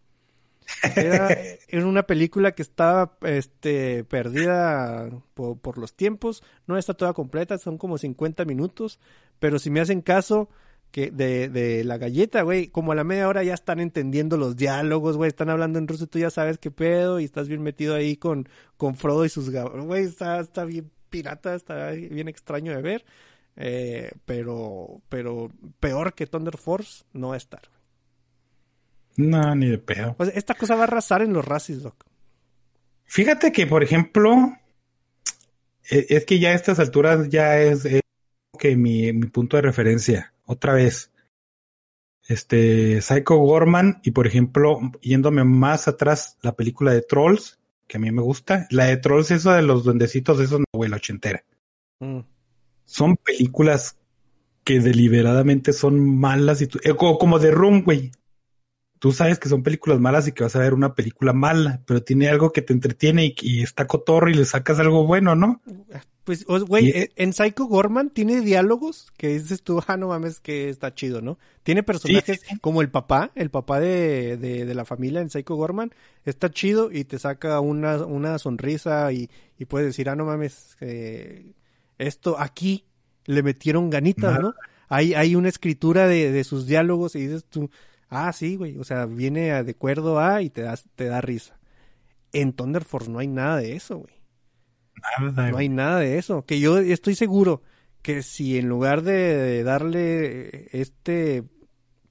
Era, una película que estaba este, perdida por, por los tiempos, no está toda completa, son como 50 minutos, pero si me hacen caso que de, de la galleta, güey, como a la media hora ya están entendiendo los diálogos, güey, están hablando en ruso tú ya sabes qué pedo y estás bien metido ahí con, con Frodo y sus güey, está, está bien pirata, está bien extraño de ver, eh, pero, pero peor que Thunder Force no va a estar. No, ni de pedo. O sea, esta cosa va a arrasar en los racis, Doc. Fíjate que, por ejemplo, e- es que ya a estas alturas ya es, es que mi, mi punto de referencia. Otra vez. Este, Psycho Gorman y, por ejemplo, yéndome más atrás, la película de Trolls, que a mí me gusta. La de Trolls, eso de los duendecitos, eso no, güey, la ochentera. Mm. Son películas que deliberadamente son malas y eh, como, como The Room, güey. Tú sabes que son películas malas y que vas a ver una película mala, pero tiene algo que te entretiene y, y está cotorro y le sacas algo bueno, ¿no? Pues, güey, Y- en- Psycho Gorman tiene diálogos que dices tú, ah, no mames, que está chido, ¿no? Tiene personajes Sí, sí, sí. como el papá, el papá de, de, de la familia en Psycho Gorman, está chido y te saca una, una sonrisa y, y puedes decir, ah, no mames, eh, esto aquí le metieron ganitas. ¿no? Hay, hay una escritura de, de sus diálogos y dices tú, ah, sí, güey, o sea, viene a- de acuerdo a y te, das, te da risa. En Thunder Force no hay nada de eso, güey. Nada, No hay nada de eso. Que yo estoy seguro que si en lugar de darle este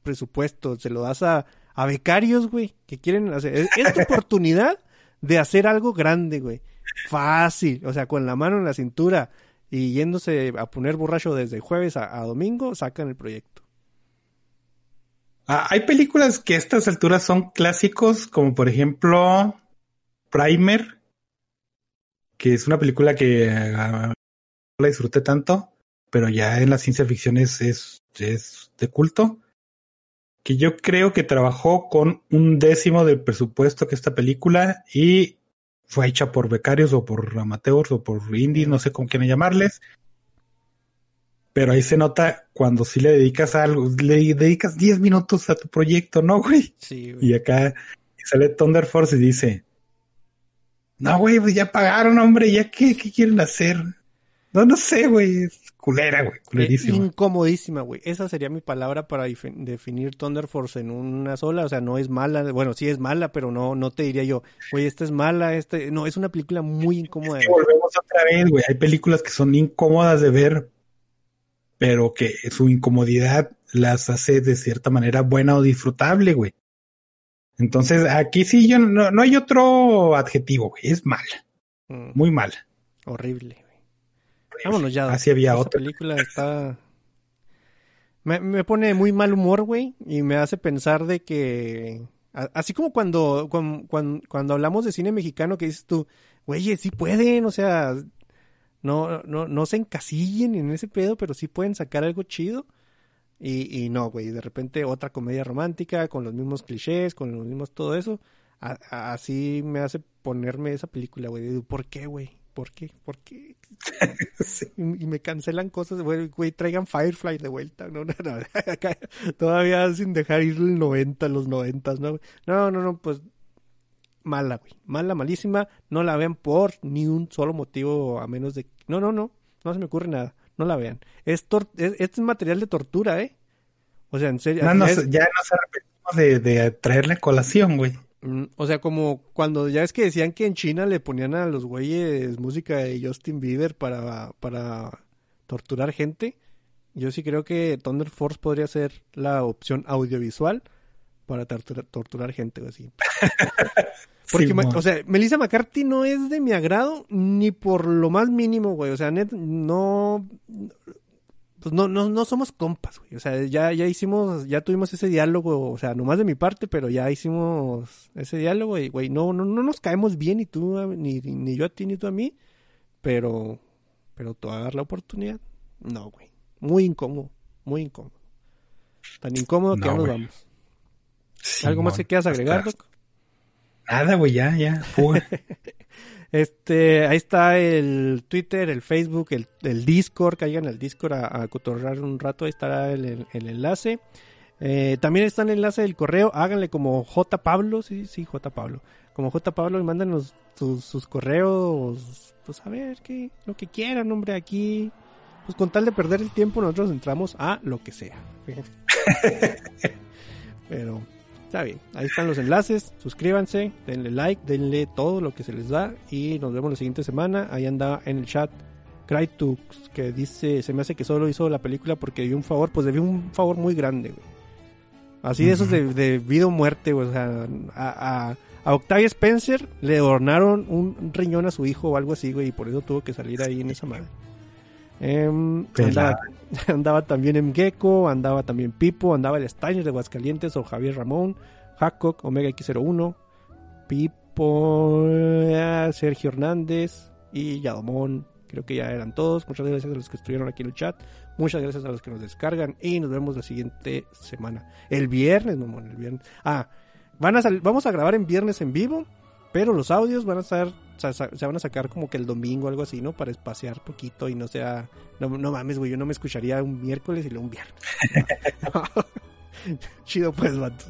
presupuesto se lo das a, a becarios, güey, que quieren hacer. Es, es tu oportunidad de hacer algo grande, güey. Fácil. O sea, con la mano en la cintura y yéndose a poner borracho desde jueves a, a domingo, sacan el proyecto. Ah, hay películas que a estas alturas son clásicos, como por ejemplo Primer, que es una película que ah, no la disfruté tanto, pero ya en la ciencia ficción es, de culto. Que yo creo que trabajó con un décimo del presupuesto que esta película y fue hecha por becarios o por amateurs o por indies, no sé cómo quieren llamarles. Pero ahí se nota cuando sí le dedicas a algo, le dedicas 10 minutos a tu proyecto, ¿no, güey? Sí, güey. Y acá sale Thunder Force y dice, no, güey, pues ya pagaron, hombre, ya qué, qué quieren hacer. No, no sé, güey, es culera, güey, Eh, culerísima. incomodísima, güey. Esa sería mi palabra para definir Thunder Force en una sola. O sea, no es mala. Bueno, sí es mala, pero no, no te diría yo, güey, esta es mala. Este... No, es una película muy incómoda. Volvemos otra vez, güey, hay películas que son incómodas de ver, pero que su incomodidad las hace de cierta manera buena o disfrutable, güey. Entonces, aquí sí yo no, no hay otro adjetivo, güey, es mala, Mm, muy mala. horrible, güey. Vámonos ya. Así había Esa otra. película está... Me, me pone muy mal humor, güey, y me hace pensar de que... Así como cuando, cuando, cuando hablamos de cine mexicano que dices tú, güey, sí pueden, o sea, no, no, no se encasillen en ese pedo, pero sí pueden sacar algo chido. Y, y no, güey, de repente otra comedia romántica con los mismos clichés, con los mismos todo eso. A- a- así me hace ponerme esa película, güey. ¿Por qué, güey? ¿Por qué? ¿Por qué? Sí. Y, y me cancelan cosas, güey, güey, traigan Firefly de vuelta. No, no, no. Acá, todavía sin dejar ir el 90, los 90, ¿no? No, no, no, pues mala, güey. Mala, malísima. No la vean por ni un solo motivo, a menos de... No, no, no. No se me ocurre nada. No la vean. Es, es, este es material de tortura, ¿eh? O sea, en serio. No, no, es- ya nos arrepentimos de, de traerle colación, güey. Mm, O sea, como cuando ya es que decían que en China le ponían a los güeyes música de Justin Bieber para, para torturar gente. Yo sí creo que Thunder Force podría ser la opción audiovisual para tortura- torturar gente o así. Porque, o sea, Melissa McCarthy no es de mi agrado ni por lo más mínimo, güey. O sea, net, no, pues no, no, no somos compas, güey. O sea, ya, ya hicimos, ya tuvimos ese diálogo, o sea, nomás de mi parte, pero ya hicimos ese diálogo y, güey, no, no, no nos caemos bien ni tú, a- ni, ni yo a ti, ni tú a mí, pero, pero tú agarras la oportunidad. No, güey. Muy incómodo, muy incómodo. Tan incómodo que No, ya nos vamos. ¿Algo más que quieras agregar, Doc? Nada, güey, ya, ya. Fuga. Este, ahí está el Twitter, el Facebook, el, el Discord, caigan al Discord a, a cotorrar un rato, ahí estará el, el- el enlace. Eh, también está el enlace del correo, háganle como J Pablo, sí, sí, J Pablo, como J Pablo y mándanos sus, sus correos, pues a ver, qué, lo que quieran, hombre, aquí, pues con tal de perder el tiempo nosotros entramos a lo que sea. Pero está bien, ahí están los enlaces, suscríbanse, denle like, denle todo lo que se les da y nos vemos la siguiente semana. Ahí anda en el chat Crytux que dice, se me hace que solo hizo la película porque debió un favor, pues debió un favor muy grande, güey. Así de esos de, de vida o muerte, güey. O sea, a, a, a Octavia Spencer le ornaron un riñón a su hijo o algo así, güey, y por eso tuvo que salir ahí en esa madre. Em, andaba, también en Gecko, andaba también Pipo, andaba el Steiner de Aguascalientes o Javier Ramón, Hackcock, Omega X01, Pipo, eh, Sergio Hernández y Yadomón. Creo que ya eran todos. Muchas gracias a los que estuvieron aquí en el chat. Muchas gracias a los que nos descargan. Y nos vemos la siguiente semana. El viernes, mamón, el viernes. Ah, van a vamos a grabar en viernes en vivo. Pero los audios van a estar, se van a sacar como que el domingo o algo así, ¿no? Para espaciar poquito y no sea, no, no mames, güey, yo no me escucharía un miércoles y luego un viernes. Chido pues, vato.